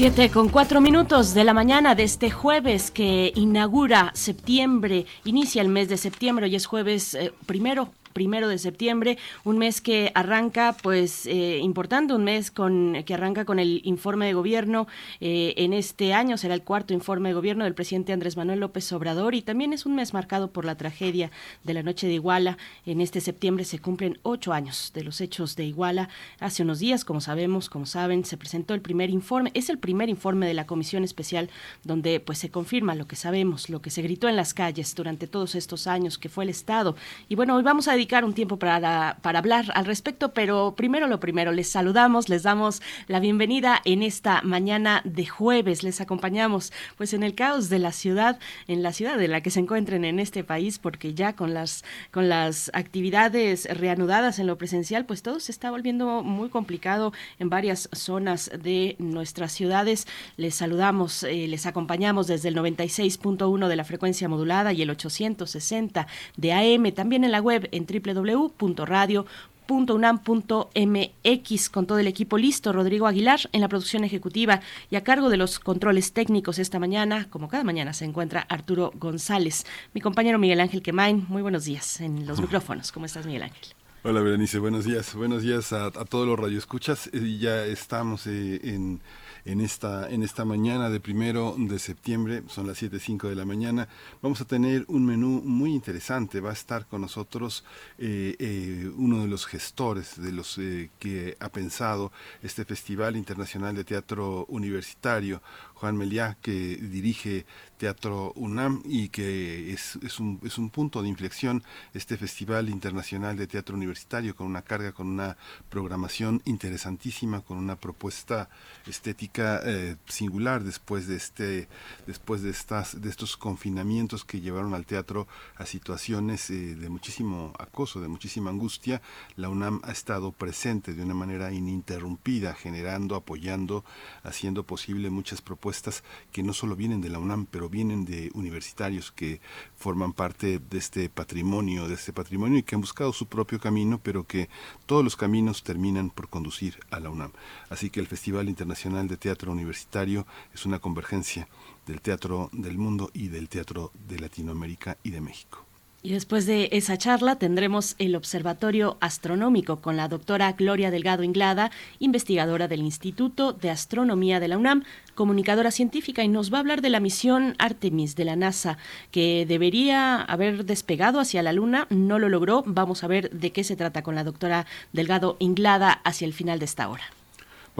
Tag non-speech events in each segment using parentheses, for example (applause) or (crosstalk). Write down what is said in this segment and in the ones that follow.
Siete con cuatro minutos de la mañana de este jueves que inaugura septiembre, inicia el mes de septiembre. Y es jueves eh, primero primero de septiembre, un mes que arranca, pues, eh, importante, un mes con que arranca con el informe de gobierno. Eh, en este año será el cuarto informe de gobierno del presidente Andrés Manuel López Obrador y también es un mes marcado por la tragedia de la noche de Iguala. En este septiembre se cumplen ocho años de los hechos de Iguala. Hace unos días, como sabemos, como saben, se presentó el primer informe. Es el primer informe de la Comisión Especial donde, pues, se confirma lo que sabemos, lo que se gritó en las calles durante todos estos años, que fue el Estado. Y bueno, hoy vamos a dedicar un tiempo para, para hablar al respecto, pero primero lo primero, les saludamos, les damos la bienvenida en esta mañana de jueves, les acompañamos pues en el caos de la ciudad, en la ciudad en la que se encuentren en este país, porque ya con las, con las actividades reanudadas en lo presencial, pues todo se está volviendo muy complicado en varias zonas de nuestras ciudades. Les saludamos, eh, les acompañamos desde el 96.1 de la frecuencia modulada y el 860 de AM, también en la web www.radio.unam.mx con todo el equipo listo. Rodrigo Aguilar en la producción ejecutiva y a cargo de los controles técnicos esta mañana, como cada mañana, se encuentra Arturo González. Mi compañero Miguel Ángel Quemain, muy buenos días en los micrófonos. ¿Cómo estás, Miguel Ángel? Hola, Berenice, buenos días. Buenos días a, todos los radioescuchas. Eh, ya estamos eh, en en esta, en esta mañana de primero de septiembre, son las 7.05 de la mañana. Vamos a tener un menú muy interesante. Va a estar con nosotros eh, eh, uno de los gestores, de los eh, que ha pensado este Festival Internacional de Teatro Universitario, Juan Meliá, que dirige Teatro UNAM y que es, es, un, es un punto de inflexión este Festival Internacional de Teatro Universitario con una carga, con una programación interesantísima, con una propuesta estética eh, singular después de este después de estas de estos confinamientos que llevaron al teatro a situaciones eh, de muchísimo acoso, de muchísima angustia. La UNAM ha estado presente de una manera ininterrumpida, generando, apoyando, haciendo posible muchas propuestas que no solo vienen de la UNAM, pero vienen de universitarios que forman parte de este patrimonio, de este patrimonio y que han buscado su propio camino, pero que todos los caminos terminan por conducir a la UNAM. Así que el Festival Internacional de Teatro Universitario es una convergencia del teatro del mundo y del teatro de Latinoamérica y de México. Y después de esa charla tendremos el Observatorio Astronómico con la doctora Gloria Delgado Inglada, investigadora del Instituto de Astronomía de la UNAM, comunicadora científica, y nos va a hablar de la misión Artemis de la NASA, que debería haber despegado hacia la Luna, no lo logró. Vamos a ver de qué se trata con la doctora Delgado Inglada hacia el final de esta hora.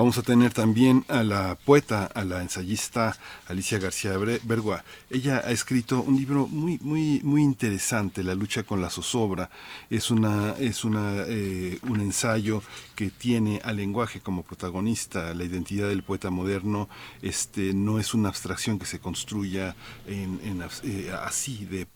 Vamos a tener también a la poeta, a la ensayista Alicia García Bergua. Ella ha escrito un libro muy, muy, muy interesante, La lucha con la zozobra. Es una, es una, eh, un ensayo que tiene al lenguaje como protagonista. La identidad del poeta moderno, este, no es una abstracción que se construya eh, así de,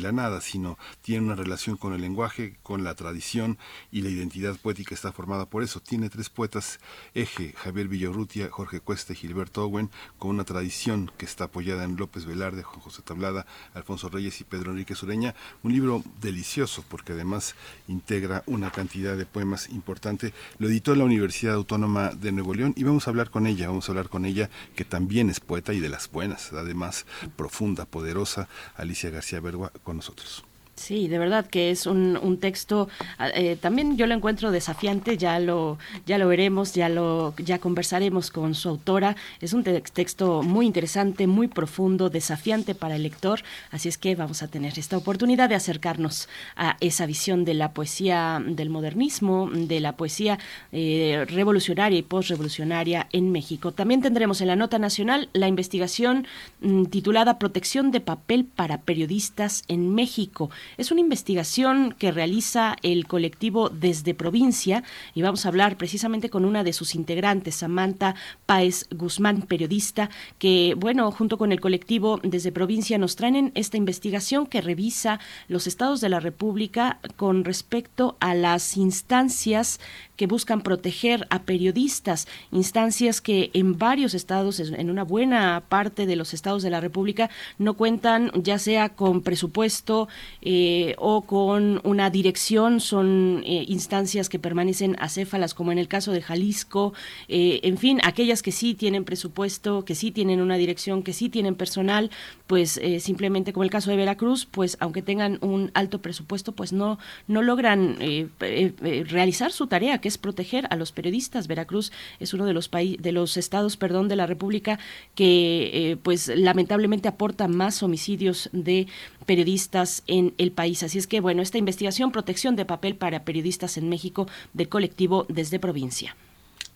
la nada, sino tiene una relación con el lenguaje, con la tradición y la identidad poética está formada por eso. Tiene tres poetas eje Javier Villarrutia, Jorge Cuesta y Gilberto Owen, con una tradición que está apoyada en López Velarde, Juan José Tablada, Alfonso Reyes y Pedro Enrique Sureña. Un libro delicioso porque además integra una cantidad de poemas importante. Lo editó la Universidad Autónoma de Nuevo León y vamos a hablar con ella, vamos a hablar con ella que también es poeta y de las buenas, además profunda, poderosa, Alicia García Bergua con nosotros. Sí, de verdad que es un, un texto, ah, eh, también yo lo encuentro desafiante, ya lo, ya lo veremos, ya lo, ya conversaremos con su autora. Es un texto muy interesante, muy profundo, desafiante para el lector, así es que vamos a tener esta oportunidad de acercarnos a esa visión de la poesía del modernismo, de la poesía eh, revolucionaria y postrevolucionaria en México. También tendremos en la nota nacional la investigación mm, titulada Protección de papel para periodistas en México Es una investigación que realiza el colectivo Desde Provincia y vamos a hablar precisamente con una de sus integrantes, Samantha Páez Guzmán, periodista, que, bueno, junto con el colectivo Desde Provincia nos traen esta investigación que revisa los estados de la República con respecto a las instancias que buscan proteger a periodistas, instancias que en varios estados, en una buena parte de los estados de la República, no cuentan ya sea con presupuesto eh, o con una dirección, son eh, instancias que permanecen acéfalas, como en el caso de Jalisco, eh, en fin, aquellas que sí tienen presupuesto, que sí tienen una dirección, que sí tienen personal, pues simplemente como el caso de Veracruz, pues aunque tengan un alto presupuesto, pues no, no logran realizar su tarea que es proteger a los periodistas. Veracruz es uno de los de los estados, perdón, de la República que eh, pues lamentablemente aporta más homicidios de periodistas en el país. Así es que bueno, esta investigación protección de papel para periodistas en México del colectivo desde provincia.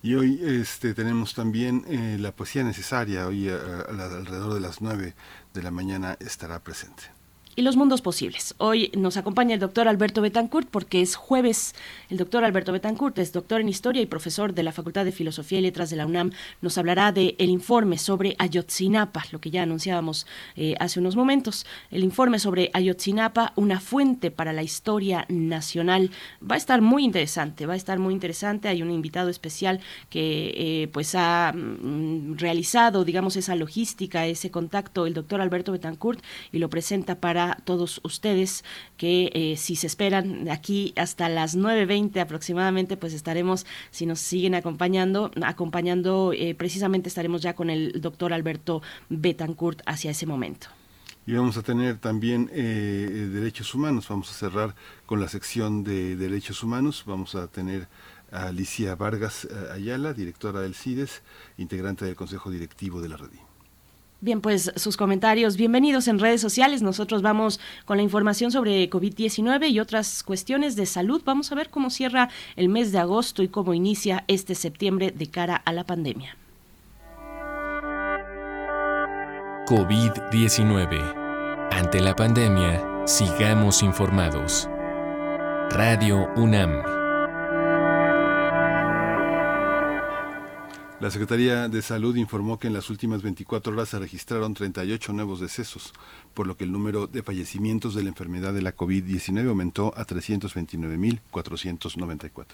Y hoy este, tenemos también eh, la poesía necesaria. Hoy alrededor de las nueve de la mañana estará presente y los mundos posibles. Hoy nos acompaña el doctor Alberto Betancourt porque es jueves. El doctor Alberto Betancourt es doctor en Historia y profesor de la Facultad de Filosofía y Letras de la UNAM. Nos hablará del el informe sobre Ayotzinapa, lo que ya anunciábamos eh, hace unos momentos. El informe sobre Ayotzinapa, una fuente para la historia nacional. Va a estar muy interesante, va a estar muy interesante. Hay un invitado especial que eh, pues ha mm, realizado, digamos, esa logística, ese contacto, el doctor Alberto Betancourt, y lo presenta para todos ustedes que eh, si se esperan aquí hasta las 9.20 aproximadamente, pues estaremos, si nos siguen acompañando, acompañando, eh, precisamente estaremos ya con el doctor Alberto Betancourt hacia ese momento. Y vamos a tener también eh, derechos humanos. Vamos a cerrar con la sección de derechos humanos. Vamos a tener a Alicia Vargas Ayala, directora del CIDES, integrante del Consejo Directivo de la Red. Bien, pues sus comentarios, bienvenidos en redes sociales. Nosotros vamos con la información sobre COVID-19 y otras cuestiones de salud. Vamos a ver cómo cierra el mes de agosto y cómo inicia este septiembre de cara a la pandemia. COVID-19. Ante la pandemia, sigamos informados. Radio UNAM. La Secretaría de Salud informó que en las últimas 24 horas se registraron 38 nuevos decesos, por lo que el número de fallecimientos de la enfermedad de la COVID-19 aumentó a 329.494.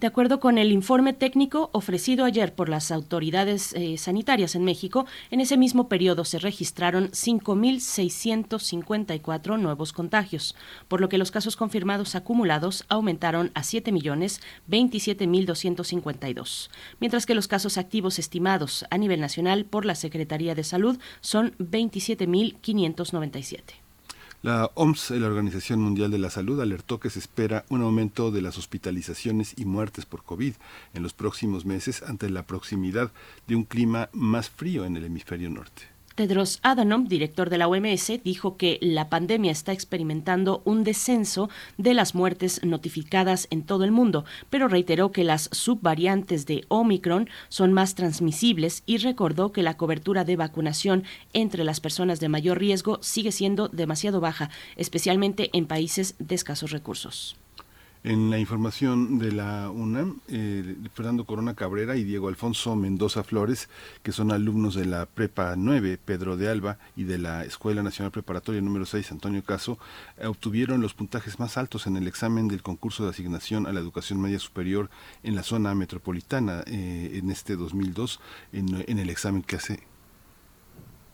De acuerdo con el informe técnico ofrecido ayer por las autoridades eh, sanitarias en México, en ese mismo periodo se registraron 5.654 nuevos contagios, por lo que los casos confirmados acumulados aumentaron a 7.027.252, mientras que los casos activos estimados a nivel nacional por la Secretaría de Salud son 27.597. La OMS, la Organización Mundial de la Salud, alertó que se espera un aumento de las hospitalizaciones y muertes por COVID en los próximos meses ante la proximidad de un clima más frío en el hemisferio norte. Tedros Adhanom, director de la OMS, dijo que la pandemia está experimentando un descenso de las muertes notificadas en todo el mundo, pero reiteró que las subvariantes de Omicron son más transmisibles y recordó que la cobertura de vacunación entre las personas de mayor riesgo sigue siendo demasiado baja, especialmente en países de escasos recursos. En la información de la UNAM, eh, Fernando Corona Cabrera y Diego Alfonso Mendoza Flores, que son alumnos de la Prepa 9, Pedro de Alba, y de la Escuela Nacional Preparatoria número 6, Antonio Caso, eh, obtuvieron los puntajes más altos en el examen del concurso de asignación a la educación media superior en la zona metropolitana eh, en este 2002, en, el examen que hace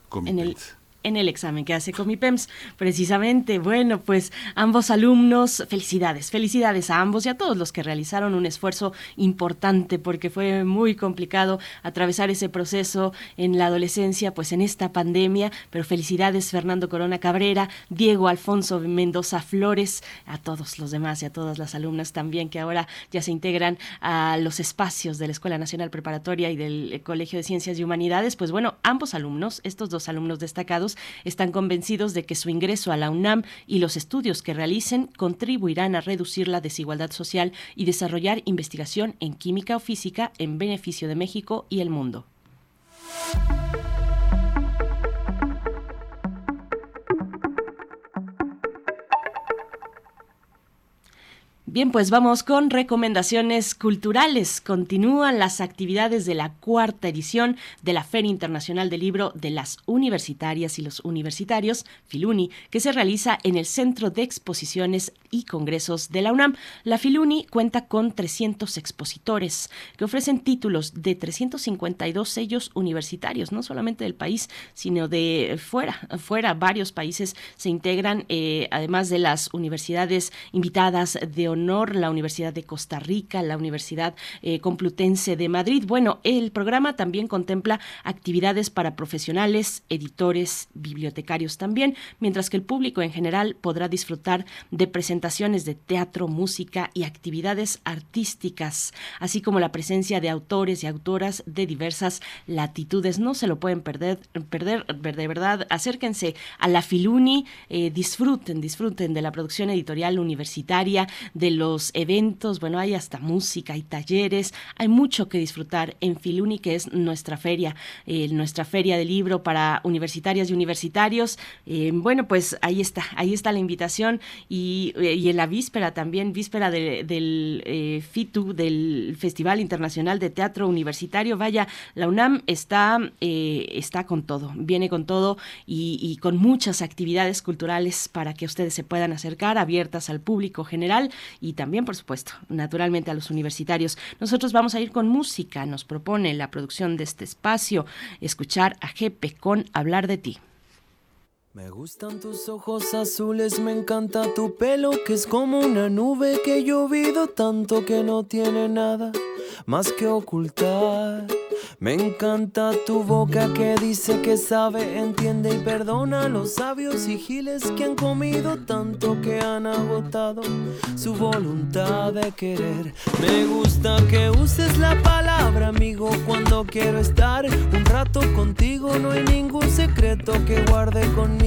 Comitex en el examen que hace Comipems. Precisamente, bueno, pues ambos alumnos, felicidades, felicidades a ambos y a todos los que realizaron un esfuerzo importante porque fue muy complicado atravesar ese proceso en la adolescencia, pues en esta pandemia, pero felicidades Fernando Corona Cabrera, Diego Alfonso Mendoza Flores, a todos los demás y a todas las alumnas también que ahora ya se integran a los espacios de la Escuela Nacional Preparatoria y del Colegio de Ciencias y Humanidades, pues bueno, ambos alumnos, estos dos alumnos destacados, están convencidos de que su ingreso a la UNAM y los estudios que realicen contribuirán a reducir la desigualdad social y desarrollar investigación en química o física en beneficio de México y el mundo. Bien, pues vamos con recomendaciones culturales. Continúan las actividades de la cuarta edición de la Feria Internacional del Libro de las Universitarias y los Universitarios, Filuni, que se realiza en el Centro de Exposiciones y Congresos de la UNAM. La Filuni cuenta con 300 expositores que ofrecen títulos de 352 sellos universitarios, no solamente del país, sino de fuera. Fuera, varios países se integran, eh, además de las universidades invitadas de honor, la Universidad de Costa Rica, la Universidad eh, Complutense de Madrid. Bueno, el programa también contempla actividades para profesionales, editores, bibliotecarios también, mientras que el público en general podrá disfrutar de presentaciones de teatro, música y actividades artísticas, así como la presencia de autores y autoras de diversas latitudes. No se lo pueden perder, perder de verdad. Acérquense a la Filuni, eh, disfruten, disfruten de la producción editorial universitaria, de los eventos, bueno, hay hasta música, hay talleres, hay mucho que disfrutar en Filuni, que es nuestra feria, eh, nuestra feria de libro para universitarias y universitarios. Eh, bueno, pues ahí está, ahí está la invitación y, y en la víspera también, víspera del FITU, del Festival Internacional de Teatro Universitario, vaya, la UNAM está, está con todo, viene con todo y, y con muchas actividades culturales para que ustedes se puedan acercar, abiertas al público general y también, por supuesto, naturalmente a los universitarios. Nosotros vamos a ir con música, nos propone la producción de este espacio, escuchar a Jepe con Hablar de ti. Me gustan tus ojos azules, me encanta tu pelo que es como una nube que llovido tanto que no tiene nada más que ocultar. Me encanta tu boca que dice que sabe, entiende y perdona a los sabios y giles que han comido tanto que han agotado su voluntad de querer. Me gusta que uses la palabra amigo cuando quiero estar un rato contigo. No hay ningún secreto que guarde conmigo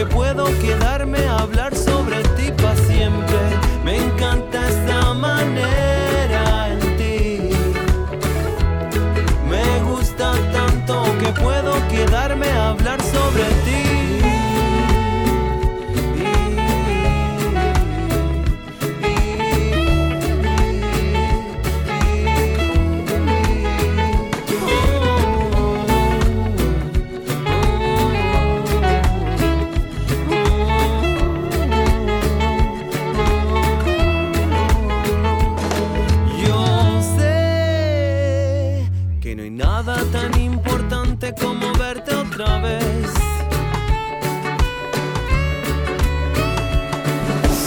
que puedo quedarme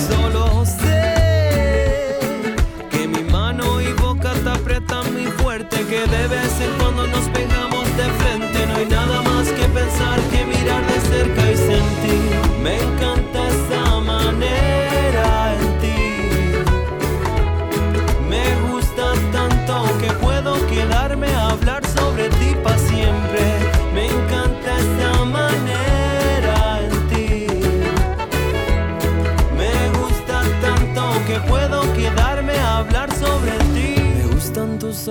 Solo sé que mi mano y boca te apretan muy fuerte, que de vez en cuando nos pegamos de frente. No hay nada más que pensar que mirar de cerca y sentir. Me encanta.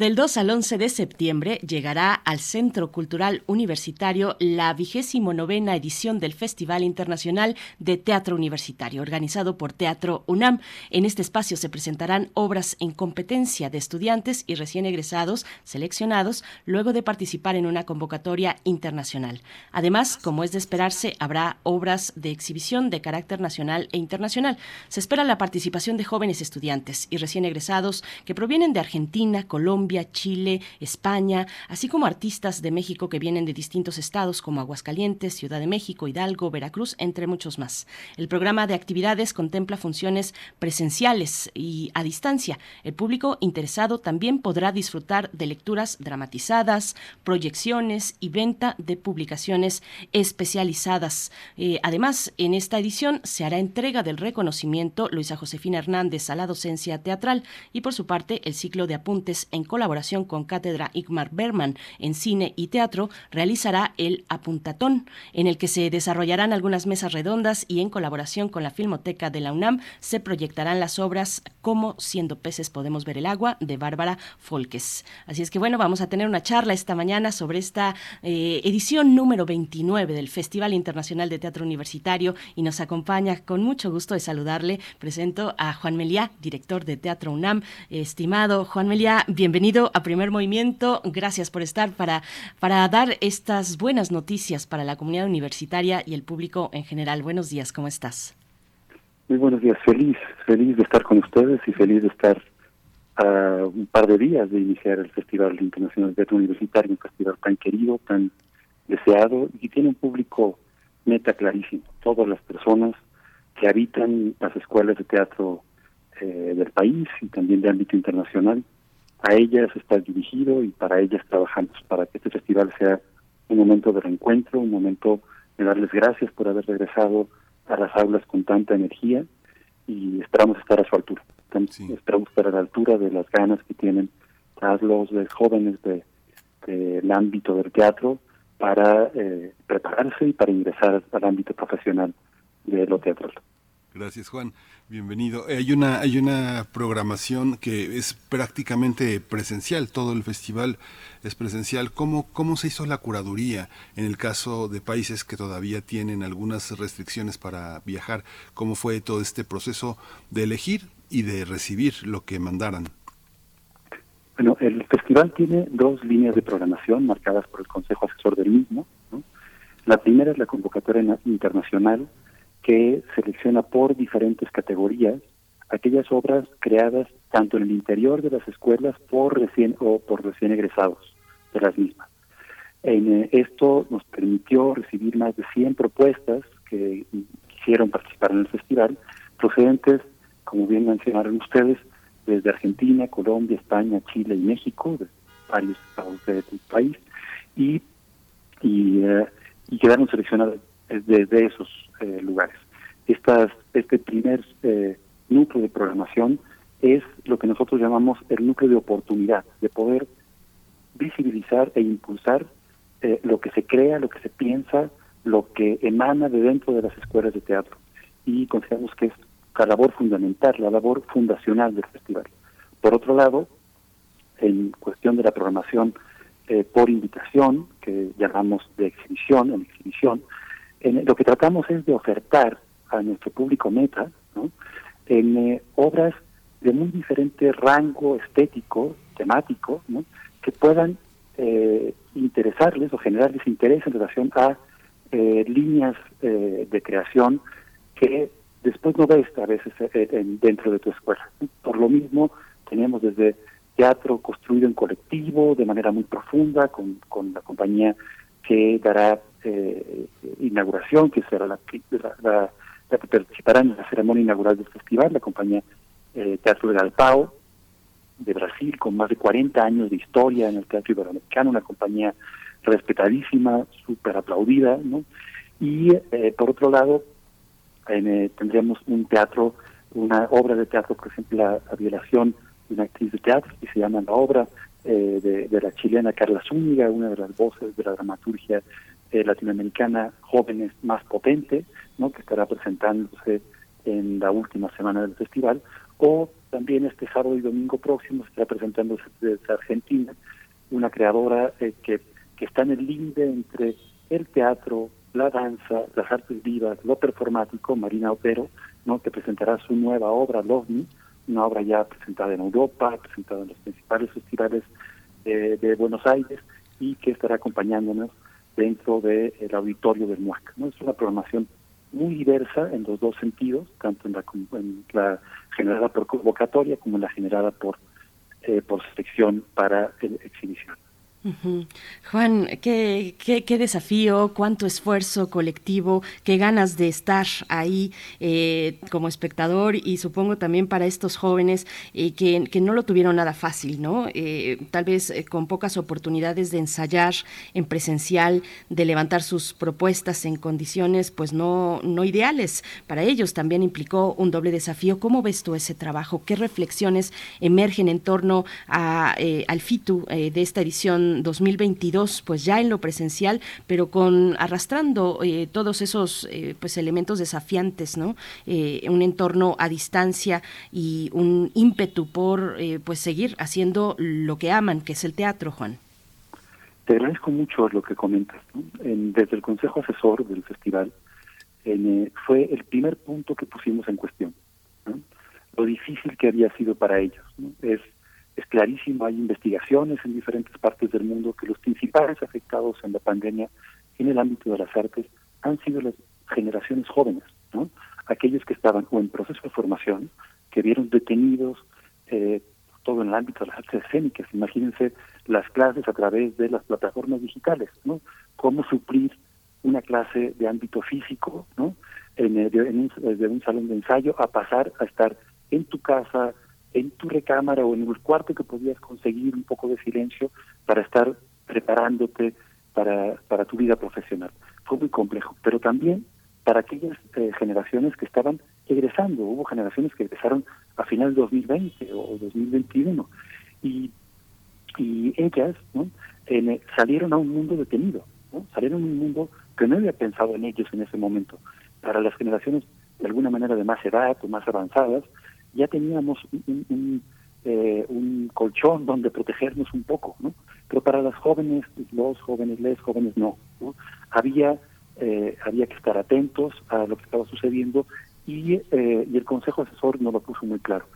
Del 2 al 11 de septiembre llegará al Centro Cultural Universitario la vigésimo novena edición del Festival Internacional de Teatro Universitario, organizado por Teatro UNAM. En este espacio se presentarán obras en competencia de estudiantes y recién egresados seleccionados luego de participar en una convocatoria internacional. Además, como es de esperarse, habrá obras de exhibición de carácter nacional e internacional. Se espera la participación de jóvenes estudiantes y recién egresados que provienen de Argentina, Colombia, Chile, España, así como artistas de México que vienen de distintos estados como Aguascalientes, Ciudad de México, Hidalgo, Veracruz, entre muchos más. El programa de actividades contempla funciones presenciales y a distancia. El público interesado también podrá disfrutar de lecturas dramatizadas, proyecciones y venta de publicaciones especializadas. Eh, además, en esta edición se hará entrega del reconocimiento Luisa Josefina Hernández a la docencia teatral y por su parte el ciclo de apuntes en colaboración con Cátedra Igmar Berman en cine y teatro, realizará el Apuntatón, en el que se desarrollarán algunas mesas redondas y en colaboración con la Filmoteca de la UNAM se proyectarán las obras como Siendo peces podemos ver el agua de Bárbara Folkes. Así es que bueno, vamos a tener una charla esta mañana sobre esta eh, edición número 29 del Festival Internacional de Teatro Universitario y nos acompaña con mucho gusto de saludarle. Presento a Juan Meliá, director de Teatro UNAM. Estimado Juan Meliá, bienvenido bienvenido a Primer Movimiento. Gracias por estar para, para dar estas buenas noticias para la comunidad universitaria y el público en general. Buenos días, ¿cómo estás? Muy buenos días, feliz, feliz de estar con ustedes y feliz de estar a un par de días de iniciar el Festival Internacional de Teatro Universitario, un festival tan querido, tan deseado y que tiene un público meta clarísimo. Todas las personas que habitan las escuelas de teatro eh, del país y también de ámbito internacional a ellas está dirigido y para ellas trabajamos, para que este festival sea un momento de reencuentro, un momento de darles gracias por haber regresado a las aulas con tanta energía y esperamos estar a su altura. Esperamos estar a la altura de las ganas que tienen los jóvenes del de, ámbito del teatro para eh, prepararse y para ingresar al ámbito profesional de lo teatral. Gracias, Juan. Bienvenido. Eh, hay una, hay una programación que es prácticamente presencial, todo el festival es presencial. ¿Cómo, ¿Cómo se hizo la curaduría en el caso de países que todavía tienen algunas restricciones para viajar? ¿Cómo fue todo este proceso de elegir y de recibir lo que mandaran? Bueno, el festival tiene dos líneas de programación marcadas por el Consejo Asesor del mismo. La primera es la convocatoria internacional que selecciona por diferentes categorías aquellas obras creadas tanto en el interior de las escuelas por recién o por recién egresados de las mismas. En, eh, esto nos permitió recibir más de 100 propuestas que quisieron participar en el festival, procedentes, como bien mencionaron ustedes, desde Argentina, Colombia, España, Chile y México, de varios estados del país, y, eh, y quedaron seleccionadas desde esos eh, lugares. Este primer eh, núcleo de programación es lo que nosotros llamamos el núcleo de oportunidad, de poder visibilizar e impulsar eh, lo que se crea, lo que se piensa, lo que emana de dentro de las escuelas de teatro. Y consideramos que es la labor fundamental, la labor fundacional del festival. Por otro lado, en cuestión de la programación por invitación, que llamamos de exhibición, en exhibición, lo que tratamos es de ofertar a nuestro público meta en eh, obras de muy diferente rango estético, temático, que puedan eh, interesarles o generarles interés en relación a eh, líneas de creación que después no ves a veces dentro de tu escuela. Por lo mismo, tenemos desde teatro construido en colectivo, de manera muy profunda, con la compañía que dará eh, inauguración, que será la, la, que participará en la ceremonia inaugural del festival, la compañía eh, Teatro de Galpao, de Brasil, con más de 40 años de historia en el teatro iberoamericano, una compañía respetadísima, súper aplaudida, ¿no? Y eh, por otro lado, eh, tendríamos un teatro, una obra de teatro, por ejemplo, la, violación de una actriz de teatro, que se llama la obra de, de, la chilena Carla Zúñiga, una de las voces de la dramaturgia latinoamericana jóvenes más potente, ¿no? que estará presentándose en la última semana del festival, o también este sábado y domingo próximo estará presentándose desde Argentina, una creadora eh, que, que está en el límite entre el teatro, la danza, las artes vivas, lo performático, Marina Otero, ¿no? que presentará su nueva obra, Lovni, una obra ya presentada en Europa, presentada en los principales festivales eh, de Buenos Aires y que estará acompañándonos dentro del auditorio del MUAC. ¿no? Es una programación muy diversa en los dos sentidos, tanto en la, en la generada por convocatoria como en la generada por, eh, por selección para exhibición. Juan, ¿qué, qué, desafío, cuánto esfuerzo colectivo, qué ganas de estar ahí eh, como espectador y supongo también para estos jóvenes eh, que, no lo tuvieron nada fácil, ¿no? Eh, tal vez con pocas oportunidades de ensayar en presencial, de levantar sus propuestas en condiciones pues no, no ideales. Para ellos también implicó un doble desafío. ¿Cómo ves tú ese trabajo? ¿Qué reflexiones emergen en torno al FITU de esta edición 2022, pues ya en lo presencial, pero con arrastrando eh, todos esos eh, pues elementos desafiantes, ¿no? Eh, un entorno a distancia y un ímpetu por pues seguir haciendo lo que aman, que es el teatro, Juan. Te agradezco mucho lo que comentas. desde el Consejo Asesor del Festival fue el primer punto que pusimos en cuestión. Lo difícil que había sido para ellos. Es es clarísimo, hay investigaciones en diferentes partes del mundo que los principales afectados en la pandemia en el ámbito de las artes han sido las generaciones jóvenes, ¿no? aquellos que estaban o en proceso de formación, que vieron detenidos eh, todo en el ámbito de las artes escénicas. Imagínense las clases a través de las plataformas digitales, ¿no? Cómo suplir una clase de ámbito físico, ¿no? En, eh, de, un, de un salón de ensayo a pasar a estar en tu casa, en tu recámara o en el cuarto que podías conseguir un poco de silencio para estar preparándote para, para tu vida profesional. Fue muy complejo, pero también para aquellas eh, generaciones que estaban egresando. Hubo generaciones que egresaron a final de 2020 o 2021 y, y ellas ¿no? Eh, salieron a un mundo detenido, salieron a un mundo que no había pensado en ellos en ese momento. Para las generaciones de alguna manera de más edad o más avanzadas, ya teníamos un, eh, un, colchón donde protegernos un poco, ¿no? Pero para las jóvenes, los jóvenes, les jóvenes no, Había, eh, había que estar atentos a lo que estaba sucediendo y, eh, y el Consejo Asesor nos lo puso muy claro.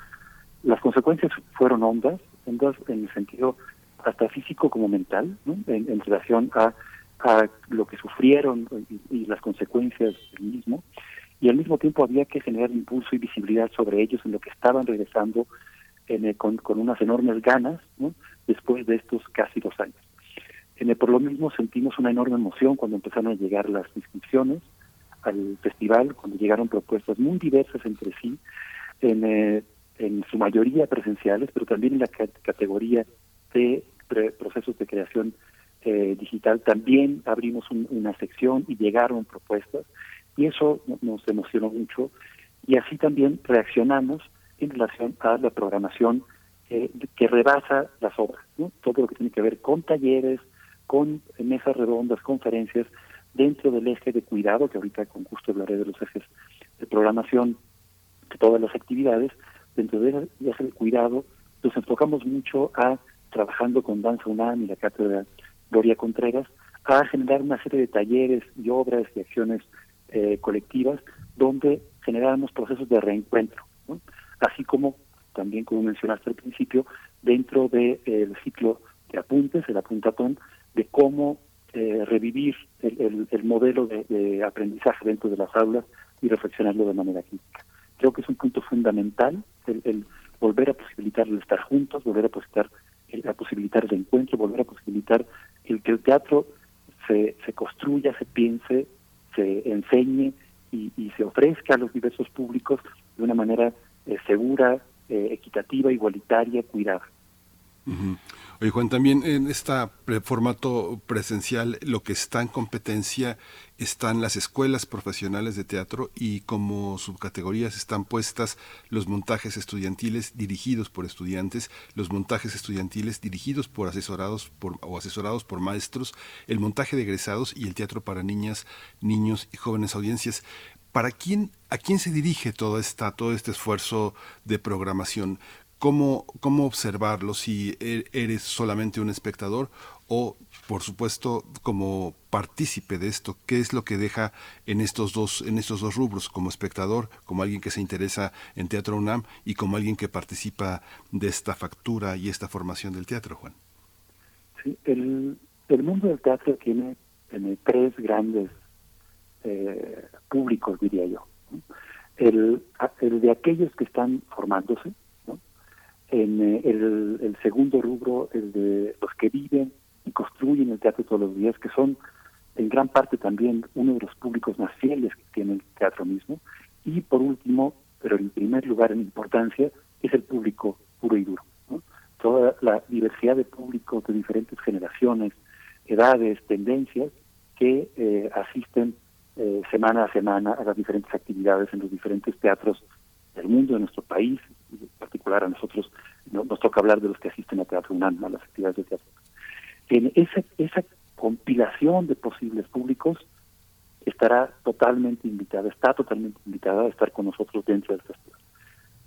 Las consecuencias fueron hondas, hondas en el sentido hasta físico como mental, ¿no? en, relación a, a lo que sufrieron y, y las consecuencias del mismo y al mismo tiempo había que generar impulso y visibilidad sobre ellos en lo que estaban regresando con, unas enormes ganas después de estos casi dos años. Por lo mismo sentimos una enorme emoción cuando empezaron a llegar las inscripciones al festival, cuando llegaron propuestas muy diversas entre sí, en, eh, en su mayoría presenciales, pero también en la categoría de procesos de creación eh, digital. También abrimos una sección y llegaron propuestas y eso nos emocionó mucho y así también reaccionamos en relación a la programación eh, que rebasa las obras, ¿no? todo lo que tiene que ver con talleres, con mesas redondas, conferencias, dentro del eje de cuidado, que ahorita con gusto hablaré de los ejes de programación de todas las actividades, dentro del eje de cuidado nos enfocamos mucho a, trabajando con Danza UNAM y la cátedra Gloria Contreras, a generar una serie de talleres y obras y acciones eh, colectivas donde generáramos procesos de reencuentro, así como también como mencionaste al principio, dentro del ciclo de apuntes, el apuntatón, de cómo eh, revivir el, modelo de, aprendizaje dentro de las aulas y reflexionarlo de manera crítica. Creo que es un punto fundamental el, volver a posibilitar el estar juntos, volver a posibilitar el, a posibilitar el encuentro, volver a posibilitar el que el teatro se, se construya, se piense se enseñe y, se ofrezca a los diversos públicos de una manera eh, segura, equitativa, igualitaria, cuidada. Oye, Juan, también en este formato presencial lo que está en competencia están las escuelas profesionales de teatro y como subcategorías están puestas los montajes estudiantiles dirigidos por estudiantes, los montajes estudiantiles dirigidos por asesorados por, o asesorados por maestros, el montaje de egresados y el teatro para niñas, niños y jóvenes audiencias. ¿Para quién, a quién se dirige toda esta, todo este esfuerzo de programación? Cómo, cómo observarlo si e, eres solamente un espectador o, por supuesto, como partícipe de esto, qué es lo que deja en estos dos, en estos dos rubros, como espectador, como alguien que se interesa en Teatro UNAM y como alguien que participa de esta factura y esta formación del teatro, Juan. Sí, el, mundo del teatro tiene, tres grandes eh, públicos, diría yo. El, el de aquellos que están formándose, en eh, el, segundo rubro, el de los que viven y construyen el teatro todos los días, que son en gran parte también uno de los públicos más fieles que tiene el teatro mismo. Y por último, pero en primer lugar en importancia, es el público puro y duro. Toda la diversidad de públicos de diferentes generaciones, edades, tendencias, que eh, asisten eh, semana a semana a las diferentes actividades en los diferentes teatros del mundo, de nuestro país, en particular a nosotros nos toca hablar de los que asisten a Teatro UNAM, a las actividades de teatro. En esa, esa compilación de posibles públicos estará totalmente invitada, está totalmente invitada a estar con nosotros dentro del festival.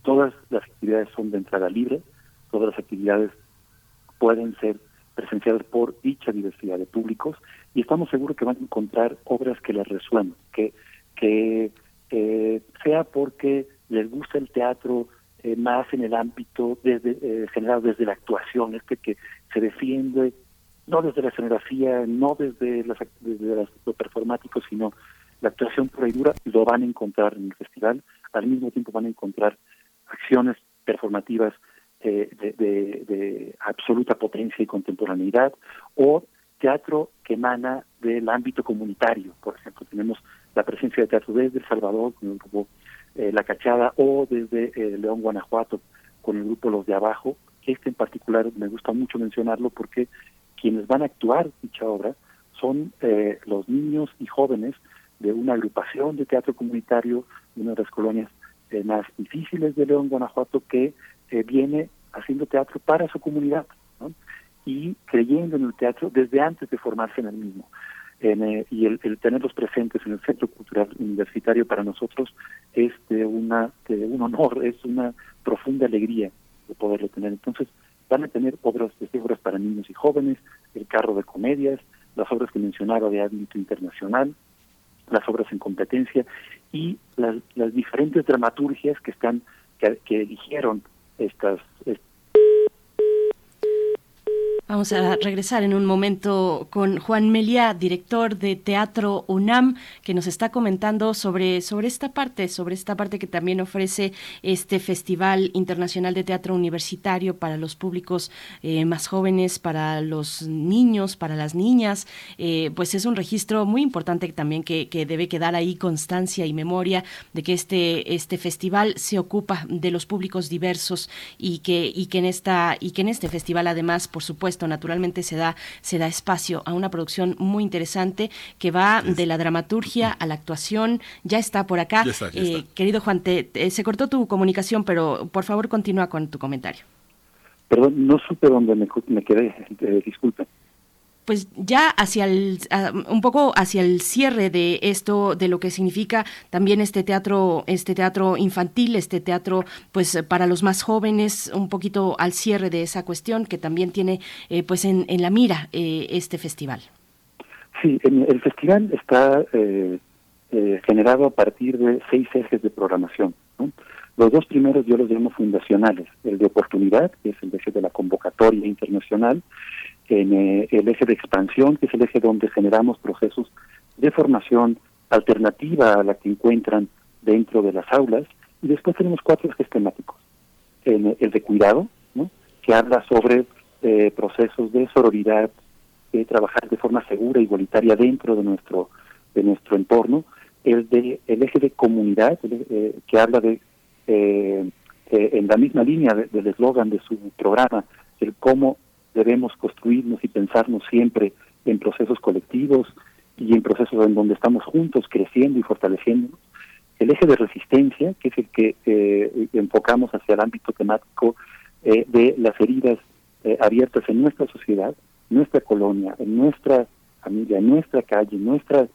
Todas las actividades son de entrada libre, todas las actividades pueden ser presenciadas por dicha diversidad de públicos y estamos seguros que van a encontrar obras que les resuenan, que, que eh, sea porque les gusta el teatro eh, más en el ámbito desde, eh, generado desde la actuación, este que se defiende no desde la escenografía, no desde, las, desde lo performático, sino la actuación pura y dura, lo van a encontrar en el festival. Al mismo tiempo van a encontrar acciones performativas eh, de, de, de, absoluta potencia y contemporaneidad, o teatro que emana del ámbito comunitario. Por ejemplo, tenemos la presencia de teatro desde El Salvador, con el grupo eh, La Cachada o desde eh, León, Guanajuato, con el grupo Los de Abajo. Este en particular me gusta mucho mencionarlo porque quienes van a actuar dicha obra son eh, los niños y jóvenes de una agrupación de teatro comunitario de una de las colonias más difíciles de León, Guanajuato, que viene haciendo teatro para su comunidad y creyendo en el teatro desde antes de formarse en el mismo. Eh, y el, tenerlos presentes en el Centro Cultural Universitario para nosotros es de, una, un honor, (laughs) es una profunda alegría de poderlo tener. Entonces, van a tener obras, desde obras para niños y jóvenes, el carro de comedias, las obras que mencionaba de ámbito internacional, las obras en competencia y las, las diferentes dramaturgias que están que, que eligieron estas, Vamos a regresar en un momento con Juan Meliá, director de Teatro UNAM, que nos está comentando sobre, sobre esta parte, sobre esta parte que también ofrece este Festival Internacional de Teatro Universitario para los públicos eh, más jóvenes, para los niños, para las niñas. Eh, pues es un registro muy importante también que, que, debe quedar ahí constancia y memoria de que este, este festival se ocupa de los públicos diversos y que, y que en esta, y que en este festival además, por supuesto, naturalmente se da, se da espacio a una producción muy interesante que va de la dramaturgia a la actuación. Ya está por acá. Eh, querido Juan, te, se cortó tu comunicación, pero por favor continúa con tu comentario. Perdón, no supe dónde me, me quedé, eh, disculpe pues ya hacia el un poco hacia el cierre de esto de lo que significa también este teatro este teatro infantil este teatro pues para los más jóvenes un poquito al cierre de esa cuestión que también tiene eh, pues en, en, la mira eh, este festival. Sí el festival está eh, generado a partir de seis ejes de programación los dos primeros yo los llamo fundacionales. El de oportunidad que es el eje de la convocatoria internacional en eh, el eje de expansión, que es el eje donde generamos procesos de formación alternativa a la que encuentran dentro de las aulas, y después tenemos cuatro ejes temáticos. En, el de cuidado, que habla sobre eh, procesos de sororidad, de trabajar de forma segura, igualitaria dentro de nuestro de nuestro entorno, el de el eje de comunidad, eh, que habla de eh, en la misma línea del eslogan de su programa, el cómo debemos construirnos y pensarnos siempre en procesos colectivos y en procesos en donde estamos juntos creciendo y fortaleciéndonos. El eje de resistencia, que es el que eh, enfocamos hacia el ámbito temático eh, de las heridas eh, abiertas en nuestra sociedad, nuestra colonia, en nuestra familia, en nuestra calle, en nuestra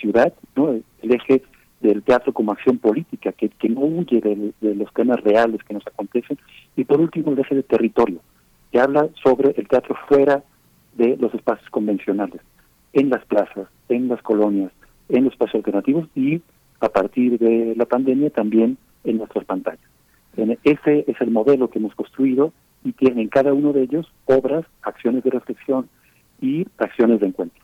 ciudad, ¿no? el eje del teatro como acción política, que, que no huye de, de, los temas reales que nos acontecen, y por último el eje de territorio, que habla sobre el teatro fuera de los espacios convencionales, en las plazas, en las colonias, en los espacios alternativos y a partir de la pandemia también en nuestras pantallas. Ese es el modelo que hemos construido y tiene en cada uno de ellos obras, acciones de reflexión y acciones de encuentro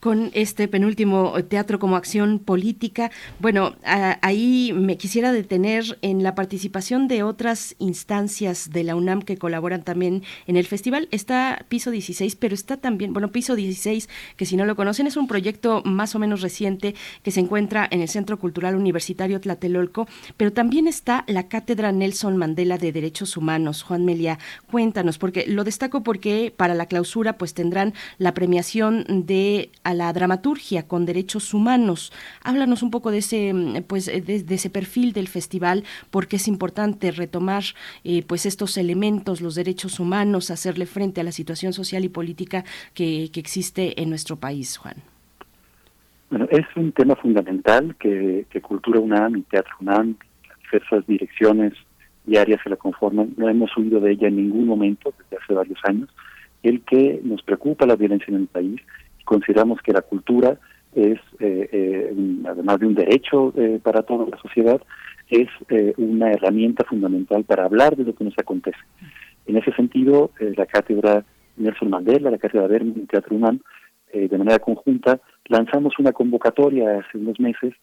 con este penúltimo teatro como acción política. Bueno, ahí me quisiera detener en la participación de otras instancias de la UNAM que colaboran también en el festival. Está Piso 16, pero está también, bueno, Piso 16, que si no lo conocen, es un proyecto más o menos reciente que se encuentra en el Centro Cultural Universitario Tlatelolco, pero también está la Cátedra Nelson Mandela de Derechos Humanos. Juan Melia, cuéntanos, porque lo destaco porque para la clausura pues tendrán la premiación de a la dramaturgia con derechos humanos. Háblanos un poco de ese, mm, pues, de, ese perfil del festival, porque es importante retomar eh, pues estos elementos, los derechos humanos, hacerle frente a la situación social y política que, que existe en nuestro país, Juan. Bueno, es un tema fundamental que, que Cultura UNAM y Teatro UNAM, las diversas direcciones y áreas que la conforman, no hemos huido de ella en ningún momento desde hace varios años. El que nos preocupa la violencia en el país consideramos que la cultura es, eh, eh, además de un derecho eh, para toda la sociedad, es una herramienta fundamental para hablar de lo que nos acontece. En ese sentido, la cátedra Nelson Mandela, la cátedra Berman y Teatro UNAM, de manera conjunta, lanzamos una convocatoria hace unos meses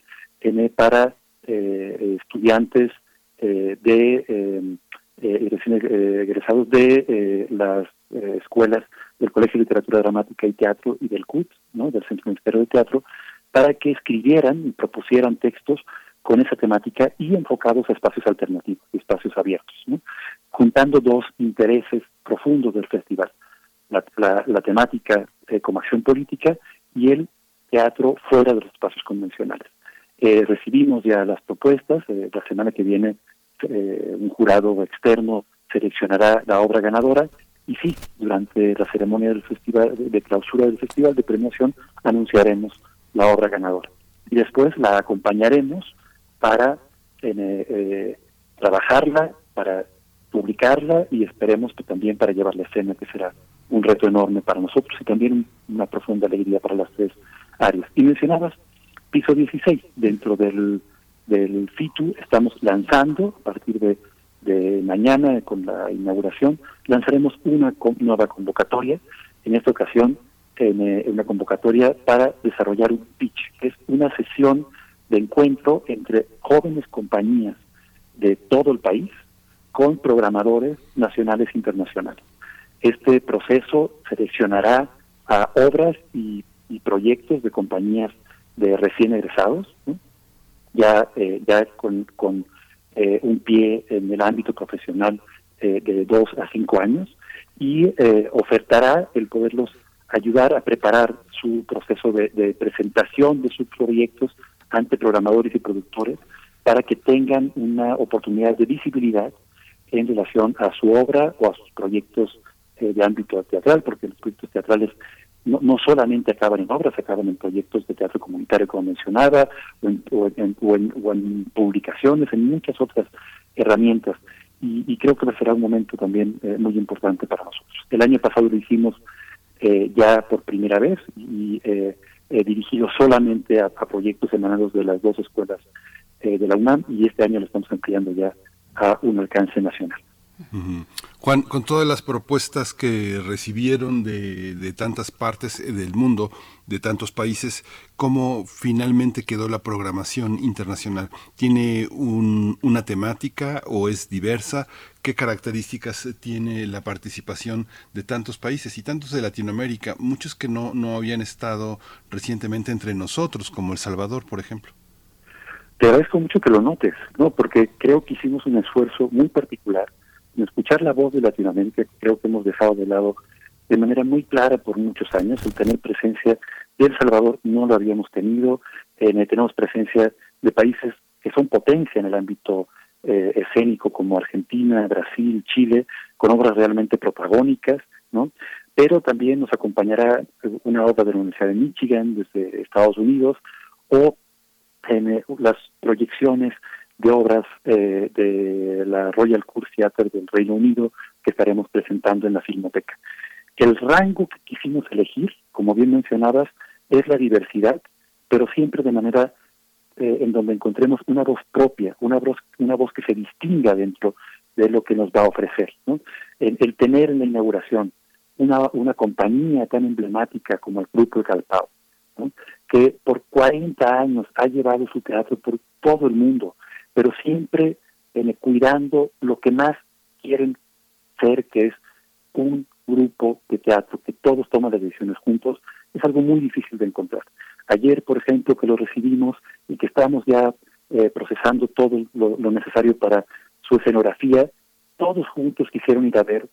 para estudiantes de egresados de las escuelas del Colegio de Literatura Dramática y Teatro y del CUT, ¿no? del Centro Ministerio de Teatro, para que escribieran y propusieran textos con esa temática y enfocados a espacios alternativos, espacios abiertos, ¿no? juntando dos intereses profundos del festival, la, temática eh, como acción política y el teatro fuera de los espacios convencionales. Eh, recibimos ya las propuestas, eh, la semana que viene un jurado externo seleccionará la obra ganadora y sí, durante la ceremonia del festival de clausura del festival de premiación anunciaremos la obra ganadora y después la acompañaremos para eh, eh, trabajarla, para publicarla y esperemos que también para llevarla a escena, que será un reto enorme para nosotros y también una profunda alegría para las tres áreas. Y mencionabas piso 16, dentro del, del FITU estamos lanzando a partir de de mañana con la inauguración lanzaremos una nueva convocatoria, en esta ocasión en, eh, una convocatoria para desarrollar un pitch, que es una sesión de encuentro entre jóvenes compañías de todo el país con programadores nacionales e internacionales. Este proceso seleccionará a obras y, proyectos de compañías de recién egresados, ya, eh, ya con, con eh, un pie en el ámbito profesional eh, de dos a cinco años y eh, ofertará el poderlos ayudar a preparar su proceso de, presentación de sus proyectos ante programadores y productores para que tengan una oportunidad de visibilidad en relación a su obra o a sus proyectos de ámbito teatral, porque los proyectos teatrales no, no solamente acaban en obras, acaban en proyectos de teatro comunitario, como mencionaba, o en, o en, publicaciones, en muchas otras herramientas. Y, creo que será un momento también eh, muy importante para nosotros. El año pasado lo hicimos eh, ya por primera vez y eh, dirigido solamente a, proyectos emanados de las dos escuelas de la UNAM y este año lo estamos ampliando ya a un alcance nacional. Juan, con todas las propuestas que recibieron de, tantas partes del mundo, de tantos países, ¿cómo finalmente quedó la programación internacional? ¿Tiene una temática o es diversa? ¿Qué características tiene la participación de tantos países y tantos de Latinoamérica, muchos que no, no habían estado recientemente entre nosotros, como El Salvador, por ejemplo? te agradezco mucho que lo notes, ¿no? Porque creo que hicimos un esfuerzo muy particular escuchar la voz de Latinoamérica, creo que hemos dejado de lado de manera muy clara por muchos años, el tener presencia de El Salvador no lo habíamos tenido, eh, tenemos presencia de países que son potencia en el ámbito eh, escénico como Argentina, Brasil, Chile, con obras realmente protagónicas, ¿no? Pero también nos acompañará una obra de la Universidad de Michigan desde Estados Unidos o en eh, las proyecciones de obras eh, de la Royal Court Theatre del Reino Unido que estaremos presentando en la Filmoteca. El rango que quisimos elegir, como bien mencionabas, es la diversidad, pero siempre de manera eh, en donde encontremos una voz propia, una voz, una voz que se distinga dentro de lo que nos va a ofrecer. ¿no? El, tener en la inauguración una, una compañía tan emblemática como el Grupo de Calpao, que por 40 años ha llevado su teatro por todo el mundo, pero siempre eh, cuidando lo que más quieren ser, que es un grupo de teatro, que todos toman las decisiones juntos, es algo muy difícil de encontrar. Ayer, por ejemplo, que lo recibimos y que estamos ya eh, procesando todo lo, necesario para su escenografía, todos juntos quisieron ir a ver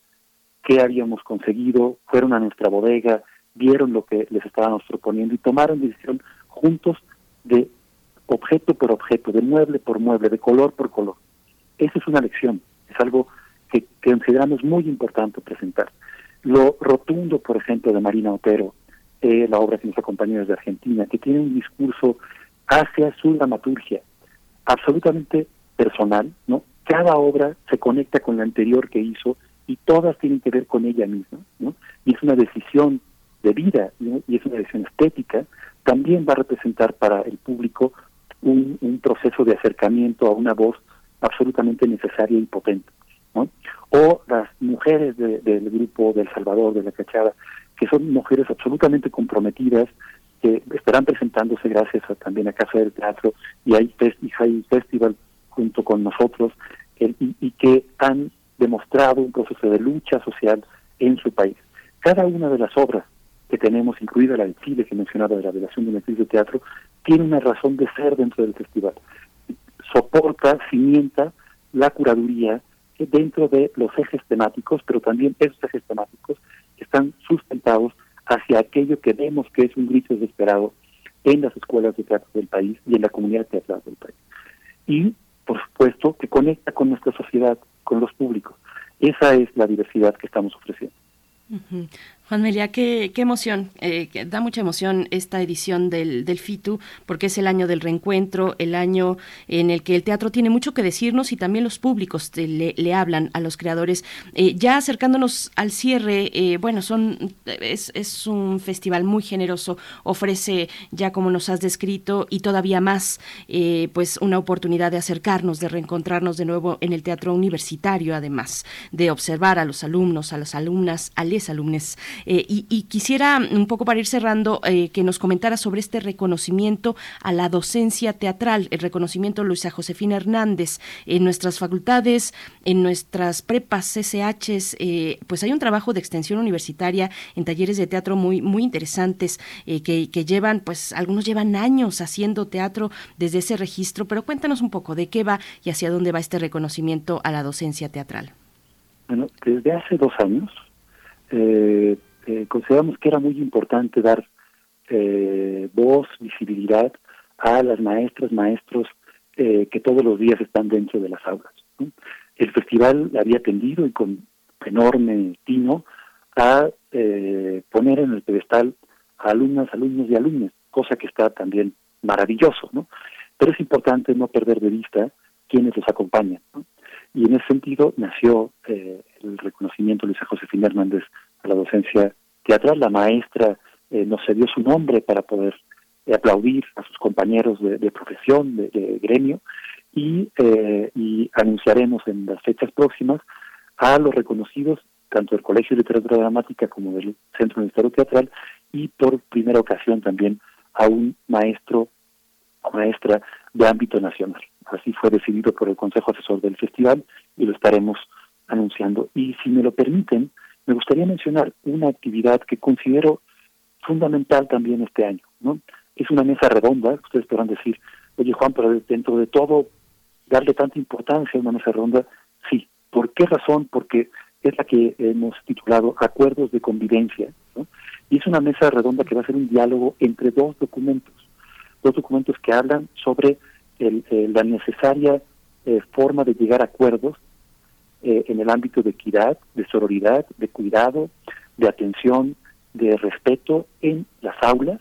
qué habíamos conseguido, fueron a nuestra bodega, vieron lo que les estábamos proponiendo y tomaron decisión juntos de objeto por objeto, de mueble por mueble, de color por color. Esa es una lección, es algo que, consideramos muy importante presentar. Lo rotundo, por ejemplo, de Marina Otero, eh, la obra que nos acompaña desde Argentina, que tiene un discurso hacia su dramaturgia absolutamente personal, ¿no? Cada obra se conecta con la anterior que hizo y todas tienen que ver con ella misma, ¿no? Y es una decisión de vida y es una decisión estética, también va a representar para el público un, proceso de acercamiento a una voz absolutamente necesaria y potente. O las mujeres del grupo del Salvador, de la Cachada, que son mujeres absolutamente comprometidas, que estarán presentándose gracias a, también a Casa del Teatro y hay, hay Festival junto con nosotros, y, que han demostrado un proceso de lucha social en su país. Cada una de las obras que tenemos, incluida la de Chile que mencionaba de la relación de una actriz de teatro, tiene una razón de ser dentro del festival. Soporta, cimienta la curaduría dentro de los ejes temáticos, pero también esos ejes temáticos están sustentados hacia aquello que vemos que es un grito desesperado en las escuelas de teatro del país y en la comunidad teatral del país. Y, por supuesto, que conecta con nuestra sociedad, con los públicos. Esa es la diversidad que estamos ofreciendo. Juan Melia, qué, emoción, eh, da mucha emoción esta edición del, FITU, porque es el año del reencuentro, el año en el que el teatro tiene mucho que decirnos y también los públicos le, hablan a los creadores. Eh, ya acercándonos al cierre, eh, bueno, son es, es, un festival muy generoso, ofrece ya como nos has descrito y todavía más, pues una oportunidad de acercarnos, de reencontrarnos de nuevo en el teatro universitario, además de observar a los alumnos, a las alumnas, a les alumnes eh, y, quisiera, un poco para ir cerrando, eh, que nos comentara sobre este reconocimiento a la docencia teatral, el reconocimiento Luisa Josefina Hernández. En nuestras facultades, en nuestras prepas, CCHs, eh, pues hay un trabajo de extensión universitaria en talleres de teatro muy, muy interesantes que, que llevan, pues algunos llevan años haciendo teatro desde ese registro, pero cuéntanos un poco de qué va y hacia dónde va este reconocimiento a la docencia teatral. Bueno, desde hace dos años eh, consideramos que era muy importante dar eh, voz, visibilidad a las maestras, maestros eh, que todos los días están dentro de las aulas. El festival había tendido y con enorme tino a eh, poner en el pedestal a alumnas, alumnos y alumnas, cosa que está también maravilloso, ¿no? Pero es importante no perder de vista quienes los acompañan. Y en ese sentido nació el reconocimiento de Luisa Josefina Hernández a la docencia teatral. La maestra eh, nos cedió su nombre para poder eh, aplaudir a sus compañeros de, profesión, de, gremio, y, eh, y anunciaremos en las fechas próximas a los reconocidos tanto del Colegio de Literatura Dramática como del Centro Universitario Teatral y por primera ocasión también a un maestro o maestra de ámbito nacional. Así fue decidido por el Consejo Asesor del Festival y lo estaremos anunciando. Y si me lo permiten, me gustaría mencionar una actividad que considero fundamental también este año, ¿no? Es una mesa redonda, ustedes podrán decir, oye Juan, pero dentro de todo, darle tanta importancia a una mesa redonda, sí. ¿Por qué razón? Porque es la que hemos titulado Acuerdos de Convivencia, ¿no? y es una mesa redonda que va a ser un diálogo entre dos documentos, dos documentos que hablan sobre el, eh, la necesaria eh, forma de llegar a acuerdos eh, en el ámbito de equidad, de sororidad, de cuidado, de atención, de respeto en las aulas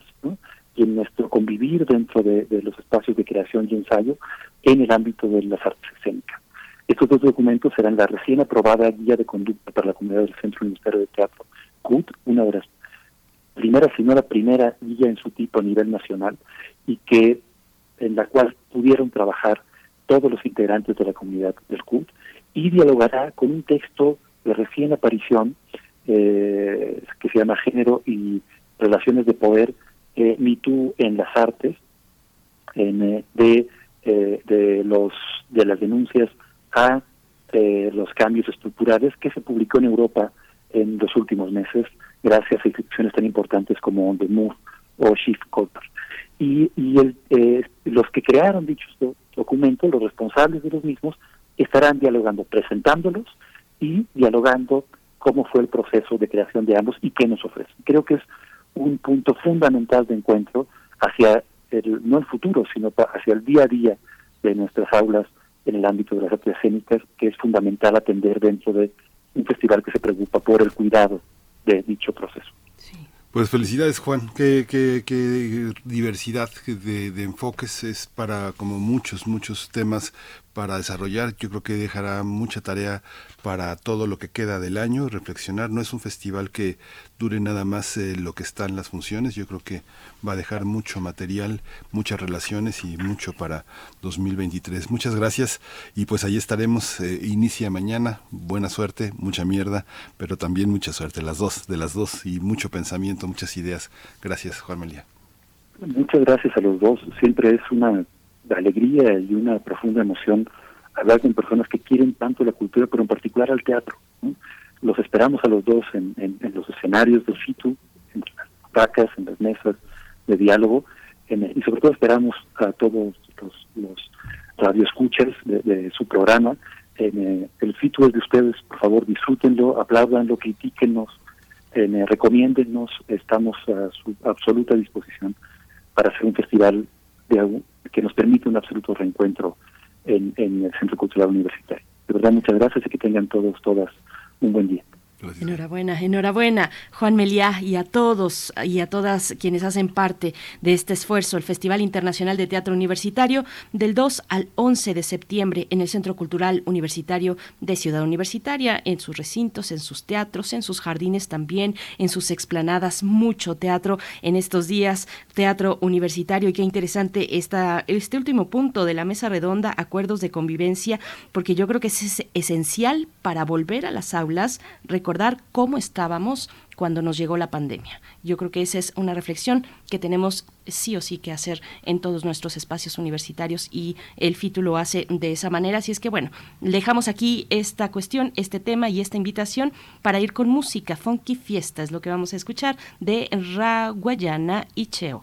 y en nuestro convivir dentro de, de, los espacios de creación y ensayo en el ámbito de las artes escénicas. Estos dos documentos serán la recién aprobada Guía de Conducta para la Comunidad del Centro Universitario de Teatro, CUT, una de las primeras, si no la primera guía en su tipo a nivel nacional, y que en la cual pudieron trabajar todos los integrantes de la comunidad del CUT, y dialogará con un texto de recién aparición eh, que se llama Género y Relaciones de Poder, eh, MeToo en las Artes, eh, de, eh, de, los, de las denuncias a los cambios estructurales que se publicó en Europa en los últimos meses, gracias a instituciones tan importantes como The Move o Shift Culture. Y, y el, eh, los que crearon dichos do documentos, los responsables de los mismos, estarán dialogando, presentándolos y dialogando cómo fue el proceso de creación de ambos y qué nos ofrecen. Creo que es un punto fundamental de encuentro hacia el, no el futuro, sino hacia el día a día de nuestras aulas en el ámbito de las artes escénicas, que es fundamental atender dentro de un festival que se preocupa por el cuidado de dicho proceso. Sí. Pues felicidades Juan, qué, qué, qué diversidad de, de, enfoques es para como muchos, muchos temas para desarrollar. Yo creo que dejará mucha tarea para todo lo que queda del año, reflexionar. No es un festival que dure nada más eh, lo que están las funciones. Yo creo que va a dejar mucho material, muchas relaciones y mucho para 2023. Muchas gracias y pues ahí estaremos. Eh, inicia mañana. Buena suerte, mucha mierda, pero también mucha suerte. Las dos, de las dos y mucho pensamiento, muchas ideas. Gracias, Juan Melia. Muchas gracias a los dos. Siempre es una alegría y una profunda emoción hablar con personas que quieren tanto la cultura, pero en particular al teatro. Los esperamos a los dos en, los escenarios del FITU, en las vacas, en las mesas de diálogo, en, y sobre todo esperamos a todos los, los radioescuchas de, de su programa. En, el FITU es de ustedes, por favor, disfrútenlo, apláudanlo, critíquenos, eh, recomiéndennos, estamos a su absoluta disposición para hacer un festival de, que nos permite un absoluto reencuentro en, en, el Centro Cultural Universitario. De verdad, muchas gracias y que tengan todos, todas un buen día. Enhorabuena, enhorabuena, Juan Meliá, y a todos y a todas quienes hacen parte de este esfuerzo, el Festival Internacional de Teatro Universitario, del 2 al 11 de septiembre en el Centro Cultural Universitario de Ciudad Universitaria, en sus recintos, en sus teatros, en sus jardines también, en sus explanadas, mucho teatro en estos días, teatro universitario, y qué interesante esta, este último punto de la mesa redonda, acuerdos de convivencia, porque yo creo que es esencial para volver a las aulas, recordar cómo estábamos cuando nos llegó la pandemia. Yo creo que esa es una reflexión que tenemos sí o sí que hacer en todos nuestros espacios universitarios y el FITU hace de esa manera. Así es que bueno, dejamos aquí esta cuestión, este tema y esta invitación para ir con música. Funky Fiesta es lo que vamos a escuchar de Ra Guayana y Cheo.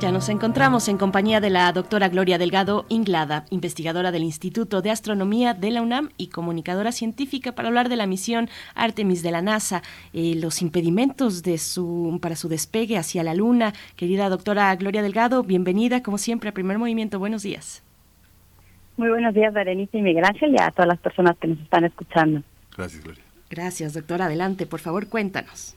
Ya nos encontramos en compañía de la doctora Gloria Delgado Inglada, investigadora del Instituto de Astronomía de la UNAM y comunicadora científica para hablar de la misión Artemis de la NASA, eh, los impedimentos de su, para su despegue hacia la Luna. Querida doctora Gloria Delgado, bienvenida como siempre a Primer Movimiento. Buenos días. Muy buenos días, Berenice y Miguel Ángel, y a todas las personas que nos están escuchando. Gracias, Gloria. Gracias, doctora. Adelante, por favor, cuéntanos.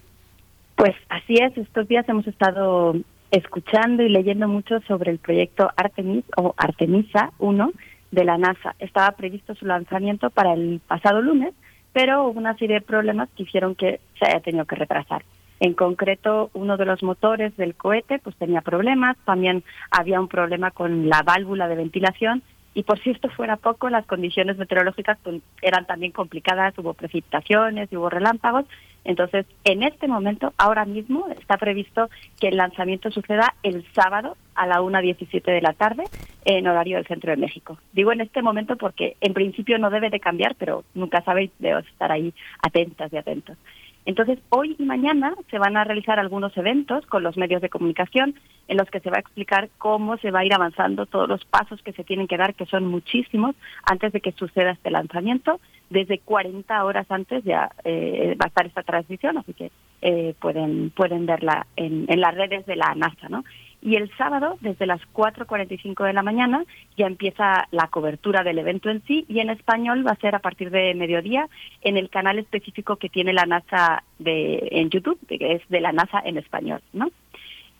Pues así es, estos días hemos estado escuchando y leyendo mucho sobre el proyecto Artemis o Artemisa 1 de la NASA. Estaba previsto su lanzamiento para el pasado lunes, pero hubo una serie de problemas que hicieron que se haya tenido que retrasar. En concreto, uno de los motores del cohete pues tenía problemas, también había un problema con la válvula de ventilación y por si esto fuera poco, las condiciones meteorológicas pues, eran también complicadas, hubo precipitaciones hubo relámpagos. Entonces, en este momento, ahora mismo, está previsto que el lanzamiento suceda el sábado a la 1.17 de la tarde en horario del Centro de México. Digo en este momento porque en principio no debe de cambiar, pero nunca sabéis, debemos estar ahí atentas y atentos. Entonces, hoy y mañana se van a realizar algunos eventos con los medios de comunicación en los que se va a explicar cómo se va a ir avanzando todos los pasos que se tienen que dar, que son muchísimos, antes de que suceda este lanzamiento. Desde 40 horas antes ya eh, va a estar esta transmisión, así que eh, pueden, pueden verla en, las redes de la NASA, ¿no? Y el sábado, desde las 4.45 de la mañana, ya empieza la cobertura del evento en sí y en español va a ser a partir de mediodía en el canal específico que tiene la NASA de, en YouTube, que es de la NASA en español, ¿no?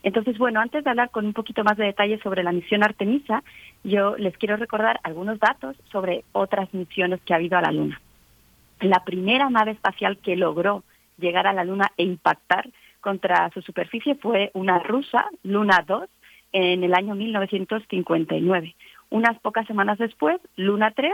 Entonces, bueno, antes de hablar con un poquito más de detalle sobre la misión Artemisa, yo les quiero recordar algunos datos sobre otras misiones que ha habido a la Luna. La primera nave espacial que logró llegar a la Luna e impactar contra su superficie fue una rusa, Luna 2, en el año 1959. Unas pocas semanas después, Luna 3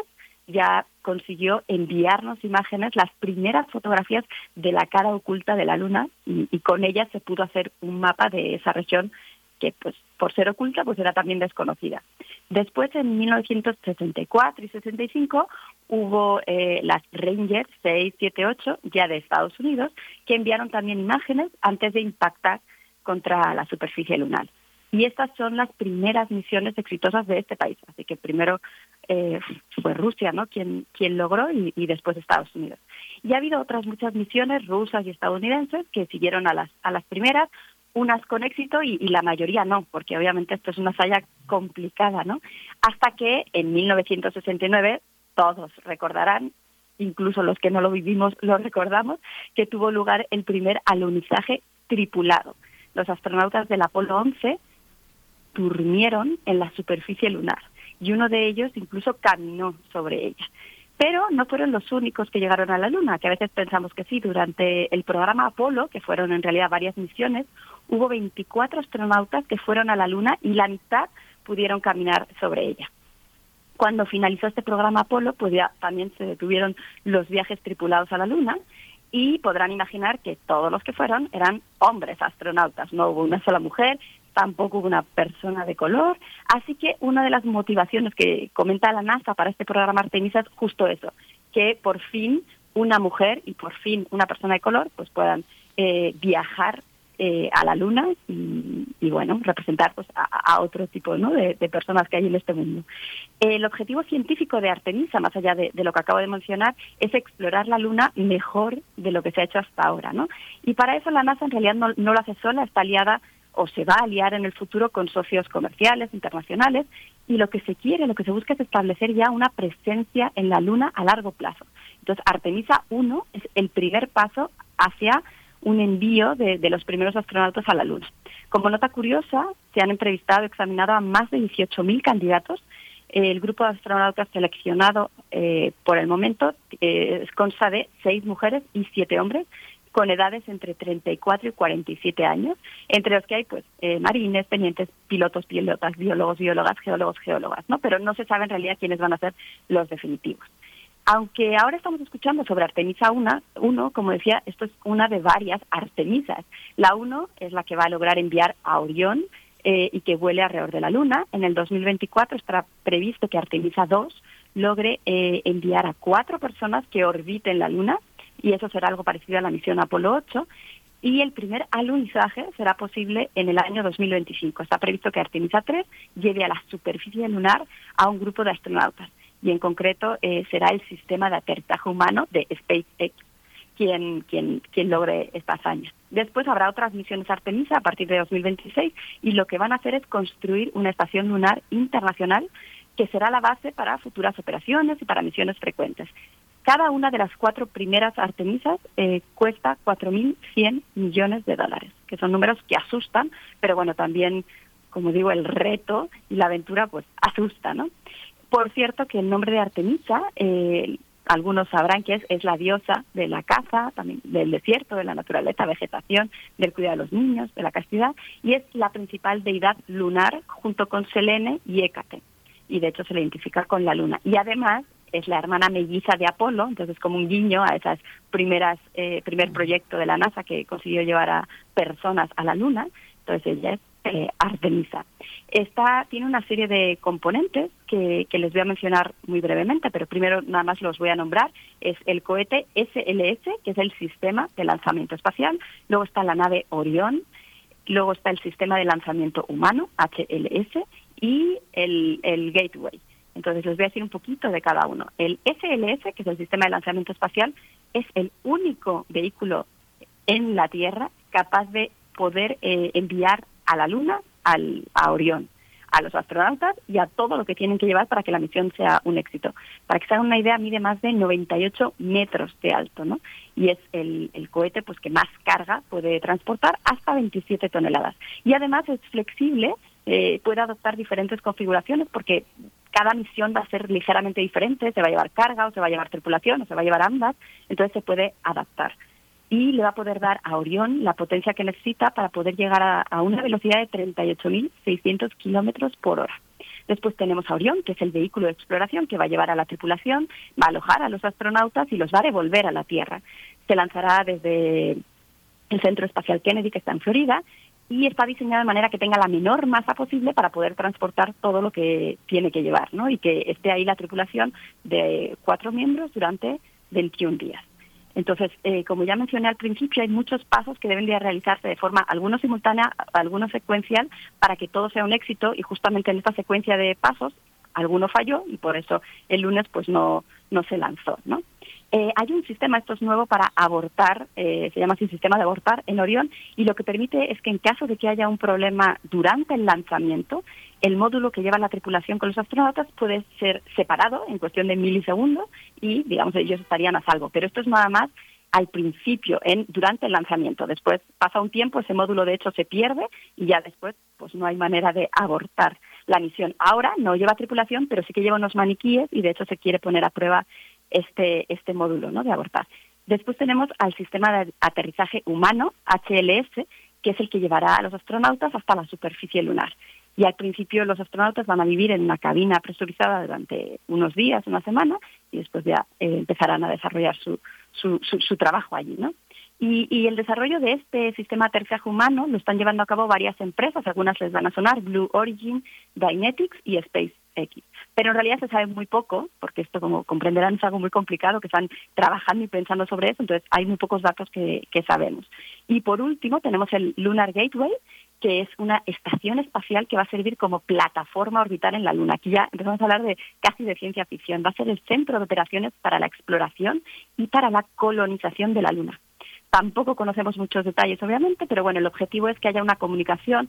ya consiguió enviarnos imágenes, las primeras fotografías de la cara oculta de la Luna y, con ellas se pudo hacer un mapa de esa región que pues por ser oculta pues era también desconocida. Después en 1964 y 65 hubo eh, las Ranger 678 ya de Estados Unidos que enviaron también imágenes antes de impactar contra la superficie lunar. Y estas son las primeras misiones exitosas de este país. Así que primero eh, fue Rusia, ¿no? Quien, quien logró y, después Estados Unidos. Y ha habido otras muchas misiones rusas y estadounidenses que siguieron a las, a las primeras, unas con éxito y, y, la mayoría no, porque obviamente esto es una falla complicada, ¿no? Hasta que en 1969 todos recordarán, incluso los que no lo vivimos lo recordamos, que tuvo lugar el primer alunizaje tripulado. Los astronautas del Apolo 11 durmieron en la superficie lunar y uno de ellos incluso caminó sobre ella. Pero no fueron los únicos que llegaron a la Luna, que a veces pensamos que sí. Durante el programa Apolo, que fueron en realidad varias misiones, hubo 24 astronautas que fueron a la Luna y la mitad pudieron caminar sobre ella. Cuando finalizó este programa Apolo, pues ya también se detuvieron los viajes tripulados a la Luna y podrán imaginar que todos los que fueron eran hombres astronautas, no hubo una sola mujer, tampoco una persona de color, así que una de las motivaciones que comenta la NASA para este programa Artemisa es justo eso, que por fin una mujer y por fin una persona de color pues puedan eh, viajar eh, a la luna y, bueno, representar pues, a, otro tipo ¿no? de, personas que hay en este mundo. El objetivo científico de Artemisa, más allá de, lo que acabo de mencionar, es explorar la luna mejor de lo que se ha hecho hasta ahora. ¿no? Y para eso la NASA en realidad no lo hace sola, está aliada o se va a aliar en el futuro con socios comerciales internacionales y lo que se quiere, lo que se busca es establecer ya una presencia en la Luna a largo plazo. Entonces, Artemisa 1 es el primer paso hacia un envío de, los primeros astronautas a la Luna. Como nota curiosa, se han entrevistado examinado a más de 18.000 candidatos. El grupo de astronautas seleccionado eh, por el momento eh, consta de seis mujeres y siete hombres con edades entre 34 y 47 años, entre los que hay pues eh, marines, tenientes, pilotos, pilotas, biólogos, biólogas, geólogos, geólogas, ¿no? Pero no se sabe en realidad quiénes van a ser los definitivos. Aunque ahora estamos escuchando sobre Artemisa 1, como decía, esto es una de varias Artemisas. La 1 es la que va a lograr enviar a Orión eh, y que vuele alrededor de la Luna. En el 2024 está previsto que Artemisa 2 logre eh, enviar a cuatro personas que orbiten la Luna y eso será algo parecido a la misión Apolo 8 y el primer alunizaje será posible en el año 2025. Está previsto que Artemisa 3 lleve a la superficie lunar a un grupo de astronautas y en concreto eh, será el sistema de aterrizaje humano de SpaceX quien, quien, quien logre esta hazaña. Después habrá otras misiones Artemisa a partir de 2026 y lo que van a hacer es construir una estación lunar internacional que será la base para futuras operaciones y para misiones frecuentes. Cada una de las cuatro primeras Artemisas eh, cuesta 4.100 millones de dólares, que son números que asustan, pero bueno, también, como digo, el reto y la aventura pues asusta, ¿no? Por cierto que el nombre de Artemisa, eh, algunos sabrán que es, es la diosa de la caza, también del desierto, de la naturaleza, vegetación, del cuidado de los niños, de la castidad, y es la principal deidad lunar junto con Selene y Hécate. Y de hecho se le identifica con la luna. Y además es la hermana melliza de Apolo, entonces como un guiño a esas primeras eh, primer proyecto de la NASA que consiguió llevar a personas a la Luna, entonces ella es eh, Artemisa. Esta tiene una serie de componentes que, que, les voy a mencionar muy brevemente, pero primero nada más los voy a nombrar. Es el cohete SLS, que es el sistema de lanzamiento espacial, luego está la nave Orión, luego está el sistema de lanzamiento humano, HLS, y el, el Gateway. Entonces les voy a decir un poquito de cada uno. El SLS, que es el sistema de lanzamiento espacial, es el único vehículo en la Tierra capaz de poder eh, enviar a la Luna, al, a Orión, a los astronautas y a todo lo que tienen que llevar para que la misión sea un éxito. Para que se hagan una idea, mide más de 98 metros de alto, ¿no? Y es el, el cohete pues que más carga puede transportar hasta 27 toneladas. Y además es flexible, eh, puede adoptar diferentes configuraciones porque cada misión va a ser ligeramente diferente, se va a llevar carga o se va a llevar tripulación o se va a llevar ambas, entonces se puede adaptar. Y le va a poder dar a Orión la potencia que necesita para poder llegar a, una velocidad de 38.600 kilómetros por hora. Después tenemos a Orión, que es el vehículo de exploración que va a llevar a la tripulación, va a alojar a los astronautas y los va a devolver a la Tierra. Se lanzará desde el Centro Espacial Kennedy, que está en Florida, y está diseñado de manera que tenga la menor masa posible para poder transportar todo lo que tiene que llevar, ¿no? Y que esté ahí la tripulación de cuatro miembros durante 21 días. Entonces, eh, como ya mencioné al principio, hay muchos pasos que deben de realizarse de forma, algunos simultánea, algunos secuencial, para que todo sea un éxito y justamente en esta secuencia de pasos, alguno falló y por eso el lunes pues no, no se lanzó, ¿no? Eh, hay un sistema, esto es nuevo, para abortar, eh, se llama así sistema de abortar en Orión, y lo que permite es que en caso de que haya un problema durante el lanzamiento, el módulo que lleva la tripulación con los astronautas puede ser separado en cuestión de milisegundos y, digamos, ellos estarían a salvo. Pero esto es nada más al principio, en, durante el lanzamiento. Después pasa un tiempo, ese módulo de hecho se pierde y ya después pues no hay manera de abortar la misión. Ahora no lleva tripulación, pero sí que lleva unos maniquíes y de hecho se quiere poner a prueba este, este módulo ¿no? de abortar. Después tenemos al sistema de aterrizaje humano, HLS, que es el que llevará a los astronautas hasta la superficie lunar. Y al principio los astronautas van a vivir en una cabina presurizada durante unos días, una semana, y después ya eh, empezarán a desarrollar su, su, su, trabajo allí, ¿no? Y, y, el desarrollo de este sistema de aterrizaje humano lo están llevando a cabo varias empresas, algunas les van a sonar, Blue Origin, Dynetics y SpaceX pero en realidad se sabe muy poco, porque esto, como comprenderán, es algo muy complicado, que están trabajando y pensando sobre eso, entonces hay muy pocos datos que, sabemos. Y por último, tenemos el Lunar Gateway, que es una estación espacial que va a servir como plataforma orbital en la Luna. Aquí ya empezamos a hablar de casi de ciencia ficción. Va a ser el centro de operaciones para la exploración y para la colonización de la Luna. Tampoco conocemos muchos detalles, obviamente, pero bueno, el objetivo es que haya una comunicación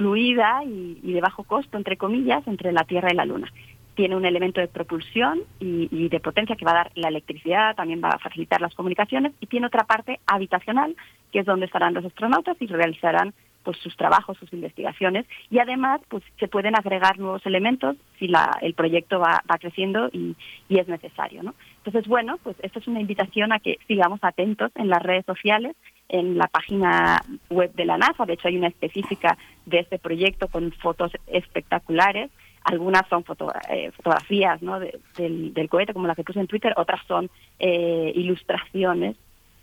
fluida y, de bajo costo, entre comillas, entre la Tierra y la Luna tiene un elemento de propulsión y, de potencia que va a dar la electricidad, también va a facilitar las comunicaciones y tiene otra parte habitacional, que es donde estarán los astronautas y realizarán pues sus trabajos, sus investigaciones y además pues se pueden agregar nuevos elementos si la, el proyecto va, va creciendo y, y, es necesario, ¿no? Entonces, bueno, pues esto es una invitación a que sigamos atentos en las redes sociales, en la página web de la NASA, de hecho hay una específica de este proyecto con fotos espectaculares, algunas son foto, eh, fotografías ¿no? del, del, cohete, como la que puse en Twitter, otras son eh, ilustraciones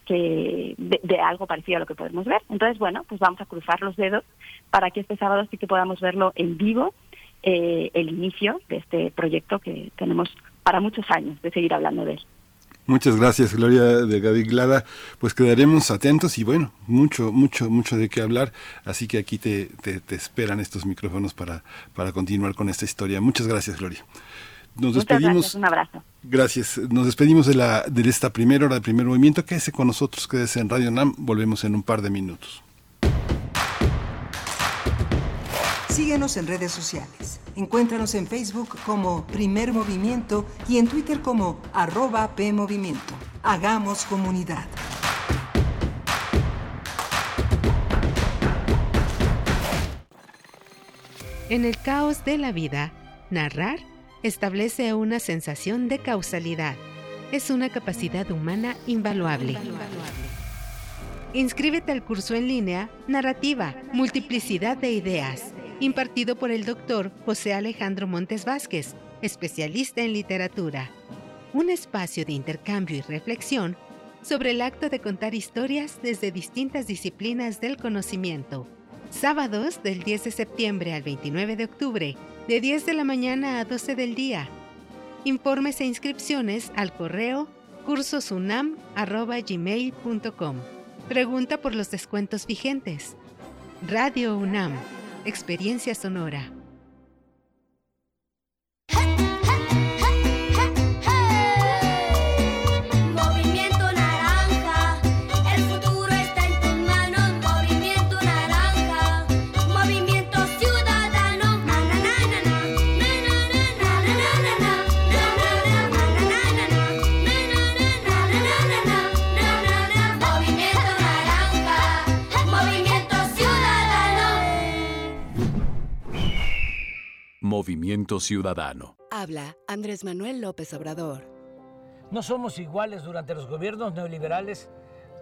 que de, algo parecido a lo que podemos ver. Entonces, bueno, pues vamos a cruzar los dedos para que este sábado sí que podamos verlo en vivo, eh, el inicio de este proyecto que tenemos para muchos años de seguir hablando de él. Muchas gracias, Gloria de Gaviglada. Pues quedaremos atentos y bueno, mucho, mucho, mucho de qué hablar. Así que aquí te, te, te esperan estos micrófonos para, para continuar con esta historia. Muchas gracias, Gloria. Nos despedimos. Gracias, un abrazo. Gracias. Nos despedimos de, la, de esta primera hora de primer movimiento. Quédese con nosotros, quédese en Radio NAM. Volvemos en un par de minutos. Síguenos en redes sociales. Encuéntranos en Facebook como Primer Movimiento y en Twitter como arroba PMovimiento. Hagamos comunidad. En el caos de la vida, narrar establece una sensación de causalidad. Es una capacidad humana invaluable. Inscríbete al curso en línea Narrativa, Multiplicidad de Ideas, impartido por el doctor José Alejandro Montes Vázquez, especialista en literatura. Un espacio de intercambio y reflexión sobre el acto de contar historias desde distintas disciplinas del conocimiento. Sábados del 10 de septiembre al 29 de octubre de 10 de la mañana a 12 del día. Informes e inscripciones al correo cursosunam.gmail.com. Pregunta por los descuentos vigentes. Radio UNAM, Experiencia Sonora. Movimiento Ciudadano. Habla Andrés Manuel López Obrador. No somos iguales durante los gobiernos neoliberales.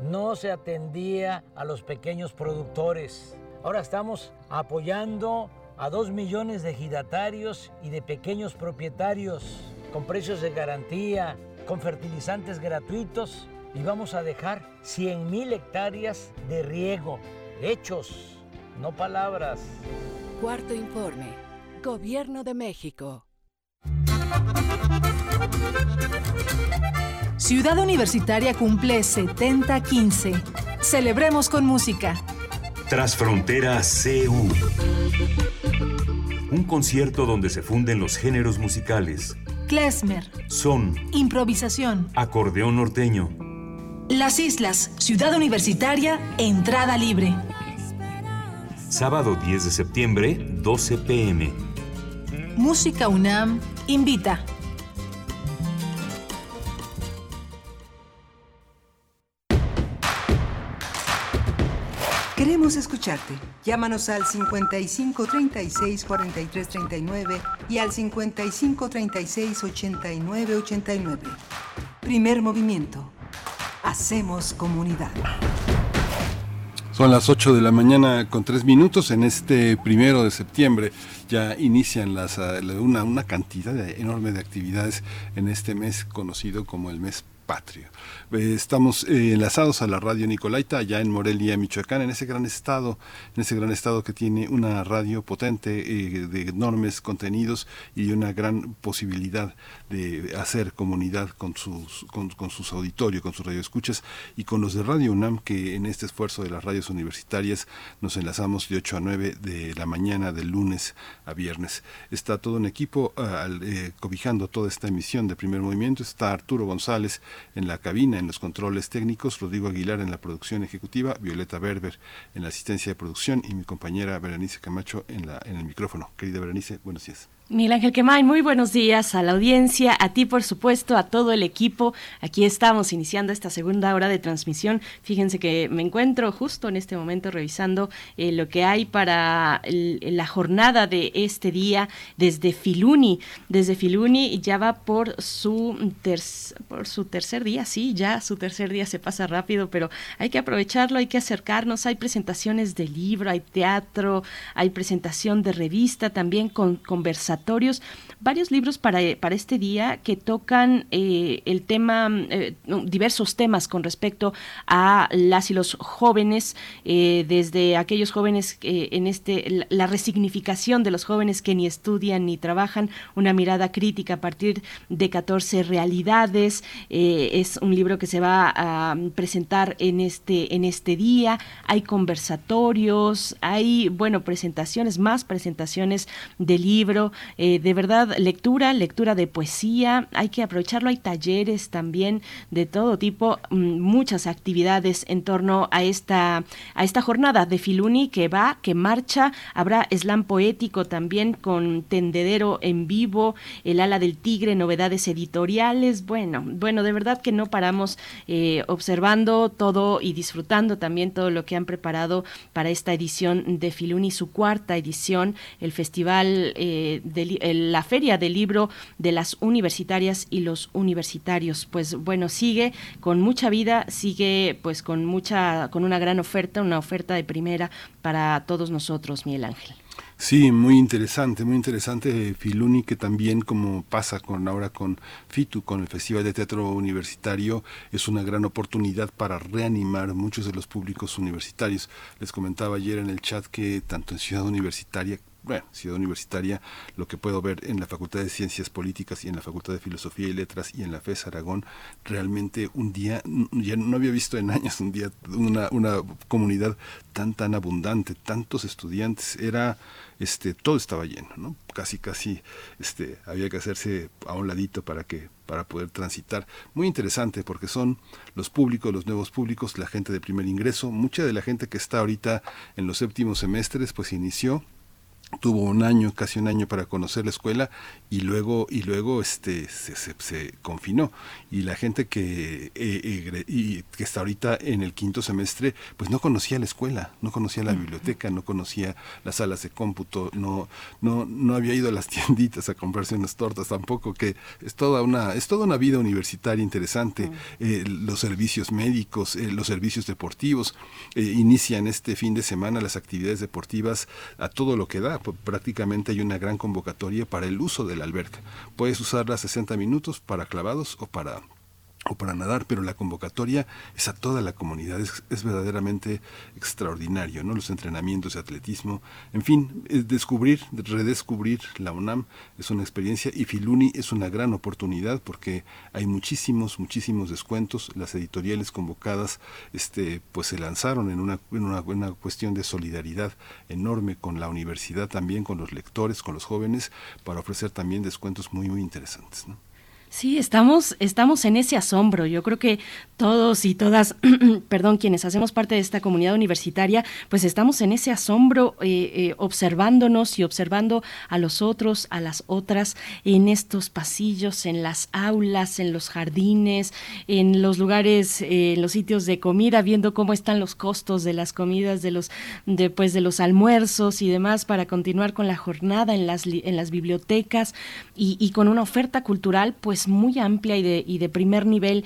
No se atendía a los pequeños productores. Ahora estamos apoyando a dos millones de ejidatarios y de pequeños propietarios con precios de garantía, con fertilizantes gratuitos y vamos a dejar 100 mil hectáreas de riego. Hechos, no palabras. Cuarto informe. Gobierno de México. Ciudad Universitaria cumple 7015. Celebremos con música. Trasfrontera CU. Un concierto donde se funden los géneros musicales. Klezmer. Son. Improvisación. Acordeón norteño. Las Islas, Ciudad Universitaria, entrada libre. Sábado 10 de septiembre, 12 pm. Música UNAM invita. Queremos escucharte. Llámanos al 55 36 43 39 y al 55 36 89 89. Primer movimiento. Hacemos comunidad. Son las 8 de la mañana con 3 minutos en este primero de septiembre. Ya inician las, ah, una, una cantidad enorme de actividades en este mes conocido como el mes patrio. Eh, estamos eh, enlazados a la radio Nicolaita, allá en Morelia, Michoacán, en ese gran estado, en ese gran estado que tiene una radio potente eh, de enormes contenidos y una gran posibilidad de hacer comunidad con sus, con, sus auditorios, con sus radioescuchas y con los de Radio UNAM, que en este esfuerzo de las radios universitarias nos enlazamos de 8 a 9 de la mañana del lunes a viernes. Está todo un equipo cobijando toda esta emisión de primer movimiento. Está Arturo González en la cabina, en los controles técnicos, Rodrigo Aguilar en la producción ejecutiva, Violeta Berber en la asistencia de producción y mi compañera Berenice Camacho en, la, en el micrófono. Querida Berenice, buenos días. Miguel Ángel Quemay, muy buenos días a la audiencia, a ti por supuesto, a todo el equipo. Aquí estamos iniciando esta segunda hora de transmisión. Fíjense que me encuentro justo en este momento revisando eh, lo que hay para la jornada de este día desde Filuni. Desde Filuni ya va por su, por su tercer día, sí, ya su tercer día se pasa rápido, pero hay que aprovecharlo, hay que acercarnos. Hay presentaciones de libro, hay teatro, hay presentación de revista, también con varios libros para, para este día que tocan eh, el tema, eh, diversos temas con respecto a las y los jóvenes, eh, desde aquellos jóvenes en este, la resignificación de los jóvenes que ni estudian ni trabajan, una mirada crítica a partir de 14 realidades. es un libro que se va a presentar en este, en este día. Hay conversatorios, hay, bueno, presentaciones, más presentaciones de libro. Eh, de verdad, lectura, lectura de poesía, hay que aprovecharlo, hay talleres también de todo tipo, mm, muchas actividades en torno a esta, a esta jornada de Filuni que va, que marcha, habrá slam poético también con tendedero en vivo, el ala del tigre, novedades editoriales, bueno, bueno, de verdad que no paramos eh, observando todo y disfrutando también todo lo que han preparado para esta edición de Filuni, su cuarta edición, el Festival eh, la Feria del Libro de las Universitarias y los Universitarios. Pues bueno, sigue con mucha vida, sigue pues con mucha, con una gran oferta, una oferta de primera para todos nosotros, Miguel Ángel. Sí, muy interesante, muy interesante Filuni, que también como pasa con ahora con FITU, con el Festival de Teatro Universitario, es una gran oportunidad para reanimar muchos de los públicos universitarios. Les comentaba ayer en el chat que tanto en Ciudad Universitaria bueno, ciudad universitaria, lo que puedo ver en la Facultad de Ciencias Políticas y en la Facultad de Filosofía y Letras y en la FES Aragón, realmente un día, ya no había visto en años un día una, una comunidad tan, tan abundante, tantos estudiantes, era, este, todo estaba lleno, ¿no? Casi, casi, este, había que hacerse a un ladito para que, para poder transitar. Muy interesante porque son los públicos, los nuevos públicos, la gente de primer ingreso, mucha de la gente que está ahorita en los séptimos semestres, pues inició tuvo un año, casi un año para conocer la escuela y luego y luego este se, se, confinó. Y la gente que eh, eh, y que está ahorita en el quinto semestre pues no conocía la escuela, no conocía la biblioteca, no conocía las salas de cómputo, no no no había ido a las (laughs) tienditas a comprarse unas tortas tampoco, que es toda una es toda una vida universitaria interesante, eh, los servicios médicos, los servicios deportivos inician este fin de semana las actividades deportivas a todo lo que da prácticamente hay una gran convocatoria para el uso de la alberca. Puedes usarla 60 minutos para clavados o para o para nadar, pero la convocatoria es a toda la comunidad, es, es, verdaderamente extraordinario, ¿no? Los entrenamientos de atletismo, en fin, es descubrir, redescubrir la UNAM es una experiencia y Filuni es una gran oportunidad porque hay muchísimos, muchísimos descuentos, las editoriales convocadas este, pues se lanzaron en una, en una, una cuestión de solidaridad enorme con la universidad también, con los lectores, con los jóvenes, para ofrecer también descuentos muy, muy interesantes, ¿no? Sí, estamos, estamos en ese asombro. Yo creo que todos y todas, (clears throat) perdón, quienes hacemos parte de esta comunidad universitaria, pues estamos en ese asombro eh, eh, observándonos y observando a los otros, a las otras, en estos pasillos, en las aulas, en los jardines, en los lugares, eh, en los sitios de comida, viendo cómo están los costos de las comidas, de los, de, pues, de los almuerzos y demás para continuar con la jornada en las, en las bibliotecas y, y con una oferta cultural, pues muy amplia y de, y de primer nivel.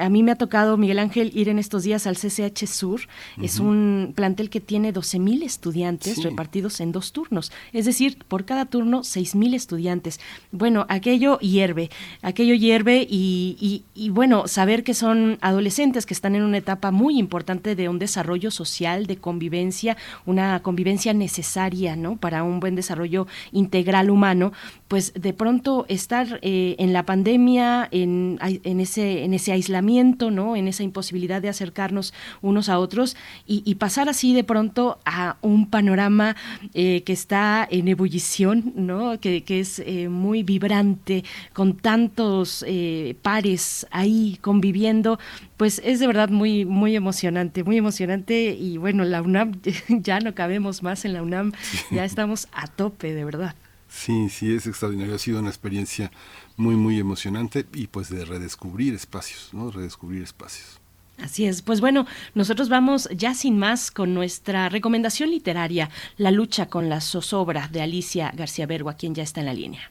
A mí me ha tocado, Miguel Ángel, ir en estos días al CCH Sur. Es un plantel que tiene 12.000 estudiantes repartidos en dos turnos. Es decir, por cada turno, 6.000 estudiantes. Bueno, aquello hierve, aquello hierve y, y, bueno, saber que son adolescentes que están en una etapa muy importante de un desarrollo social, de convivencia, una convivencia necesaria, ¿no? Para un buen desarrollo integral humano, pues de pronto estar eh, en la pandemia en, en, ese, en ese aislamiento, ¿no? en esa imposibilidad de acercarnos unos a otros y, pasar así de pronto a un panorama eh, que está en ebullición, ¿no? que, que es eh, muy vibrante, con tantos eh, pares ahí conviviendo, pues es de verdad muy, muy emocionante, muy emocionante y bueno, la UNAM (laughs) ya no cabemos más en la UNAM, ya estamos a tope, de verdad. Sí, sí, es extraordinario. Ha sido una experiencia muy, muy emocionante y pues de redescubrir espacios, ¿no? Redescubrir espacios. Así es. Pues bueno, nosotros vamos ya sin más con nuestra recomendación literaria, La lucha con la zozobra de Alicia García Bergua, quien ya está en la línea.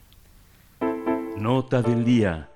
Nota del día.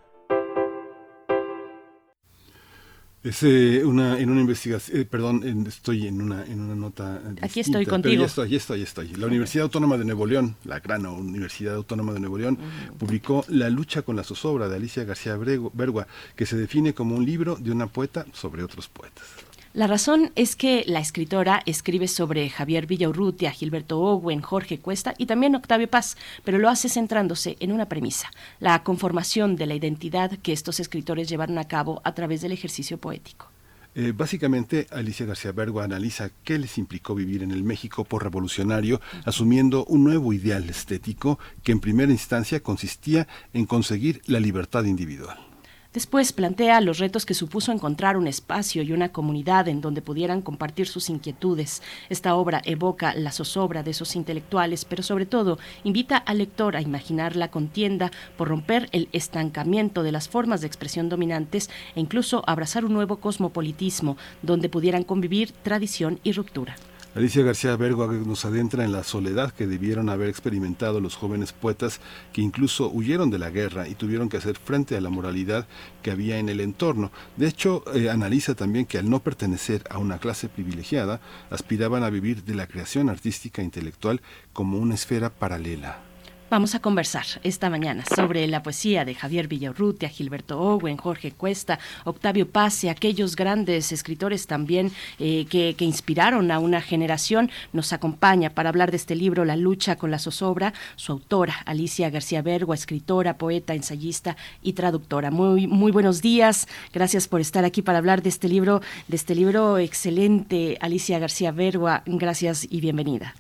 Es eh, una, en una investigación, eh, perdón, estoy en una, en una nota. Aquí estoy contigo. Ya estoy, ya estoy, ya estoy. La Universidad Autónoma de Nuevo León, la gran Universidad Autónoma de Nuevo León, publicó La lucha con la zozobra de Alicia García Bergua, que se define como un libro de una poeta sobre otros poetas. La razón es que la escritora escribe sobre Javier Villaurrutia, Gilberto Owen, Jorge Cuesta y también Octavio Paz, pero lo hace centrándose en una premisa, la conformación de la identidad que estos escritores llevaron a cabo a través del ejercicio poético. Eh, básicamente, Alicia García Bergua analiza qué les implicó vivir en el México por revolucionario, asumiendo un nuevo ideal estético que en primera instancia consistía en conseguir la libertad individual. Después plantea los retos que supuso encontrar un espacio y una comunidad en donde pudieran compartir sus inquietudes. Esta obra evoca la zozobra de esos intelectuales, pero sobre todo invita al lector a imaginar la contienda por romper el estancamiento de las formas de expresión dominantes e incluso abrazar un nuevo cosmopolitismo donde pudieran convivir tradición y ruptura. Alicia García Bergua nos adentra en la soledad que debieron haber experimentado los jóvenes poetas que incluso huyeron de la guerra y tuvieron que hacer frente a la moralidad que había en el entorno. De hecho, eh, analiza también que al no pertenecer a una clase privilegiada, aspiraban a vivir de la creación artística e intelectual como una esfera paralela. Vamos a conversar esta mañana sobre la poesía de Javier Villarrutia, Gilberto Owen, Jorge Cuesta, Octavio Pase, aquellos grandes escritores también eh, que, inspiraron a una generación. Nos acompaña para hablar de este libro, La lucha con la zozobra, su autora, Alicia García Bergua, escritora, poeta, ensayista y traductora. Muy, muy buenos días. Gracias por estar aquí para hablar de este libro, de este libro excelente, Alicia García Bergua. Gracias y bienvenida.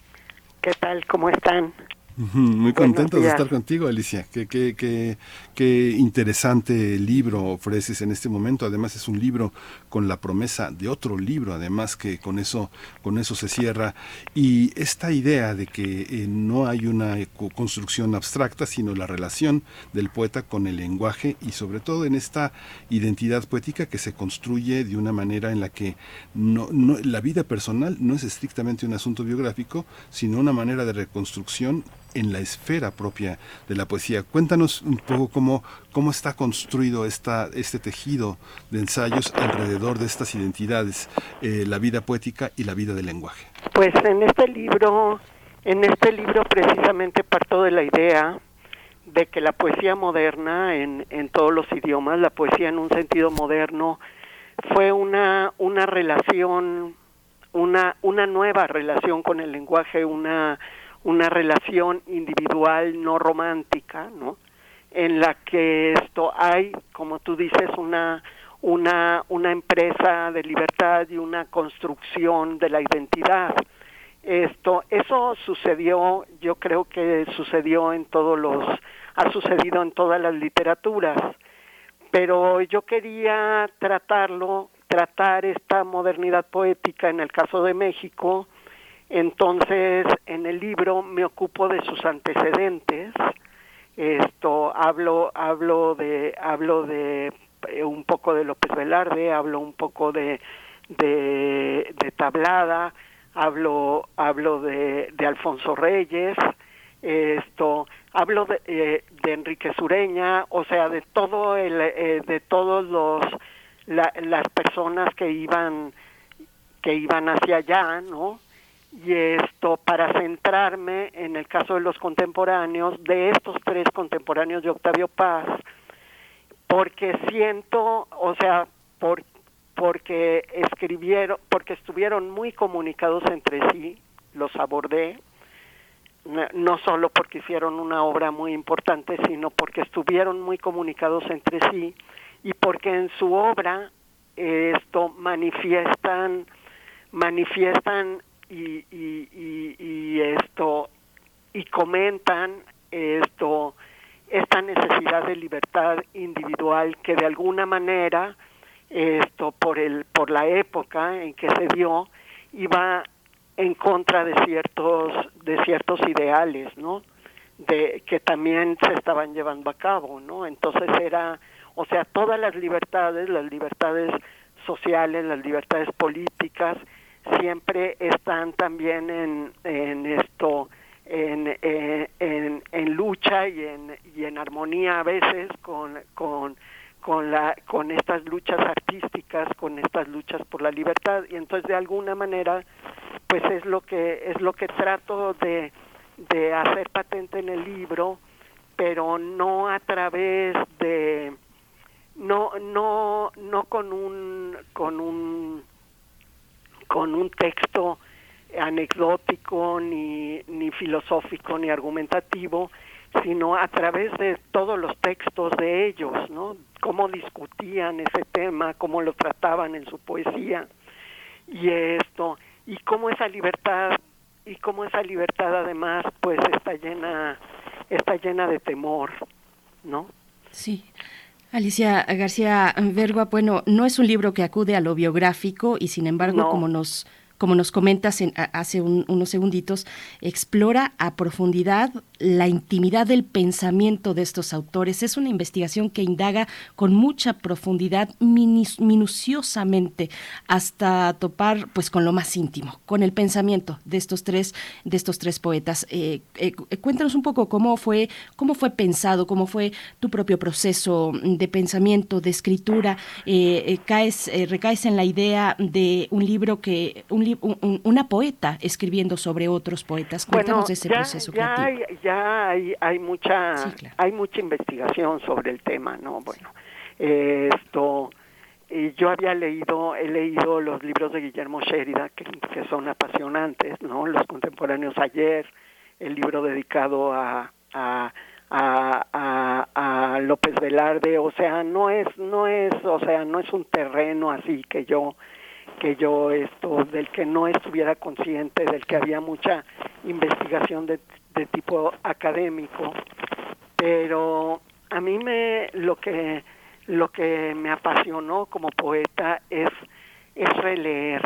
¿Qué tal? ¿Cómo están? Muy contentos de estar contigo, Alicia. Qué, qué, qué, qué, interesante libro ofreces en este momento. Además es un libro con la promesa de otro libro, además que con eso, con eso se cierra. Y esta idea de que eh, no hay una construcción abstracta, sino la relación del poeta con el lenguaje y sobre todo en esta identidad poética que se construye de una manera en la que no, no, la vida personal no es estrictamente un asunto biográfico, sino una manera de reconstrucción en la esfera propia de la poesía. Cuéntanos un poco cómo, cómo está construido esta, este tejido de ensayos alrededor de estas identidades, eh, la vida poética y la vida del lenguaje. Pues en este libro, en este libro precisamente parto de la idea de que la poesía moderna en, en todos los idiomas, la poesía en un sentido moderno, fue una, una relación, una, una nueva relación con el lenguaje, una una relación individual no romántica, ¿no? En la que esto hay, como tú dices, una una una empresa de libertad y una construcción de la identidad. Esto eso sucedió, yo creo que sucedió en todos los ha sucedido en todas las literaturas, pero yo quería tratarlo, tratar esta modernidad poética en el caso de México entonces, en el libro me ocupo de sus antecedentes. Esto hablo hablo de hablo de eh, un poco de López Velarde, hablo un poco de de, Tablada, hablo hablo de, de Alfonso Reyes, esto hablo de, eh, de Enrique Sureña, o sea, de todo el eh, de todos los las personas que iban que iban hacia allá, ¿no? Y esto para centrarme en el caso de los contemporáneos, de estos tres contemporáneos de Octavio Paz, porque siento, o sea, por, porque escribieron, porque estuvieron muy comunicados entre sí, los abordé, no solo porque hicieron una obra muy importante, sino porque estuvieron muy comunicados entre sí y porque en su obra esto manifiestan manifiestan y, y, y, esto y comentan esto esta necesidad de libertad individual que de alguna manera esto por el por la época en que se dio iba en contra de ciertos de ciertos ideales no de que también se estaban llevando a cabo, ¿no? Entonces era, o sea, todas las libertades, las libertades sociales, las libertades políticas, siempre están también en, en esto, en, eh, en, en, lucha y en, y en armonía a veces con, con, con, la, con estas luchas artísticas, con estas luchas por la libertad. Y entonces de alguna manera pues es lo que es lo que trato de, de hacer patente en el libro, pero no a través de no no no con un con un con un texto anecdótico ni ni filosófico ni argumentativo sino a través de todos los textos de ellos no cómo discutían ese tema cómo lo trataban en su poesía y esto y cómo esa libertad y cómo esa libertad además pues está llena está llena de temor no sí Alicia García Vergua, bueno, no es un libro que acude a lo biográfico y sin embargo, como nos como nos comentas en, hace unos segunditos, explora a profundidad la intimidad del pensamiento de estos autores. Es una investigación que indaga con mucha profundidad, minuciosamente, hasta topar pues con lo más íntimo, con el pensamiento de estos tres, de estos tres poetas. Eh, eh, cuéntanos un poco cómo fue, cómo fue pensado, cómo fue tu propio proceso de pensamiento, de escritura. Eh, caes, recaes en la idea de un libro que una poeta escribiendo sobre otros poetas. Cuéntanos de ese proceso ya creativo. Hay, ya hay, hay mucha hay mucha investigación sobre el tema, ¿no? Bueno, esto y yo había leído, he leído los libros de Guillermo Sheridan, que, que son apasionantes, ¿no? Los contemporáneos ayer, el libro dedicado a, a a, a, a, López Velarde, o sea, no es, no es, o sea, no es un terreno así que yo que yo esto del que no estuviera consciente del que había mucha investigación de, de tipo académico pero a mí me lo que lo que me apasionó como poeta es es releer.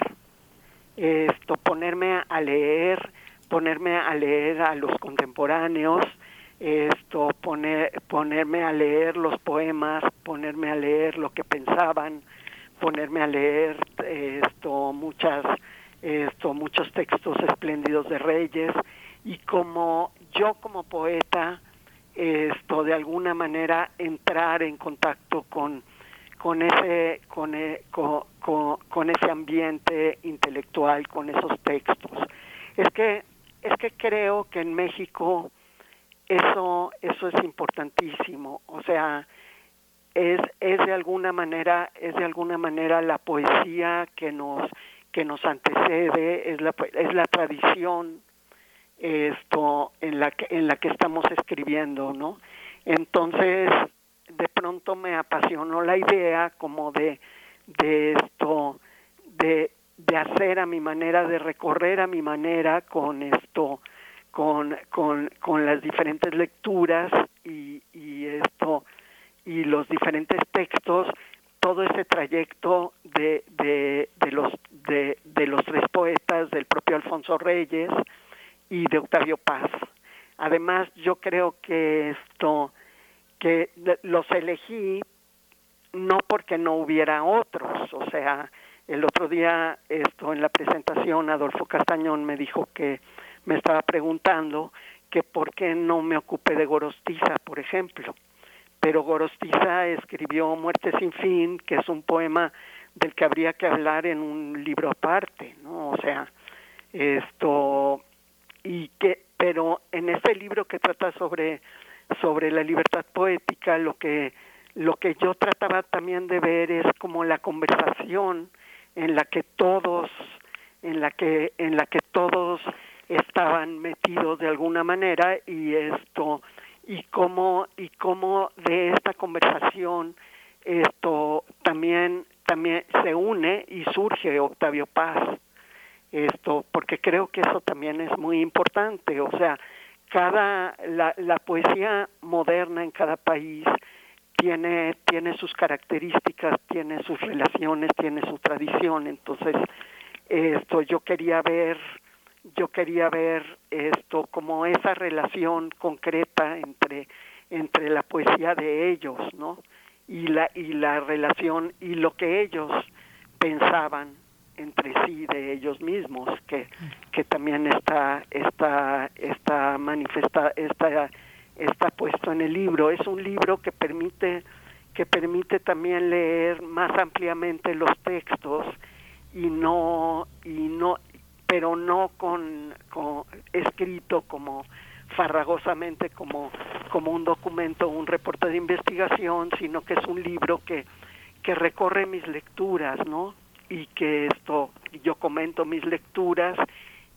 Esto ponerme a leer ponerme a leer a los contemporáneos esto poner ponerme a leer los poemas ponerme a leer lo que pensaban ponerme a leer esto muchas esto muchos textos espléndidos de Reyes y como yo como poeta esto de alguna manera entrar en contacto con con ese con, e, con, con, ese ambiente intelectual con esos textos. Es que es que creo que en México eso eso es importantísimo. O sea es, es de alguna manera es de alguna manera la poesía que nos que nos antecede es la es la tradición esto en la que en la que estamos escribiendo no entonces de pronto me apasionó la idea como de de esto de de hacer a mi manera de recorrer a mi manera con esto con con con las diferentes lecturas y, y esto y los diferentes textos, todo ese trayecto de, de, los, de, de los tres poetas, del propio Alfonso Reyes y de Octavio Paz. Además, yo creo que esto, que los elegí no porque no hubiera otros, o sea, el otro día esto en la presentación Adolfo Castañón me dijo que me estaba preguntando que por qué no me ocupé de Gorostiza, por ejemplo pero Gorostiza escribió Muerte sin fin, que es un poema del que habría que hablar en un libro aparte, ¿no? O sea, esto y que pero en este libro que trata sobre sobre la libertad poética, lo que lo que yo trataba también de ver es como la conversación en la que todos en la que en la que todos estaban metidos de alguna manera y esto y cómo y cómo de esta conversación esto también también se une y surge Octavio Paz. Esto porque creo que eso también es muy importante. O sea cada la, la poesía moderna en cada país tiene tiene sus características tiene sus relaciones tiene su tradición. Entonces esto yo quería ver yo quería ver esto como esa relación concreta entre entre la poesía de ellos, ¿no? Y la y la relación y lo que ellos pensaban entre sí de ellos mismos, que que también está está está manifesta está está puesto en el libro. Es un libro que permite que permite también leer más ampliamente los textos y no y no pero no con, escrito como farragosamente como como un documento un reporte de investigación sino que es un libro que que recorre mis lecturas no y que esto yo comento mis lecturas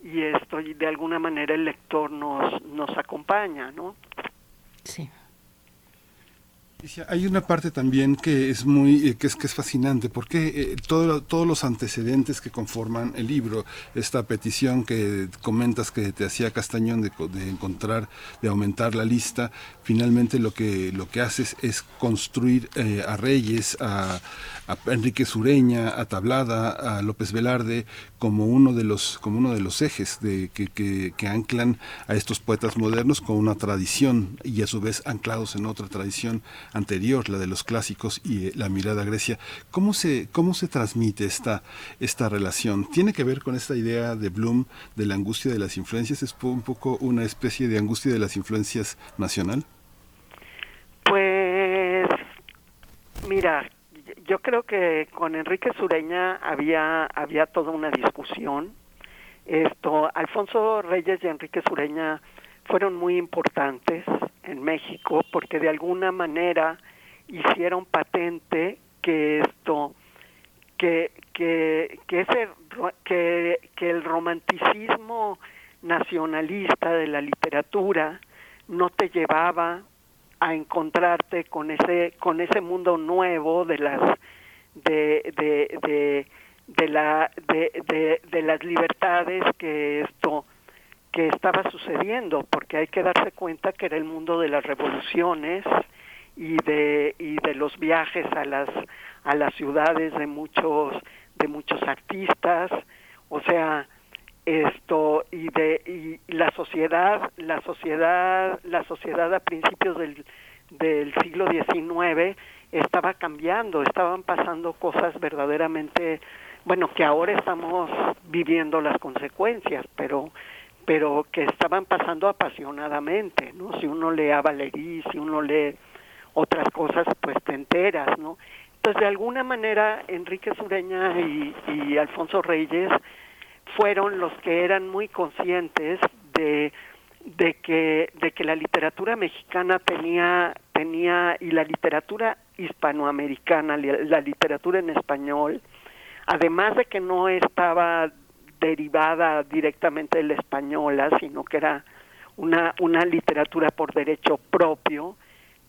y esto y de alguna manera el lector nos nos acompaña no sí hay una parte también que es muy eh, que es que es fascinante porque eh, todos los antecedentes que conforman el libro esta petición que comentas que te hacía Castañón de, encontrar de aumentar la lista finalmente lo que lo que haces es construir eh, a Reyes a, Enrique Sureña, a Tablada, a López Velarde como uno de los como uno de los ejes de que, que, anclan a estos poetas modernos con una tradición y a su vez anclados en otra tradición anterior, la de los clásicos y eh, la mirada a Grecia. ¿Cómo se cómo se transmite esta esta relación? ¿Tiene que ver con esta idea de Bloom de la angustia de las influencias? ¿Es un poco una especie de angustia de las influencias nacional? Pues mira, yo creo que con Enrique Sureña había había toda una discusión. Esto, Alfonso Reyes y Enrique Sureña fueron muy importantes en México porque de alguna manera hicieron patente que esto que que que ese que, que el romanticismo nacionalista de la literatura no te llevaba a encontrarte con ese con ese mundo nuevo de las de de de, de la de, de, las libertades que esto que estaba sucediendo porque hay que darse cuenta que era el mundo de las revoluciones y de y de los viajes a las a las ciudades de muchos de muchos artistas. O sea esto y de y la sociedad la sociedad la sociedad a principios del del siglo XIX estaba cambiando estaban pasando cosas verdaderamente bueno que ahora estamos viviendo las consecuencias pero pero que estaban pasando apasionadamente no si uno lee a Valerí si uno lee otras cosas pues te enteras no entonces de alguna manera Enrique Sureña y, y Alfonso Reyes fueron los que eran muy conscientes de, de que de que la literatura mexicana tenía tenía y la literatura hispanoamericana la literatura en español además de que no estaba derivada directamente de la española sino que era una una literatura por derecho propio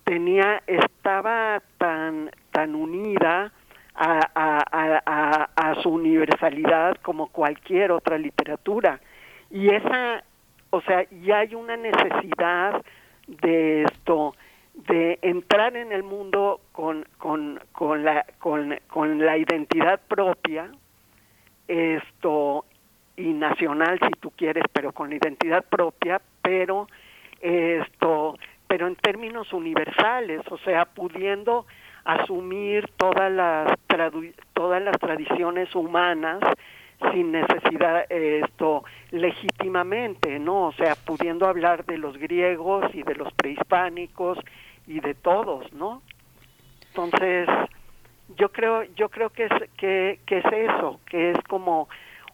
tenía estaba tan tan unida a, a, su universalidad como cualquier otra literatura. Y esa, o sea, ya hay una necesidad de esto, de entrar en el mundo con, con, con, la, con, con la identidad propia, esto, y nacional si tú quieres, pero con identidad propia, pero esto, pero en términos universales, o sea, pudiendo asumir todas las todas las tradiciones humanas sin necesidad esto legítimamente, ¿no? O sea, pudiendo hablar de los griegos y de los prehispánicos y de todos, ¿no? Entonces, yo creo yo creo que es que, que es eso, que es como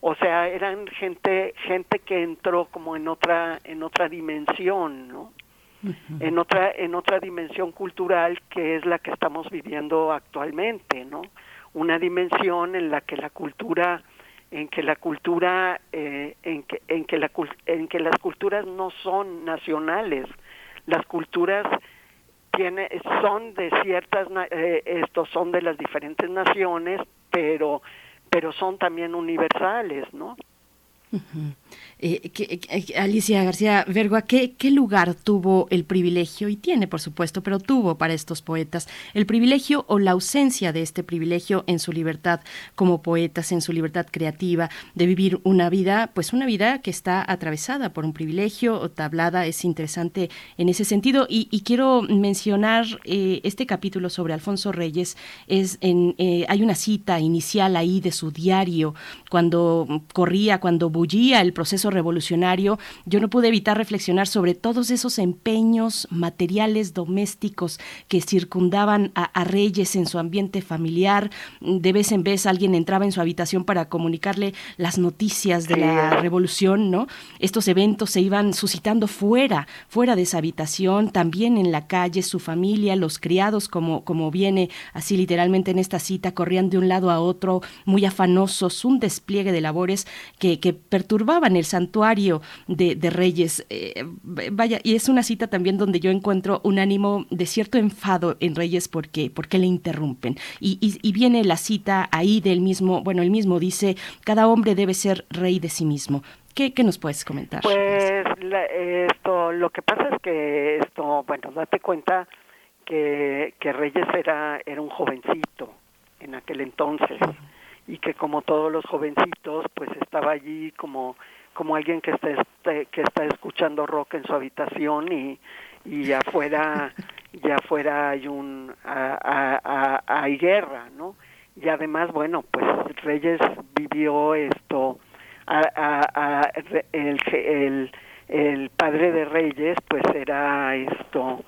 o sea, eran gente gente que entró como en otra en otra dimensión, ¿no? en otra en otra dimensión cultural que es la que estamos viviendo actualmente no una dimensión en la que la cultura en que la cultura eh, en que en que la en que las culturas no son nacionales. Las culturas tiene son de ciertas eh, estos son de las diferentes naciones pero pero son también universales no Eh, eh, Alicia García Vergua, ¿qué, ¿qué, lugar tuvo el privilegio, y tiene por supuesto, pero tuvo para estos poetas, el privilegio o la ausencia de este privilegio en su libertad como poetas, en su libertad creativa, de vivir una vida, pues una vida que está atravesada por un privilegio o tablada, es interesante en ese sentido. Y, quiero mencionar eh, este capítulo sobre Alfonso Reyes, es en, hay una cita inicial ahí de su diario, cuando corría, cuando bullía el revolucionario, yo no pude evitar reflexionar sobre todos esos empeños materiales domésticos que circundaban a, Reyes en su ambiente familiar. De vez en vez alguien entraba en su habitación para comunicarle las noticias de la revolución, ¿no? Estos eventos se iban suscitando fuera, fuera de esa habitación, también en la calle, su familia, los criados, como, como viene así literalmente en esta cita, corrían de un lado a otro, muy afanosos, un despliegue de labores que, que perturbaban el santuario de, Reyes. Eh, vaya, y es una cita también donde yo encuentro un ánimo de cierto enfado en Reyes porque, porque le interrumpen. Y, y, viene la cita ahí del mismo, bueno, el mismo dice, cada hombre debe ser rey de sí mismo. ¿Qué, qué nos puedes comentar? Pues esto, lo que pasa es que esto, bueno, date cuenta que, que Reyes era, era un jovencito en aquel entonces y que como todos los jovencitos pues estaba allí como como alguien que está este, que está escuchando rock en su habitación y y afuera ya afuera (laughs) hay un hay guerra no y además bueno pues Reyes vivió esto a, el, el, el padre de Reyes pues era esto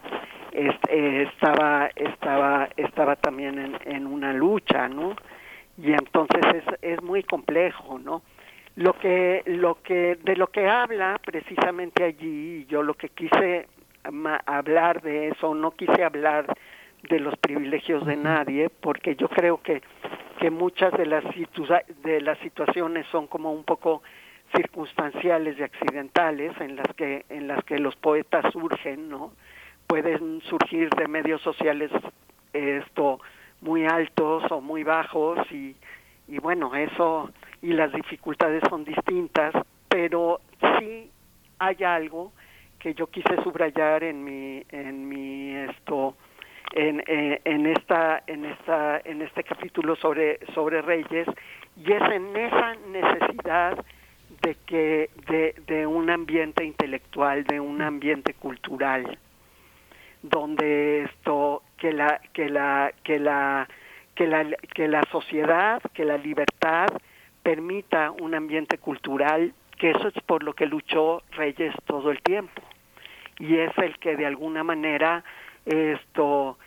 estaba estaba estaba también en, en una lucha no y entonces es, es muy complejo, ¿no? Lo que, lo que, de lo que habla precisamente allí, yo lo que quise hablar de eso, no quise hablar de los privilegios de nadie, porque yo creo que, que muchas de las, de las situaciones son como un poco circunstanciales y accidentales en las que en las que los poetas surgen no pueden surgir de medios sociales esto muy altos o muy bajos y, y bueno, eso y las dificultades son distintas, pero sí hay algo que yo quise subrayar en mi en mi esto en, en esta en esta en este capítulo sobre sobre Reyes y es en esa necesidad de que de un ambiente intelectual, de un ambiente cultural donde esto que la que la que la que la que la sociedad, que la libertad permita un ambiente cultural, que eso es por lo que luchó Reyes todo el tiempo. Y es el que de alguna manera esto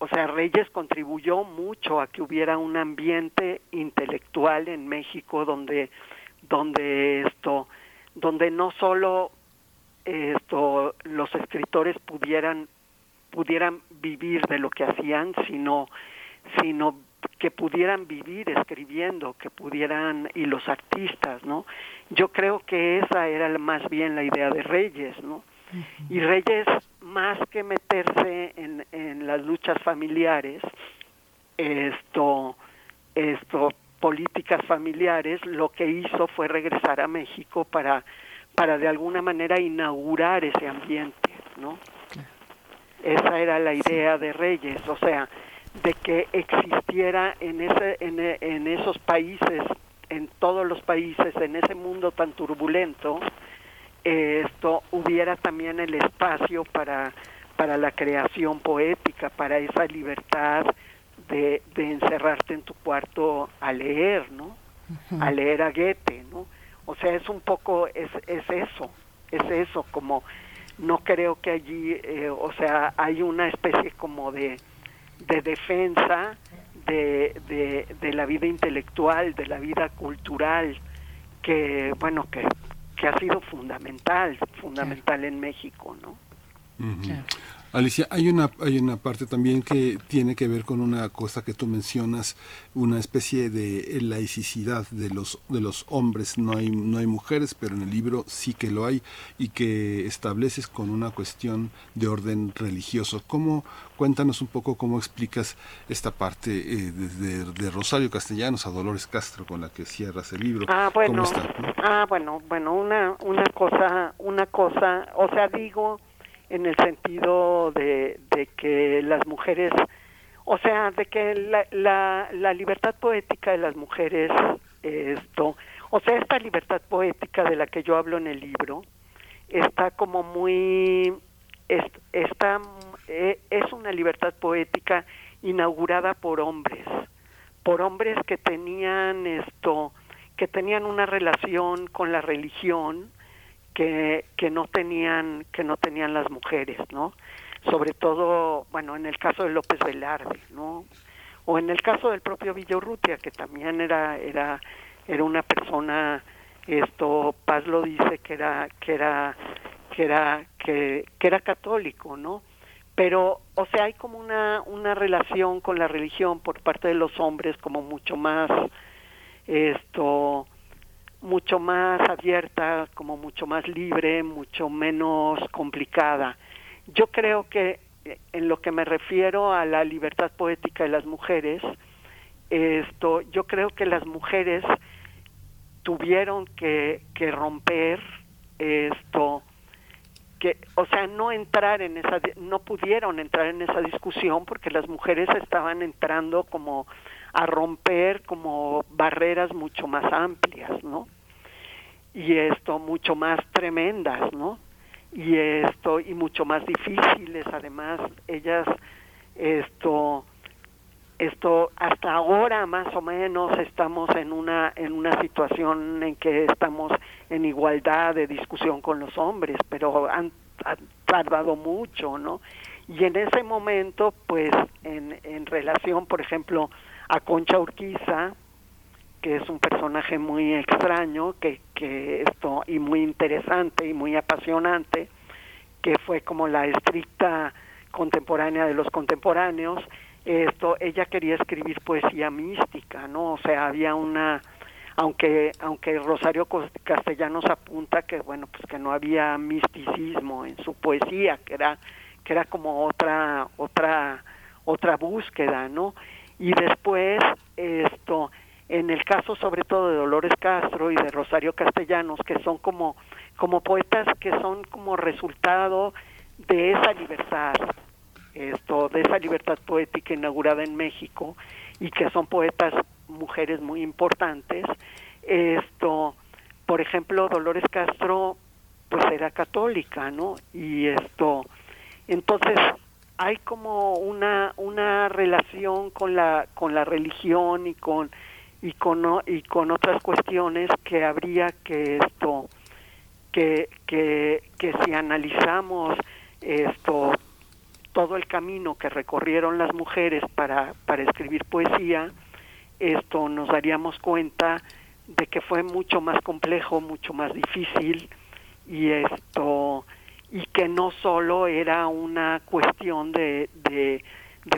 o sea, Reyes contribuyó mucho a que hubiera un ambiente intelectual en México donde donde esto donde no solo esto los escritores pudieran pudieran vivir de lo que hacían, sino, sino que pudieran vivir escribiendo, que pudieran, y los artistas, ¿no? Yo creo que esa era más bien la idea de Reyes, ¿no? Y Reyes, más que meterse en, en las luchas familiares, esto, esto, políticas familiares, lo que hizo fue regresar a México para, para de alguna manera inaugurar ese ambiente, ¿no? Esa era la idea de Reyes, o sea, de que existiera en, ese, en, esos países, en todos los países, en ese mundo tan turbulento, esto hubiera también el espacio para, para la creación poética, para esa libertad de, de encerrarte en tu cuarto a leer, ¿no? A leer a Goethe, ¿no? O sea, es un poco, es, es eso, es eso, como no creo que allí, eh, o sea, hay una especie como de, de defensa de, de, la vida intelectual, de la vida cultural, que, bueno, que, que ha sido fundamental, fundamental en México, ¿no? Alicia, hay una, hay una parte también que tiene que ver con una cosa que tú mencionas, una especie de laicidad de los, de los hombres. No hay, no hay mujeres, pero en el libro sí que lo hay y que estableces con una cuestión de orden religioso. ¿Cómo, cuéntanos un poco cómo explicas esta parte eh, desde de Rosario Castellanos a Dolores Castro con la que cierras el libro? Ah, bueno, ah, bueno, bueno, una, una cosa, una cosa, o sea, digo en el sentido de, de que las mujeres, o sea, de que la, la, la libertad poética de las mujeres, esto, o sea, esta libertad poética de la que yo hablo en el libro, está como muy, es, está, eh, es una libertad poética inaugurada por hombres, por hombres que tenían esto, que tenían una relación con la religión, que, que no tenían que no tenían las mujeres no sobre todo bueno en el caso de López Velarde no o en el caso del propio Villorrutia que también era era era una persona esto Paz lo dice que era que era que era que, que era católico no pero o sea hay como una una relación con la religión por parte de los hombres como mucho más esto mucho más abierta, como mucho más libre, mucho menos complicada. Yo creo que eh, en lo que me refiero a la libertad poética de las mujeres, esto, yo creo que las mujeres tuvieron que, que romper esto, que, o sea, no entrar en esa, no pudieron entrar en esa discusión porque las mujeres estaban entrando como a romper como barreras mucho más amplias, ¿no? Y esto mucho más tremendas, ¿no? Y esto y mucho más difíciles, además ellas esto esto hasta ahora más o menos estamos en una en una situación en que estamos en igualdad de discusión con los hombres, pero han, tardado mucho, ¿no? Y en ese momento, pues en, en relación, por ejemplo, a Concha Urquiza, que es un personaje muy extraño, que, que esto, y muy interesante y muy apasionante, que fue como la estricta contemporánea de los contemporáneos, esto, ella quería escribir poesía mística, ¿no? O sea, había una, aunque, aunque Rosario Castellanos apunta que, bueno, pues que no había misticismo en su poesía, que era, que era como otra, otra, otra búsqueda, ¿no? y después esto en el caso sobre todo de Dolores Castro y de Rosario Castellanos que son como como poetas que son como resultado de esa libertad esto de esa libertad poética inaugurada en México y que son poetas mujeres muy importantes. Esto por ejemplo Dolores Castro pues era católica no y esto entonces hay como una una relación con la con la religión y con y con y con otras cuestiones que habría que esto que que que si analizamos esto todo el camino que recorrieron las mujeres para para escribir poesía esto nos daríamos cuenta de que fue mucho más complejo mucho más difícil y esto y que no solo era una cuestión de, de,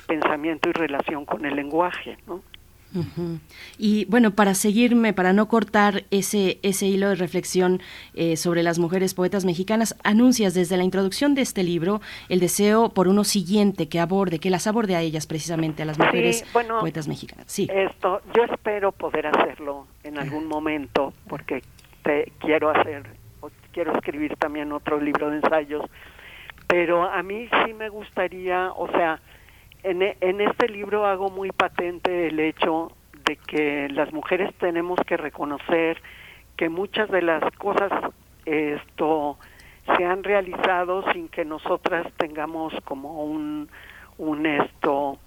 pensamiento y relación con el lenguaje, ¿no? Y bueno, para seguirme, para no cortar ese, ese hilo de reflexión eh, sobre las mujeres poetas mexicanas, anuncias desde la introducción de este libro el deseo por uno siguiente que aborde, que las aborde a ellas precisamente, a las mujeres poetas mexicanas. Sí. Esto, yo espero poder hacerlo en algún momento, porque te quiero hacer quiero escribir también otro libro de ensayos, pero a mí sí me gustaría, o sea, en, en este libro hago muy patente el hecho de que las mujeres tenemos que reconocer que muchas de las cosas esto se han realizado sin que nosotras tengamos como un un esto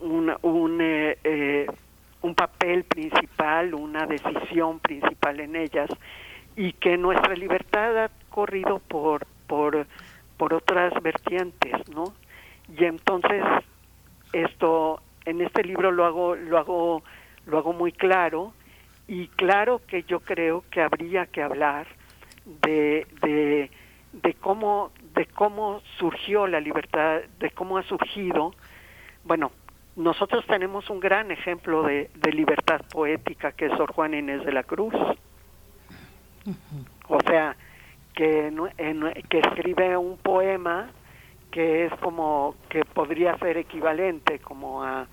un un, eh, eh, un papel principal una decisión principal en ellas y que nuestra libertad ha corrido por por por otras vertientes, ¿no? Y entonces esto en este libro lo hago lo hago lo hago muy claro. Y claro que yo creo que habría que hablar de de, de cómo de cómo surgió la libertad, de cómo ha surgido, bueno, nosotros tenemos un gran ejemplo de, de libertad poética que es Sor Juana Inés de la Cruz. O sea, que, que escribe un poema que es como que podría ser equivalente como a,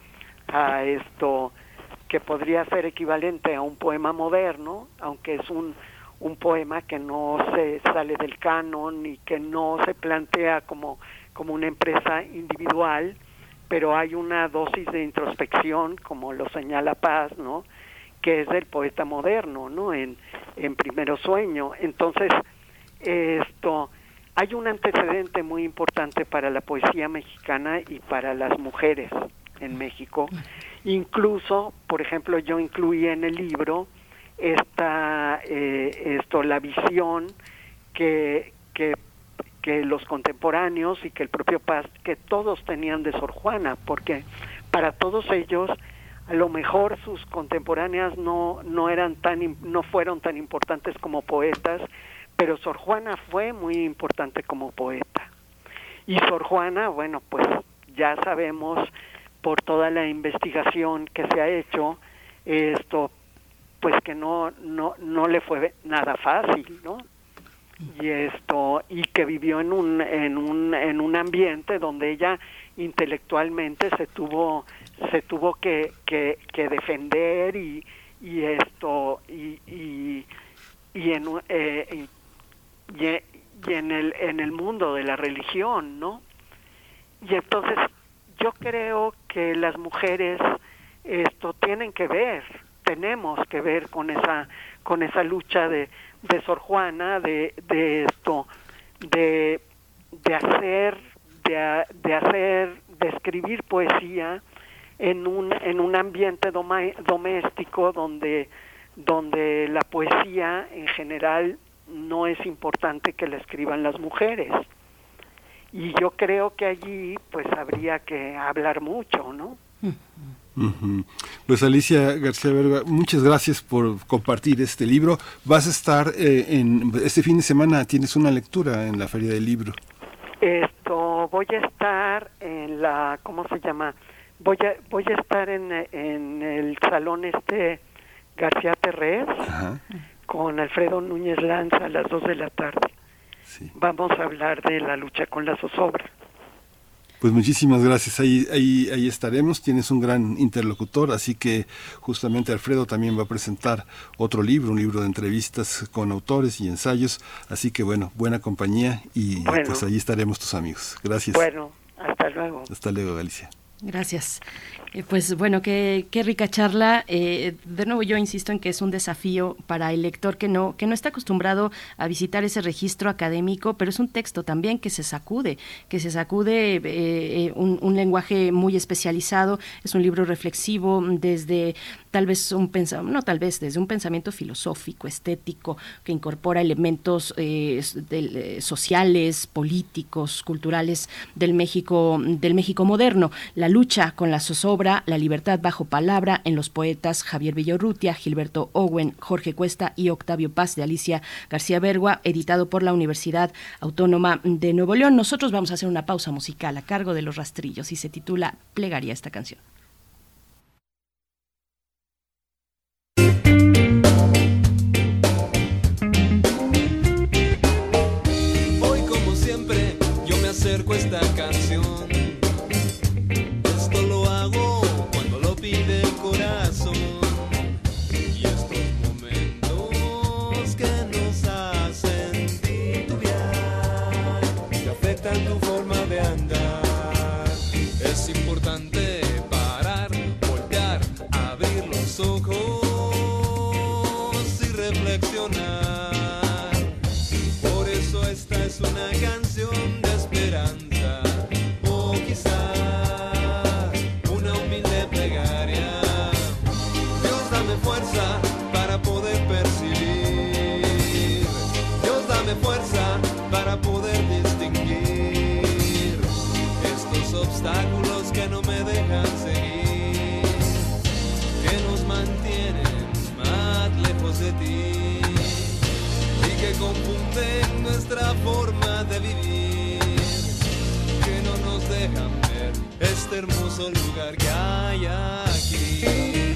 a esto que podría ser equivalente a un poema moderno, aunque es un, un poema que no se sale del canon y que no se plantea como, como una empresa individual, pero hay una dosis de introspección, como lo señala Paz, ¿no? que es del poeta moderno, ¿no? En, en Primero Sueño. Entonces, esto, hay un antecedente muy importante para la poesía mexicana y para las mujeres en México. Incluso, por ejemplo, yo incluí en el libro esta, eh, esto, la visión que, que, que los contemporáneos y que el propio Paz, que todos tenían de Sor Juana, porque para todos ellos a lo mejor sus contemporáneas no no eran tan no fueron tan importantes como poetas pero Sor Juana fue muy importante como poeta. Y Sor Juana bueno pues ya sabemos por toda la investigación que se ha hecho esto pues que no no no le fue nada fácil no y esto y que vivió en un en un en un ambiente donde ella intelectualmente se tuvo se tuvo que, que, defender y, y esto y, y, y en eh, y, en el en el mundo de la religión no y entonces yo creo que las mujeres esto tienen que ver tenemos que ver con esa con esa lucha de, de Sor Juana de, de esto de, de hacer de, de hacer de escribir poesía en un, en un ambiente doméstico donde, donde la poesía en general no es importante que la escriban las mujeres. Y yo creo que allí pues habría que hablar mucho, ¿no? Pues Alicia García Verga, muchas gracias por compartir este libro. Vas a estar eh, en este fin de semana, tienes una lectura en la Feria del Libro. Esto, voy a estar en la, ¿cómo se llama? voy a voy a estar en, en el salón este García Terrés con Alfredo Núñez Lanza a las 2 de la tarde. Vamos a hablar de la lucha con la zozobra. Pues muchísimas gracias. Ahí, ahí, ahí estaremos. Tienes un gran interlocutor, así que justamente Alfredo también va a presentar otro libro, un libro de entrevistas con autores y ensayos. Así que bueno, buena compañía y pues ahí estaremos tus amigos. Gracias. Bueno, hasta luego. Hasta luego, Galicia. Gracias. Eh, pues bueno, qué, qué rica charla. Eh, de nuevo yo insisto en que es un desafío para el lector que no, que no está acostumbrado a visitar ese registro académico, pero es un texto también que se sacude, que se sacude eh, un, un, lenguaje muy especializado. Es un libro reflexivo desde tal vez un pensamiento, no tal vez, desde un pensamiento filosófico, estético, que incorpora elementos sociales, políticos, culturales del México, del México moderno. La lucha con la zozobra, la libertad bajo palabra en los poetas Javier Villorrutia, Gilberto Owen, Jorge Cuesta y Octavio Paz de Alicia García Bergua, editado por la Universidad Autónoma de Nuevo León. Nosotros vamos a hacer una pausa musical a cargo de los rastrillos y se titula Plegaría esta canción. Una canción de esperanza o quizás una humilde plegaria. Dios dame fuerza para poder percibir. Dios dame fuerza para poder distinguir estos obstáculos que no me dejan seguir, que nos mantienen más lejos de ti y que confunden otra forma de vivir que no nos dejan ver este hermoso lugar que hay aquí.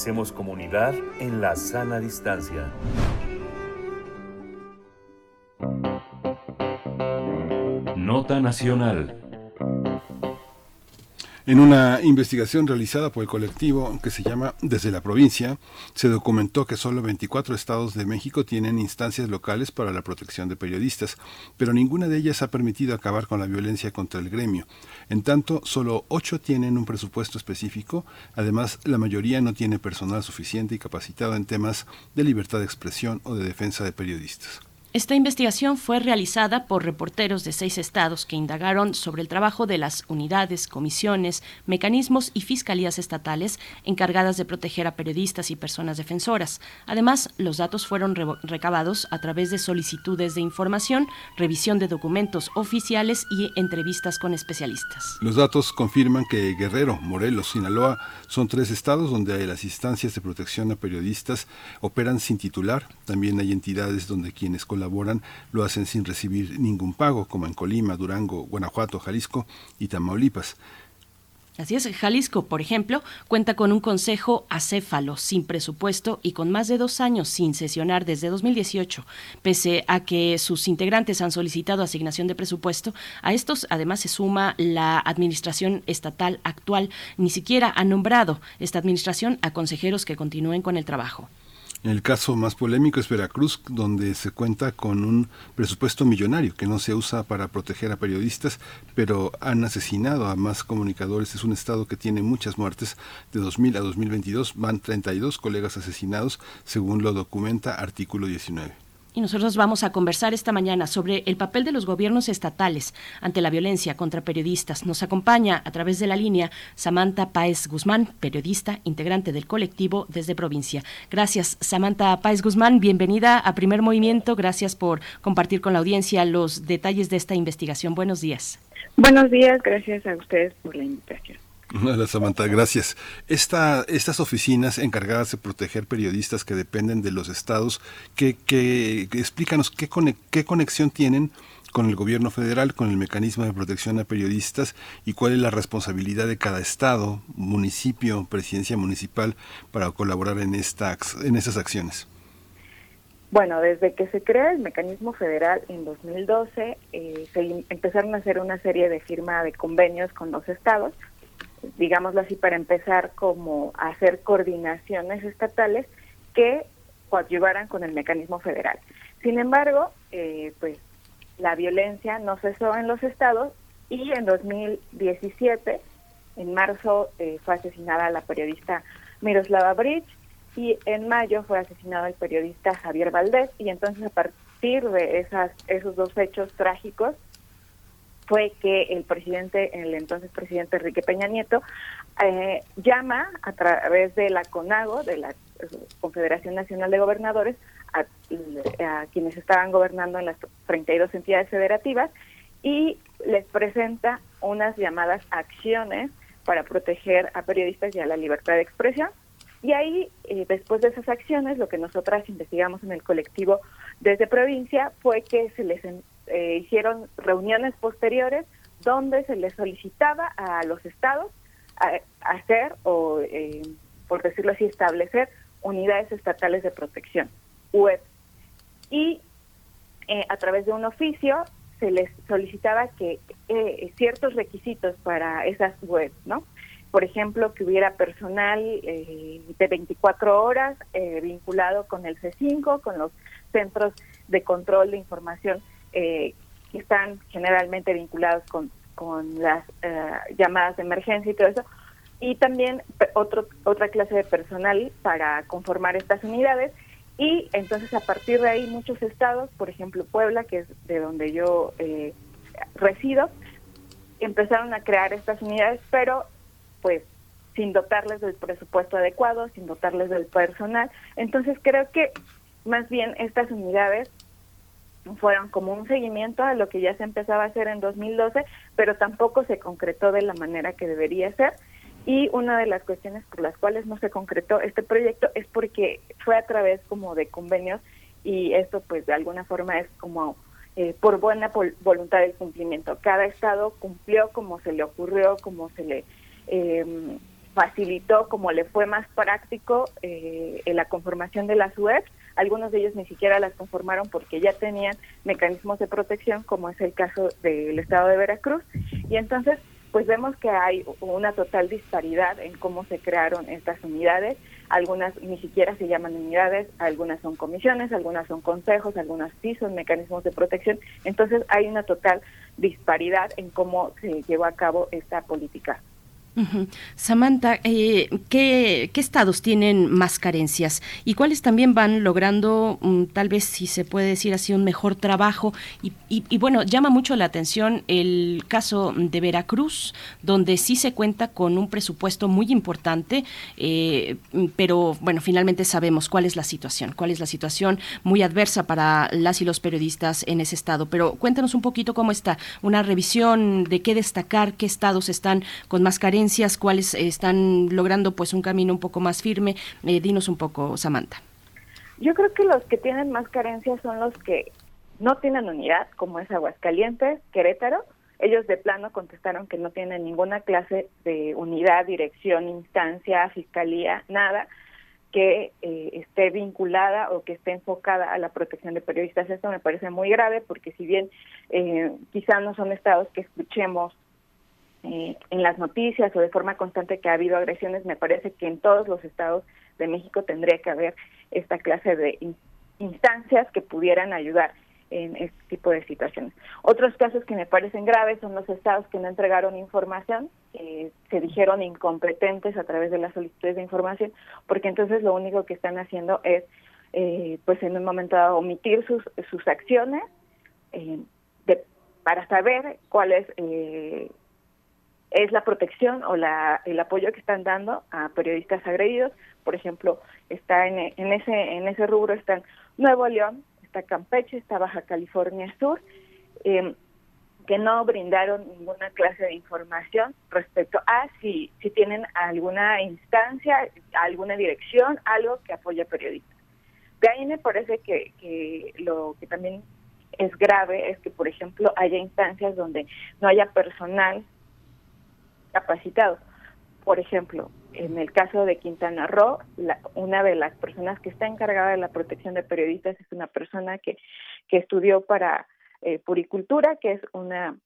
Hacemos comunidad en la sana distancia. Nota Nacional. En una investigación realizada por el colectivo que se llama Desde la provincia, se documentó que solo 24 estados de México tienen instancias locales para la protección de periodistas, pero ninguna de ellas ha permitido acabar con la violencia contra el gremio. En tanto, solo 8 tienen un presupuesto específico, además la mayoría no tiene personal suficiente y capacitado en temas de libertad de expresión o de defensa de periodistas. Esta investigación fue realizada por reporteros de seis estados que indagaron sobre el trabajo de las unidades, comisiones, mecanismos y fiscalías estatales encargadas de proteger a periodistas y personas defensoras. Además, los datos fueron re- recabados a través de solicitudes de información, revisión de documentos oficiales y entrevistas con especialistas. Los datos confirman que Guerrero, Morelos, Sinaloa son tres estados donde las instancias de protección a periodistas operan sin titular. También hay entidades donde quienes lo hacen sin recibir ningún pago, como en Colima, Durango, Guanajuato, Jalisco y Tamaulipas. Así es, Jalisco, por ejemplo, cuenta con un consejo acéfalo sin presupuesto y con más de dos años sin sesionar desde 2018. Pese a que sus integrantes han solicitado asignación de presupuesto, a estos además se suma la administración estatal actual. Ni siquiera ha nombrado esta administración a consejeros que continúen con el trabajo. El caso más polémico es Veracruz, donde se cuenta con un presupuesto millonario que no se usa para proteger a periodistas, pero han asesinado a más comunicadores. Es un estado que tiene muchas muertes. De 2000 a 2022 van 32 colegas asesinados, según lo documenta artículo 19. Y nosotros vamos a conversar esta mañana sobre el papel de los gobiernos estatales ante la violencia contra periodistas. Nos acompaña a través de la línea Samantha Páez Guzmán, periodista, integrante del colectivo desde provincia. Gracias, Samantha Páez Guzmán. Bienvenida a Primer Movimiento. Gracias por compartir con la audiencia los detalles de esta investigación. Buenos días. Buenos días, gracias a ustedes por la invitación. Hola Samantha, gracias. Esta, estas oficinas encargadas de proteger periodistas que dependen de los estados, que, que, explícanos qué, cone, qué conexión tienen con el gobierno federal, con el mecanismo de protección a periodistas y cuál es la responsabilidad de cada estado, municipio, presidencia municipal para colaborar en, esta, en estas acciones. Bueno, desde que se crea el mecanismo federal en 2012, eh, se empezaron a hacer una serie de firma de convenios con los estados, digámoslo así, para empezar como a hacer coordinaciones estatales que coadyuvaran con el mecanismo federal. Sin embargo, eh, pues la violencia no cesó en los estados y en 2017, en marzo, eh, fue asesinada la periodista Miroslava Bridge y en mayo fue asesinado el periodista Javier Valdés y entonces a partir de esas, esos dos hechos trágicos fue que el presidente, el entonces presidente Enrique Peña Nieto, eh, llama a través de la CONAGO, de la Confederación Nacional de Gobernadores, a, a, quienes estaban gobernando en las 32 entidades federativas y les presenta unas llamadas acciones para proteger a periodistas y a la libertad de expresión. Y ahí, eh, después de esas acciones, lo que nosotras investigamos en el colectivo desde provincia fue que se les eh, hicieron reuniones posteriores donde se les solicitaba a los estados hacer o, eh, por decirlo así, establecer unidades estatales de protección, web. Y eh, a través de un oficio se les solicitaba que eh, ciertos requisitos para esas webs, ¿no? Por ejemplo, que hubiera personal eh, de 24 horas vinculado con el C5, con los centros de control de información eh, que están generalmente vinculados con, con las eh, llamadas de emergencia y todo eso, y también otro, otra clase de personal para conformar estas unidades. Y entonces a partir de ahí muchos estados, por ejemplo Puebla, que es de donde yo eh, resido, empezaron a crear estas unidades, pero pues sin dotarles del presupuesto adecuado, sin dotarles del personal. Entonces creo que más bien estas unidades fueron como un seguimiento a lo que ya se empezaba a hacer en 2012, pero tampoco se concretó de la manera que debería ser. Y una de las cuestiones por las cuales no se concretó este proyecto es porque fue a través como de convenios y esto pues de alguna forma es como eh, por buena voluntad del cumplimiento. Cada estado cumplió como se le ocurrió, como se le eh, facilitó, como le fue más práctico eh, en la conformación de las webs. Algunos de ellos ni siquiera las conformaron porque ya tenían mecanismos de protección, como es el caso del estado de Veracruz. Y entonces, pues vemos que hay una total disparidad en cómo se crearon estas unidades. Algunas ni siquiera se llaman unidades, algunas son comisiones, algunas son consejos, algunas sí son mecanismos de protección. Entonces hay una total disparidad en cómo se llevó a cabo esta política. Samantha, eh, ¿qué, estados tienen más carencias y cuáles también van logrando, mm, tal vez si se puede decir así, un mejor trabajo? Y, y- y bueno, llama mucho la atención el caso de Veracruz, donde sí se cuenta con un presupuesto muy importante, eh, pero bueno, finalmente sabemos cuál es la situación, cuál es la situación muy adversa para las y los periodistas en ese estado. Pero cuéntanos un poquito cómo está, una revisión de qué destacar, qué estados están con más carencias, cuáles están logrando pues un camino un poco más firme. Eh, dinos un poco, Samantha. Yo creo que los que tienen más carencias son los que no tienen unidad, como es Aguascalientes, Querétaro. Ellos de plano contestaron que no tienen ninguna clase de unidad, dirección, instancia, fiscalía, nada que eh, esté vinculada o que esté enfocada a la protección de periodistas. Esto me parece muy grave porque si bien eh, quizá no son estados que escuchemos eh, en las noticias o de forma constante que ha habido agresiones, me parece que en todos los estados de México tendría que haber esta clase de in- instancias que pudieran ayudar en este tipo de situaciones. Otros casos que me parecen graves son los estados que no entregaron información, eh, se dijeron incompetentes a través de las solicitudes de información, porque entonces lo único que están haciendo es, eh, pues en un momento dado, omitir sus, sus acciones eh, de- para saber cuál es eh, es la protección o la, el apoyo que están dando a periodistas agredidos. Por ejemplo, está en, en ese en ese rubro están Nuevo León, está Campeche, está Baja California Sur, eh, que no brindaron ninguna clase de información respecto a si, si tienen alguna instancia, alguna dirección, algo que apoye a periodistas. De ahí me parece que, que lo que también es grave es que, por ejemplo, haya instancias donde no haya personal capacitado. Por ejemplo, en el caso de Quintana Roo, una de las personas que está encargada de la protección de periodistas es una persona que, que estudió para eh, puricultura, que es una,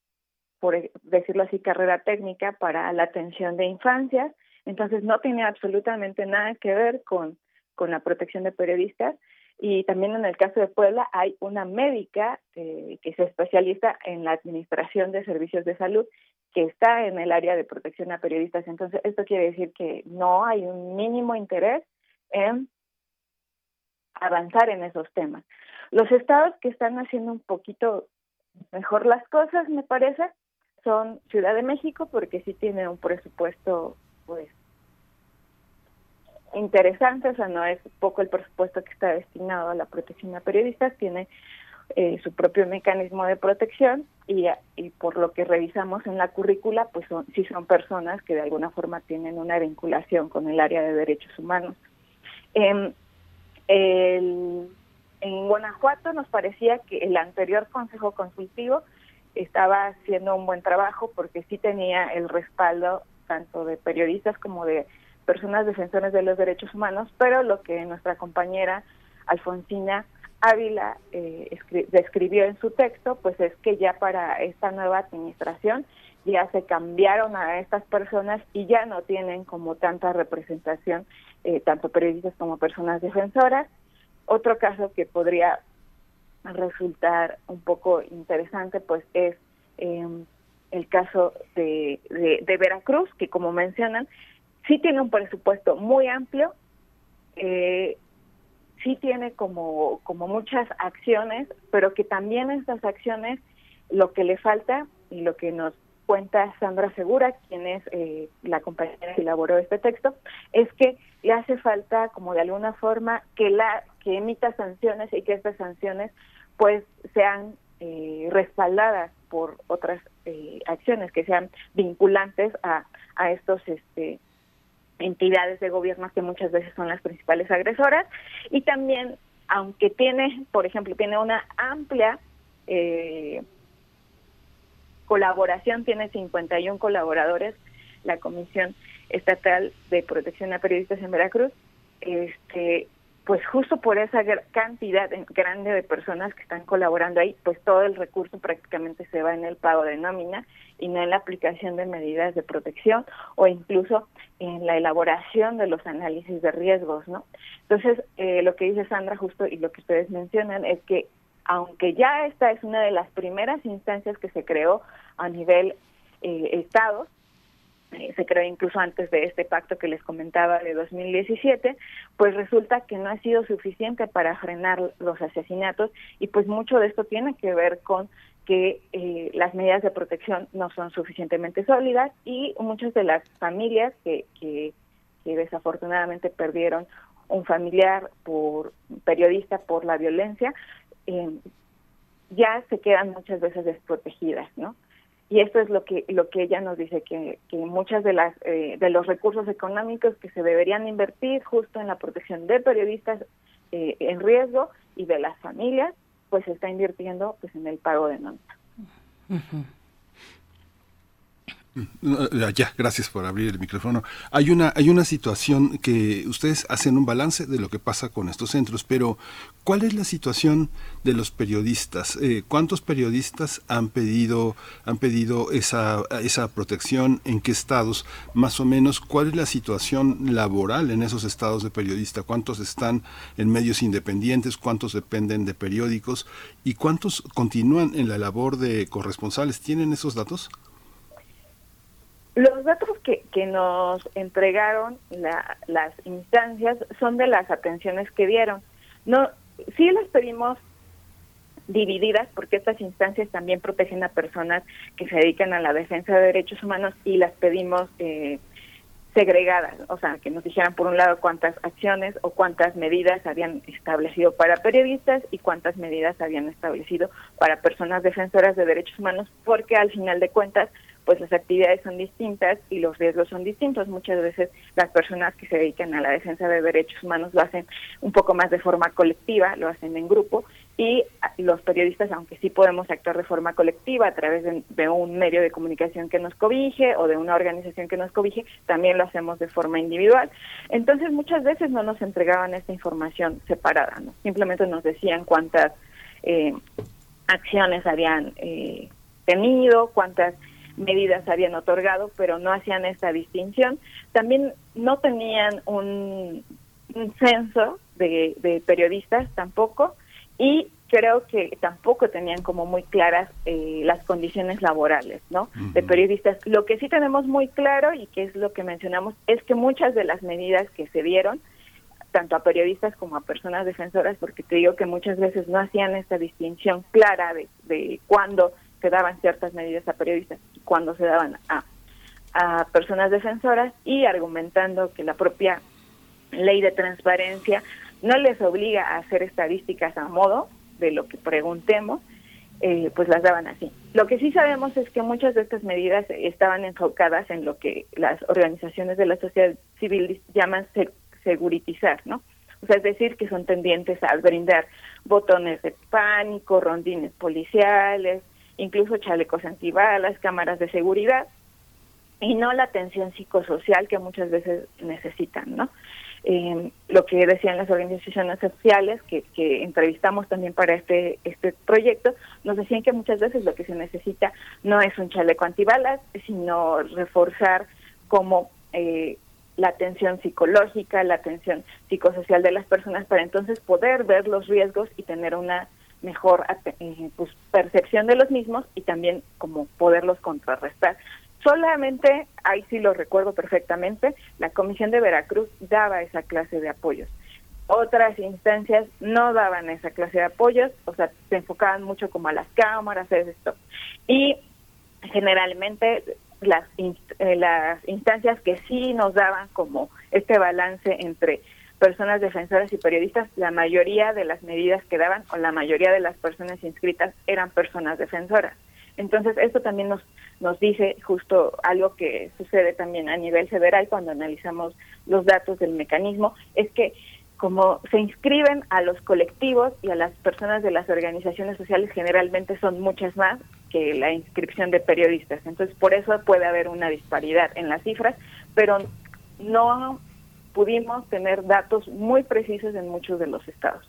por e- decirlo así, carrera técnica para la atención de infancias. Entonces no tiene absolutamente nada que ver con, con la protección de periodistas. Y también en el caso de Puebla hay una médica eh, que se especializa en la administración de servicios de salud que está en el área de protección a periodistas. Entonces, esto quiere decir que no hay un mínimo interés en avanzar en esos temas. Los estados que están haciendo un poquito mejor las cosas, me parece, son Ciudad de México, porque sí tiene un presupuesto, pues, interesante, o sea, no es poco el presupuesto que está destinado a la protección a periodistas, tiene eh, su propio mecanismo de protección y, y, por lo que revisamos en la currícula, pues son, sí son personas que de alguna forma tienen una vinculación con el área de derechos humanos. El, en Guanajuato nos parecía que el anterior Consejo Consultivo estaba haciendo un buen trabajo porque sí tenía el respaldo tanto de periodistas como de personas defensoras de los derechos humanos, pero lo que nuestra compañera Alfonsina Ávila eh, describió en su texto, pues es que ya para esta nueva administración ya se cambiaron a estas personas y ya no tienen como tanta representación, eh, tanto periodistas como personas defensoras. Otro caso que podría resultar un poco interesante, pues es eh, el caso de, de, de, Veracruz, que como mencionan, sí tiene un presupuesto muy amplio, eh, sí tiene como, como muchas acciones, pero que también estas acciones lo que le falta y lo que nos cuenta Sandra Segura, quien es eh, la compañera que elaboró este texto, es que le hace falta como de alguna forma que la que emita sanciones y que estas sanciones pues sean eh, respaldadas por otras eh, acciones que sean vinculantes a, a estos este entidades de gobierno que muchas veces son las principales agresoras. Y también aunque tiene por ejemplo tiene una amplia eh, colaboración tiene 51 colaboradores la comisión estatal de protección a periodistas en Veracruz este pues justo por esa cantidad grande de personas que están colaborando ahí, pues todo el recurso prácticamente se va en el pago de nómina y no en la aplicación de medidas de protección o incluso en la elaboración de los análisis de riesgos, ¿no? Entonces, eh, lo que dice Sandra justo y lo que ustedes mencionan es que aunque ya esta es una de las primeras instancias que se creó a nivel eh, Estado, eh, se creó incluso antes de este pacto que les comentaba de 2017, pues resulta que no ha sido suficiente para frenar los asesinatos y pues mucho de esto tiene que ver con que eh, las medidas de protección no son suficientemente sólidas y muchas de las familias que, que, desafortunadamente perdieron un familiar por periodista por la violencia eh, ya se quedan muchas veces desprotegidas, ¿no? y esto es lo que lo que ella nos dice que, que muchas de las eh, de los recursos económicos que se deberían invertir justo en la protección de periodistas eh, en riesgo y de las familias pues se está invirtiendo pues en el pago de nómina. Ya, gracias por abrir el micrófono. Hay una, hay una situación que ustedes hacen un balance de lo que pasa con estos centros, pero ¿cuál es la situación de los periodistas? Eh, ¿Cuántos periodistas han pedido, han pedido esa, esa protección? ¿En qué estados? Más o menos, ¿cuál es la situación laboral en esos estados de periodista? ¿Cuántos están en medios independientes? ¿Cuántos dependen de periódicos? ¿Y cuántos continúan en la labor de corresponsales? ¿Tienen esos datos? Los datos que, que nos entregaron la, las instancias son de las atenciones que dieron. No, sí las pedimos divididas porque estas instancias también protegen a personas que se dedican a la defensa de derechos humanos y las pedimos eh, segregadas, o sea, que nos dijeran por un lado cuántas acciones o cuántas medidas habían establecido para periodistas y cuántas medidas habían establecido para personas defensoras de derechos humanos, porque al final de cuentas pues las actividades son distintas y los riesgos son distintos. Muchas veces las personas que se dedican a la defensa de derechos humanos lo hacen un poco más de forma colectiva, lo hacen en grupo y los periodistas, aunque sí podemos actuar de forma colectiva a través de, un medio de comunicación que nos cobije o de una organización que nos cobije, también lo hacemos de forma individual. Entonces muchas veces no nos entregaban esta información separada, ¿no? simplemente nos decían cuántas eh, acciones habían eh, tenido, cuántas medidas habían otorgado, pero no hacían esta distinción. También no tenían un, censo de, periodistas tampoco y creo que tampoco tenían como muy claras eh, las condiciones laborales, ¿no? De periodistas. Lo que sí tenemos muy claro y que es lo que mencionamos es que muchas de las medidas que se dieron tanto a periodistas como a personas defensoras, porque te digo que muchas veces no hacían esta distinción clara de, de cuándo se daban ciertas medidas a periodistas y cuando se daban a, a personas defensoras y argumentando que la propia ley de transparencia no les obliga a hacer estadísticas a modo, de lo que preguntemos, eh, pues las daban así. Lo que sí sabemos es que muchas de estas medidas estaban enfocadas en lo que las organizaciones de la sociedad civil llaman se- seguritizar, ¿no? O sea, es decir, que son tendientes a brindar botones de pánico, rondines policiales, incluso chalecos antibalas, cámaras de seguridad, y no la atención psicosocial que muchas veces necesitan, ¿no? Eh, lo que decían las organizaciones sociales que, que entrevistamos también para este este proyecto nos decían que muchas veces lo que se necesita no es un chaleco antibalas sino reforzar como eh, la atención psicológica la atención psicosocial de las personas para entonces poder ver los riesgos y tener una mejor eh, pues, percepción de los mismos y también como poderlos contrarrestar Solamente, ahí sí lo recuerdo perfectamente, la Comisión de Veracruz daba esa clase de apoyos. Otras instancias no daban esa clase de apoyos, o sea, se enfocaban mucho como a las cámaras, esto. Y generalmente las, eh, las instancias que sí nos daban como este balance entre personas defensoras y periodistas, la mayoría de las medidas que daban o la mayoría de las personas inscritas eran personas defensoras. Entonces, esto también nos, nos dice justo algo que sucede también a nivel federal cuando analizamos los datos del mecanismo, es que como se inscriben a los colectivos y a las personas de las organizaciones sociales generalmente son muchas más que la inscripción de periodistas. Entonces, por eso puede haber una disparidad en las cifras, pero no pudimos tener datos muy precisos en muchos de los estados.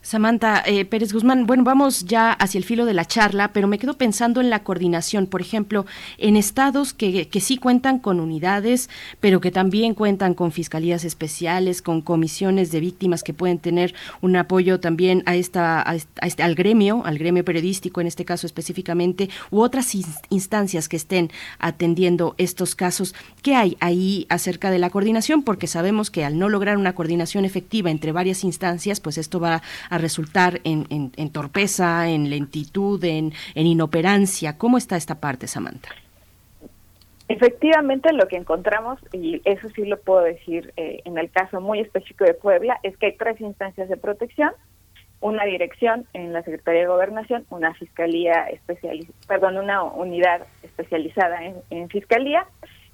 Samantha eh, Pérez Guzmán, bueno, vamos ya hacia el filo de la charla, pero me quedo pensando en la coordinación, por ejemplo, en estados que, que sí cuentan con unidades, pero que también cuentan con fiscalías especiales, con comisiones de víctimas que pueden tener un apoyo también a esta, a est- a este- al gremio, al gremio periodístico en este caso específicamente, u otras ins- instancias que estén atendiendo estos casos. ¿Qué hay ahí acerca de la coordinación? Porque sabemos que al no lograr una coordinación efectiva entre varias instancias, pues esto va a resultar en, en- torpeza, en lentitud, en, inoperancia. ¿Cómo está esta parte, Samantha? Efectivamente, lo que encontramos, y eso sí lo puedo decir eh, en el caso muy específico de Puebla, es que hay tres instancias de protección, una dirección en la Secretaría de Gobernación, una fiscalía especializada, perdón, una unidad especializada en, en fiscalía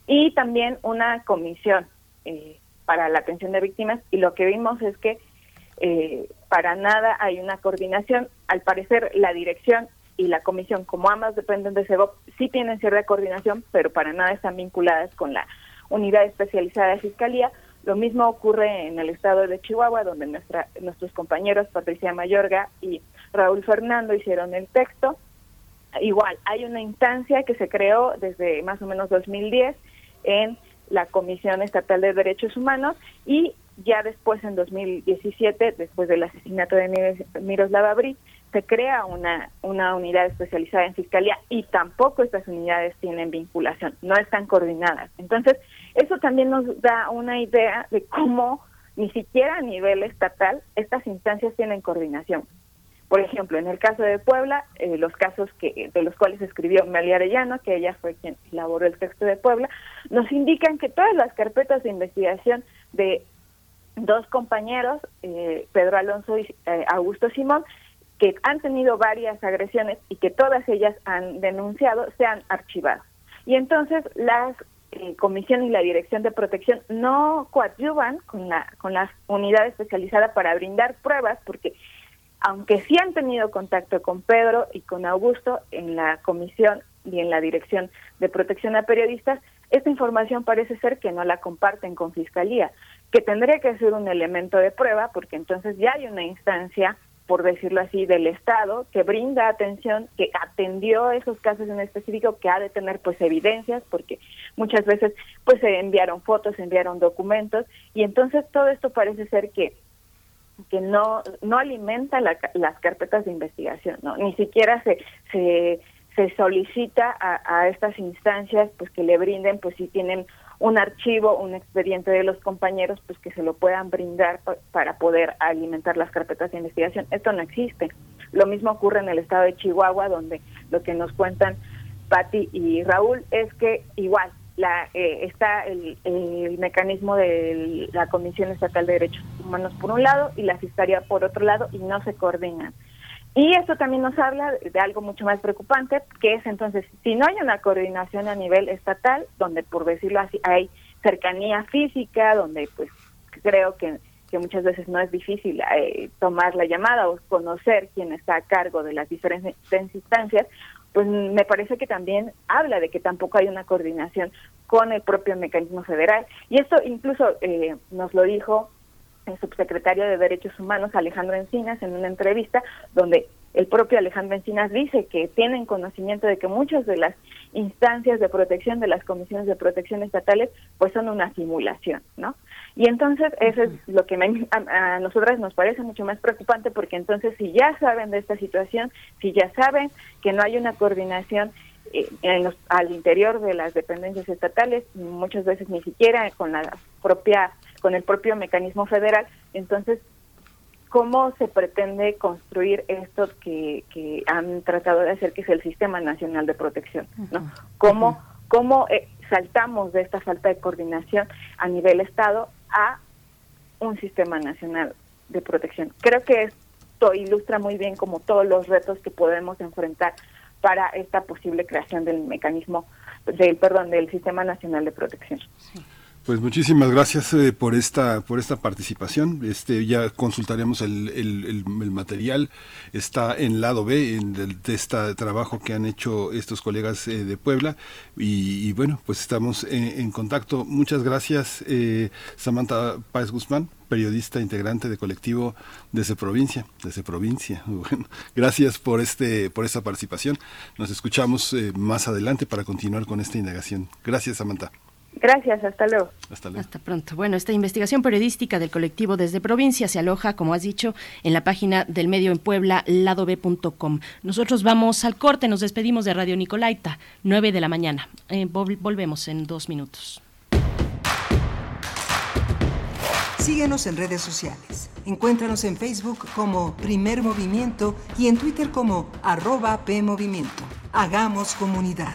y también una comisión eh, para la atención de víctimas. Y lo que vimos es que eh, para nada hay una coordinación. Al parecer, la dirección y la comisión, como ambas dependen de SEGOP, sí tienen cierta coordinación, pero para nada están vinculadas con la unidad especializada de fiscalía. Lo mismo ocurre en el estado de Chihuahua, donde nuestra, nuestros compañeros Patricia Mayorga y Raúl Fernando hicieron el texto. Igual, hay una instancia que se creó desde más o menos 2010 en la Comisión Estatal de Derechos Humanos y ya después, en 2017, después del asesinato de Miros- Miroslava Brit, se crea una, una unidad especializada en fiscalía y tampoco estas unidades tienen vinculación, no están coordinadas. Entonces, eso también nos da una idea de cómo ni siquiera a nivel estatal estas instancias tienen coordinación. Por ejemplo, en el caso de Puebla, eh, los casos que de los cuales escribió Melia Arellano, que ella fue quien elaboró el texto de Puebla, nos indican que todas las carpetas de investigación de dos compañeros, eh, Pedro Alonso y eh, Augusto Simón, que han tenido varias agresiones y que todas ellas han denunciado, se han archivado. Y entonces las eh, comisión y la dirección de protección no coadyuvan con la con la unidad especializada para brindar pruebas porque aunque sí han tenido contacto con Pedro y con Augusto en la comisión y en la dirección de protección a periodistas, esta información parece ser que no la comparten con fiscalía, que tendría que ser un elemento de prueba porque entonces ya hay una instancia por decirlo así, del Estado, que brinda atención, que atendió esos casos en específico, que ha de tener pues evidencias, porque muchas veces pues se enviaron fotos, se enviaron documentos, y entonces todo esto parece ser que que no no alimenta la, las carpetas de investigación, no ni siquiera se se, se solicita a, a estas instancias pues que le brinden pues si tienen un archivo, un expediente de los compañeros, pues que se lo puedan brindar pa- para poder alimentar las carpetas de investigación. Esto no existe. Lo mismo ocurre en el estado de Chihuahua, donde lo que nos cuentan Patti y Raúl es que igual la, eh, está el, el mecanismo de la Comisión Estatal de Derechos Humanos por un lado y la Fiscalía por otro lado y no se coordinan. Y esto también nos habla de algo mucho más preocupante, que es entonces, si no hay una coordinación a nivel estatal, donde por decirlo así hay cercanía física, donde pues creo que, que muchas veces no es difícil eh, tomar la llamada o conocer quién está a cargo de las diferentes instancias, pues me parece que también habla de que tampoco hay una coordinación con el propio mecanismo federal. Y esto incluso eh, nos lo dijo el subsecretario de Derechos Humanos, Alejandro Encinas, en una entrevista donde el propio Alejandro Encinas dice que tienen conocimiento de que muchas de las instancias de protección de las comisiones de protección estatales pues son una simulación, ¿no? Y entonces eso es lo que me- a, a nosotras nos parece mucho más preocupante porque entonces si ya saben de esta situación, si ya saben que no hay una coordinación eh, en los- al interior de las dependencias estatales, muchas veces ni siquiera con la propia con el propio mecanismo federal, entonces cómo se pretende construir esto que, que han tratado de hacer, que es el Sistema Nacional de Protección, ¿no? ¿Cómo, cómo eh, saltamos de esta falta de coordinación a nivel Estado a un Sistema Nacional de Protección? Creo que esto ilustra muy bien como todos los retos que podemos enfrentar para esta posible creación del mecanismo, del perdón, del Sistema Nacional de Protección. Pues muchísimas gracias eh, por esta por esta participación. Este ya consultaremos el, el- material. Está en lado B en del- de este trabajo que han hecho estos colegas eh, de Puebla y, bueno pues estamos en, en contacto. Muchas gracias eh, Samantha Páez Guzmán periodista integrante de colectivo desde provincia desde provincia (laughs) bueno gracias por este por esta participación nos escuchamos eh, más adelante para continuar con esta indagación gracias Samantha Gracias, hasta luego. hasta luego Hasta pronto. Bueno, esta investigación periodística del colectivo Desde Provincia se aloja, como has dicho, en la página del medio en Puebla, ladob.com. Nosotros vamos al corte, nos despedimos de Radio Nicolaita, 9 de la mañana. Eh, vol- volvemos en dos minutos. Síguenos en redes sociales. Encuéntranos en Facebook como Primer Movimiento y en Twitter como arroba PMovimiento. Hagamos comunidad.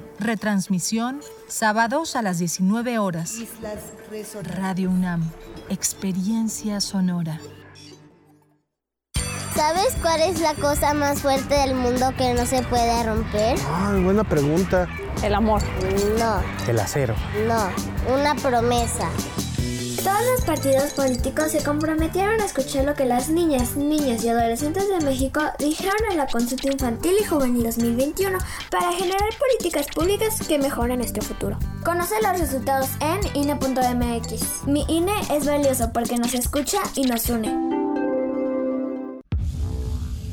Retransmisión sábados a las 19 horas. Radio UNAM. Experiencia sonora. ¿Sabes cuál es la cosa más fuerte del mundo que no se puede romper? Ay, buena pregunta. El amor. No, El acero. no, una promesa. Todos los partidos políticos se comprometieron a escuchar lo que las niñas, niños y adolescentes de México dijeron en la consulta infantil y juvenil 2021 para generar políticas públicas que mejoren nuestro futuro. Conoce los resultados en INE.mx. Mi INE es valioso porque nos escucha y nos une.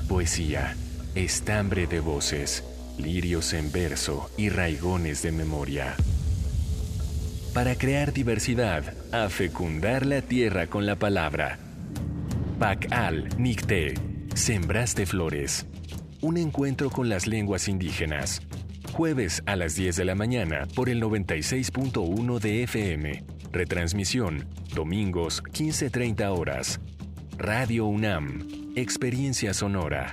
Poesía, estambre de voces, lirios en verso y raigones de memoria. Para crear diversidad, a fecundar la tierra con la palabra. Pacal Nicte, Sembraste Flores. Un encuentro con las lenguas indígenas. Jueves a las 10 de la mañana por el 96.1 de FM. Retransmisión, domingos 15.30 horas. Radio UNAM, Experiencia Sonora.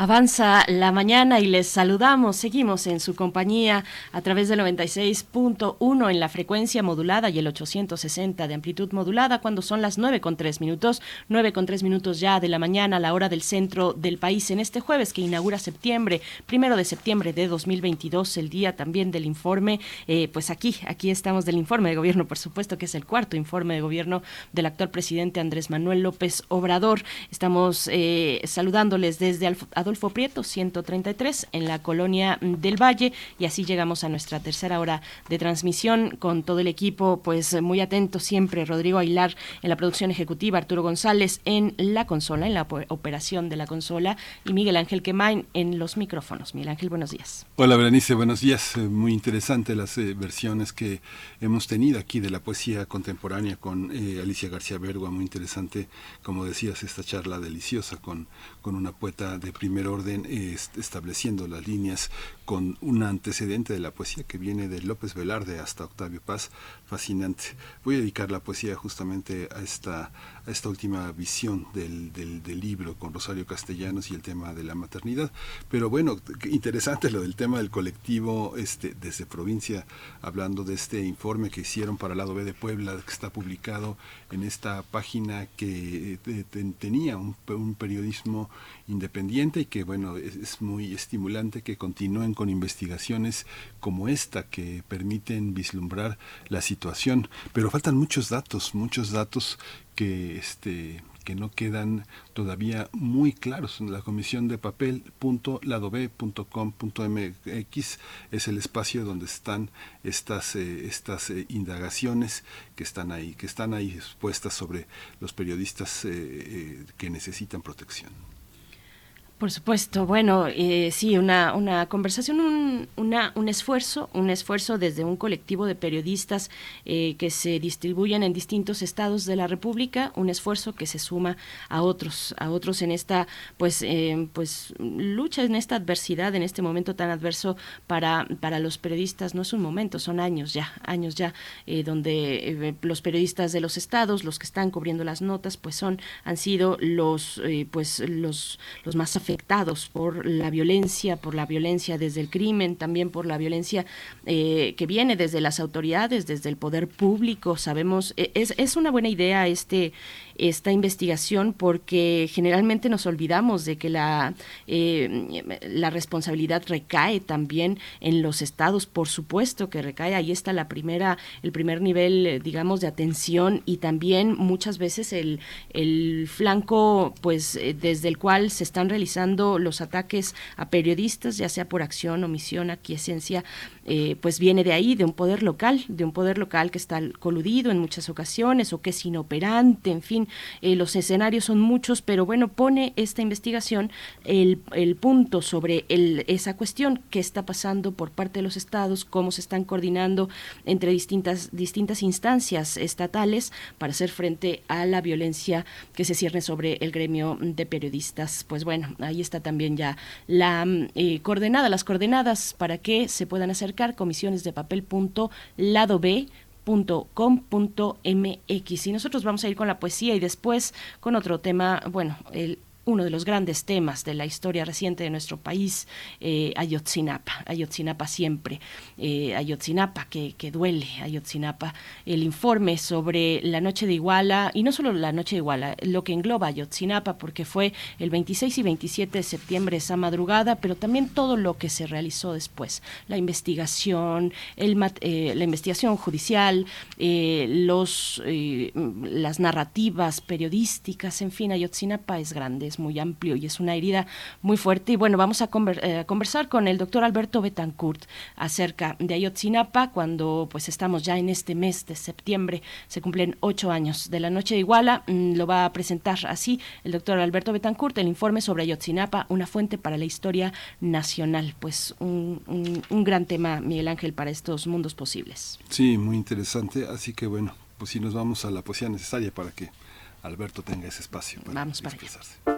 Avanza la mañana y les saludamos. Seguimos en su compañía a través del 96.1 en la frecuencia modulada y el 860 de amplitud modulada cuando son las 9 con 3 minutos, 9 con 3 minutos ya de la mañana a la hora del centro del país en este jueves que inaugura septiembre, primero de septiembre de 2022, el día también del informe. Eh, pues aquí, aquí estamos del informe de gobierno, por supuesto que es el cuarto informe de gobierno del actual presidente Andrés Manuel López Obrador. Estamos eh, saludándoles desde Adolfo Prieto, 133, en la colonia del Valle, y así llegamos a nuestra tercera hora de transmisión con todo el equipo, pues muy atento siempre, Rodrigo Ailar en la producción ejecutiva, Arturo González en la consola, en la operación de la consola, y Miguel Ángel Quemain en los micrófonos. Miguel Ángel, buenos días. Hola, Berenice, buenos días. Eh, Muy interesante las eh, versiones que hemos tenido aquí de la poesía contemporánea con eh, Alicia García Bergua, muy interesante, como decías, esta charla deliciosa con, con una poeta de primer orden, est- estableciendo las líneas con un antecedente de la poesía que viene de López Velarde hasta Octavio Paz, fascinante. Voy a dedicar la poesía justamente a esta, a esta última visión del, del, libro con Rosario Castellanos y el tema de la maternidad. Pero bueno, interesante lo del tema del colectivo este, desde provincia, hablando de este informe que hicieron para el lado B de Puebla, que está publicado en esta página que eh, te- te- tenía un, un periodismo independiente y que bueno, es, muy estimulante que continúen con investigaciones como esta que permiten vislumbrar la situación. Pero faltan muchos datos, muchos datos que este que no quedan todavía muy claros. La comisión de papel.ladob.com.mx es el espacio donde están estas, eh, estas eh, indagaciones que están ahí, que están ahí expuestas sobre los periodistas eh, eh, que necesitan protección. Por supuesto, bueno, eh, sí, una, una conversación, un, una, un esfuerzo, un esfuerzo desde un colectivo de periodistas eh, que se distribuyen en distintos estados de la República, un esfuerzo que se suma a otros, a otros en esta, pues, eh, pues, lucha, en esta adversidad, en este momento tan adverso para, para los periodistas. No es un momento, son años ya, años ya, eh, donde eh, los periodistas de los estados, los que están cubriendo las notas, pues son, han sido los, pues, los, los más afectados por la violencia, por la violencia desde el crimen, también por la violencia eh, que viene desde las autoridades, desde el poder público. Sabemos, eh, es, es una buena idea este esta investigación porque generalmente nos olvidamos de que la, eh, la responsabilidad recae también en los estados, por supuesto que recae, ahí está la primera, el primer nivel, digamos, de atención y también muchas veces el, el flanco, pues, eh, desde el cual se están realizando los ataques a periodistas, ya sea por acción, omisión, aquiescencia, eh, pues viene de ahí, de un poder local, de un poder local que está coludido en muchas ocasiones o que es inoperante, en fin, eh, los escenarios son muchos, pero bueno, pone esta investigación el, el punto sobre el, esa cuestión, qué está pasando por parte de los estados, cómo se están coordinando entre distintas, distintas instancias estatales para hacer frente a la violencia que se cierne sobre el gremio de periodistas. Pues bueno, ahí está también ya la mm, eh, coordenada, las coordenadas para que se puedan acercar comisiones de papel lado B y nosotros vamos a ir con la poesía y después con otro tema, bueno, el uno de los grandes temas de la historia reciente de nuestro país, eh, Ayotzinapa, Ayotzinapa siempre, eh, Ayotzinapa que, que duele, Ayotzinapa, el informe sobre la noche de Iguala, y no solo la noche de Iguala, lo que engloba Ayotzinapa, porque fue el 26 y 27 de septiembre esa madrugada, pero también todo lo que se realizó después, la investigación, el, eh, la investigación judicial, eh, los, eh, las narrativas periodísticas, en fin, Ayotzinapa es grande, es muy amplio y es una herida muy fuerte. Y bueno, vamos a, conver- eh, conversar con el doctor Alberto Betancourt acerca de Ayotzinapa, cuando pues estamos ya en este mes de septiembre, se cumplen ocho años de la noche de Iguala. Mm, Lo va a presentar así el doctor Alberto Betancourt, el informe sobre Ayotzinapa, una fuente para la historia nacional. Pues un, un- un gran tema, Miguel Ángel, para estos mundos posibles. Sí, muy interesante. Así que bueno, pues sí nos vamos a la poesía necesaria para que Alberto tenga ese espacio para Vamos para allá.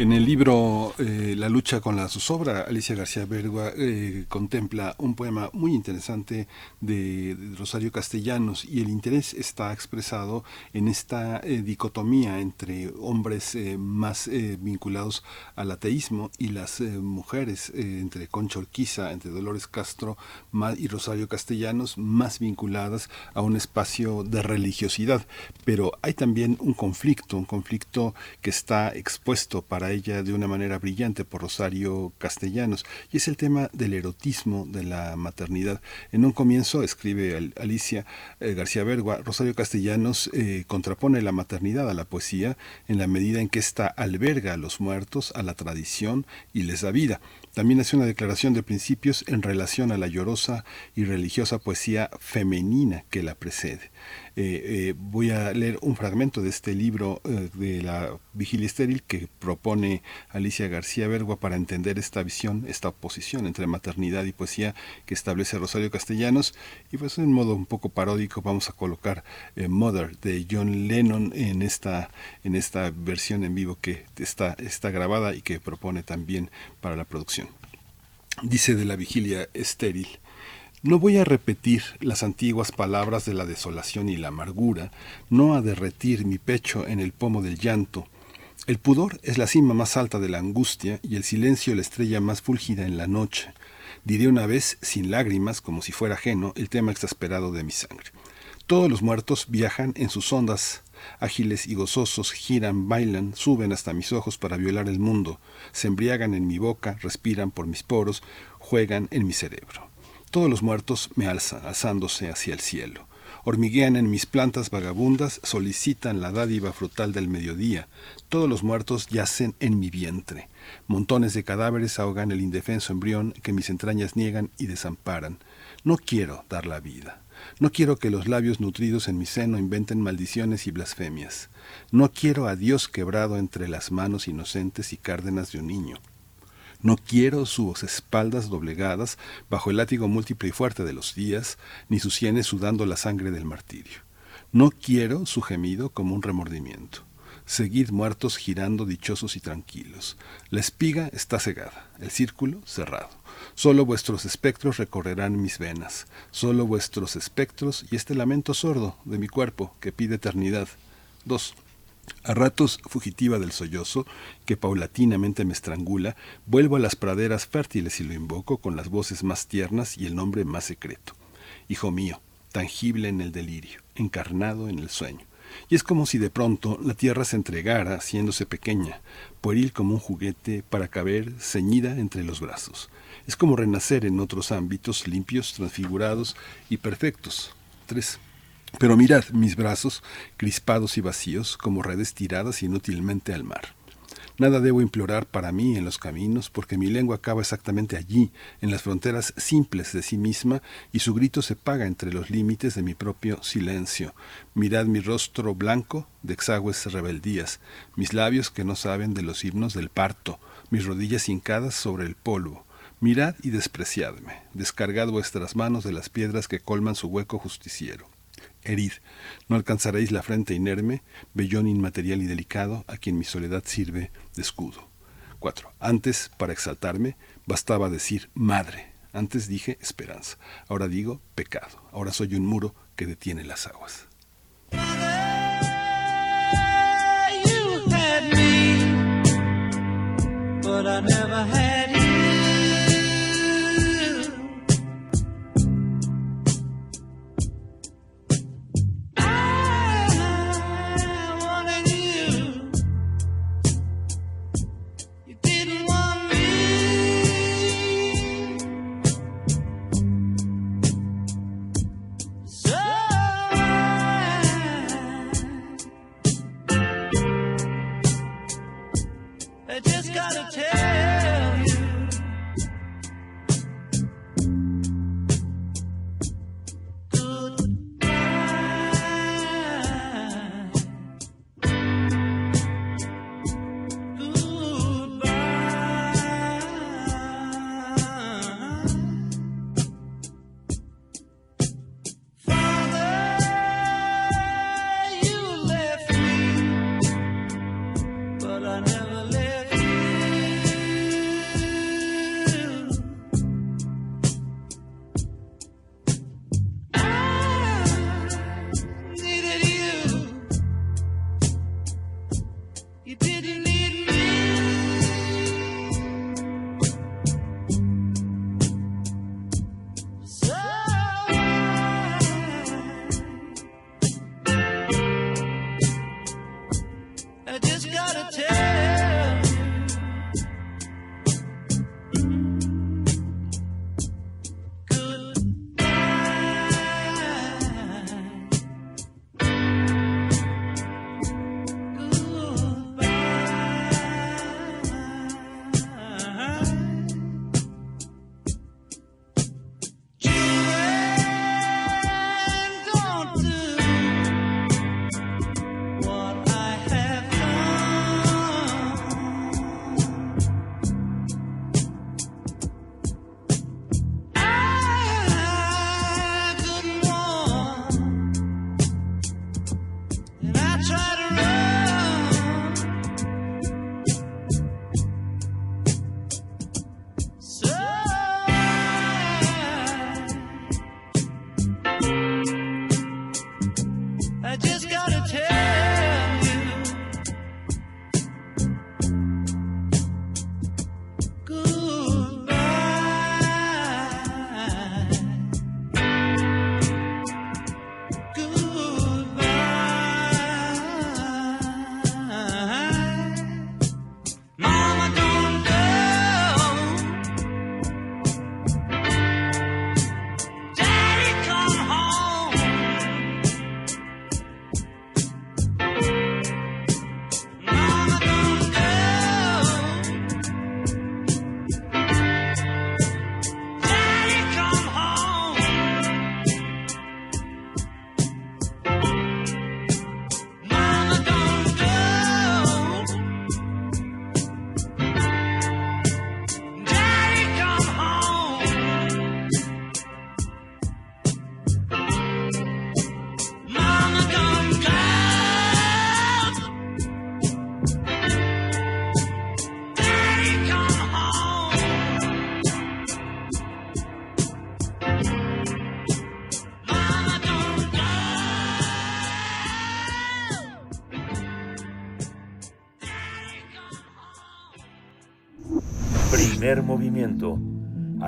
En el libro eh, La lucha con la zozobra, Alicia García Bergua eh, contempla un poema muy interesante de, Rosario Castellanos y el interés está expresado en esta eh, dicotomía entre hombres eh, más vinculados al ateísmo y las mujeres, entre Concha Orquiza, entre Dolores Castro más, y Rosario Castellanos, más vinculadas a un espacio de religiosidad. Pero hay también un conflicto, un conflicto que está expuesto para ella de una manera brillante por Rosario Castellanos, y es el tema del erotismo de la maternidad. En un comienzo, escribe Al- Alicia eh, García Bergua, Rosario Castellanos eh, contrapone la maternidad a la poesía en la medida en que ésta alberga a los muertos, a la tradición y les da vida. También hace una declaración de principios en relación a la llorosa y religiosa poesía femenina que la precede. Eh, eh, voy a leer un fragmento de este libro eh, de la vigilia estéril que propone Alicia García Bergua para entender esta visión, esta oposición entre maternidad y poesía que establece Rosario Castellanos. Y pues en modo un poco paródico vamos a colocar Mother de John Lennon en esta, en esta versión en vivo que está, está grabada y que propone también para la producción. Dice de la vigilia estéril. No voy a repetir las antiguas palabras de la desolación y la amargura, no a derretir mi pecho en el pomo del llanto. El pudor es la cima más alta de la angustia y el silencio la estrella más fúlgida en la noche. Diré una vez, sin lágrimas, como si fuera ajeno, el tema exasperado de mi sangre. Todos los muertos viajan en sus ondas, ágiles y gozosos, giran, bailan, suben hasta mis ojos para violar el mundo, se embriagan en mi boca, respiran por mis poros, juegan en mi cerebro. Todos los muertos me alzan, alzándose hacia el cielo. Hormiguean en mis plantas vagabundas, solicitan la dádiva frutal del mediodía. Todos los muertos yacen en mi vientre. Montones de cadáveres ahogan el indefenso embrión que mis entrañas niegan y desamparan. No quiero dar la vida. No quiero que los labios nutridos en mi seno inventen maldiciones y blasfemias. No quiero a Dios quebrado entre las manos inocentes y cárdenas de un niño. No quiero sus espaldas doblegadas bajo el látigo múltiple y fuerte de los días, ni sus sienes sudando la sangre del martirio. No quiero su gemido como un remordimiento. Seguid muertos girando dichosos y tranquilos. La espiga está cegada, el círculo cerrado. Solo vuestros espectros recorrerán mis venas, solo vuestros espectros y este lamento sordo de mi cuerpo que pide eternidad. 2. A ratos, fugitiva del sollozo, que paulatinamente me estrangula, vuelvo a las praderas fértiles y lo invoco con las voces más tiernas y el nombre más secreto. Hijo mío, tangible en el delirio, encarnado en el sueño. Y es como si de pronto la tierra se entregara, haciéndose pequeña, pueril como un juguete, para caber ceñida entre los brazos. Es como renacer en otros ámbitos limpios, transfigurados y perfectos. 3. Pero mirad mis brazos, crispados y vacíos, como redes tiradas inútilmente al mar. Nada debo implorar para mí en los caminos, porque mi lengua acaba exactamente allí, en las fronteras simples de sí misma, y su grito se paga entre los límites de mi propio silencio. Mirad mi rostro blanco de exagües rebeldías, mis labios que no saben de los himnos del parto, mis rodillas hincadas sobre el polvo. Mirad y despreciadme, descargad vuestras manos de las piedras que colman su hueco justiciero herid. No alcanzaréis la frente inerme, vellón inmaterial y delicado, a quien mi soledad sirve de escudo. 4. Antes, para exaltarme, bastaba decir madre. Antes dije esperanza. Ahora digo pecado. Ahora soy un muro que detiene las aguas. You had me, but I never had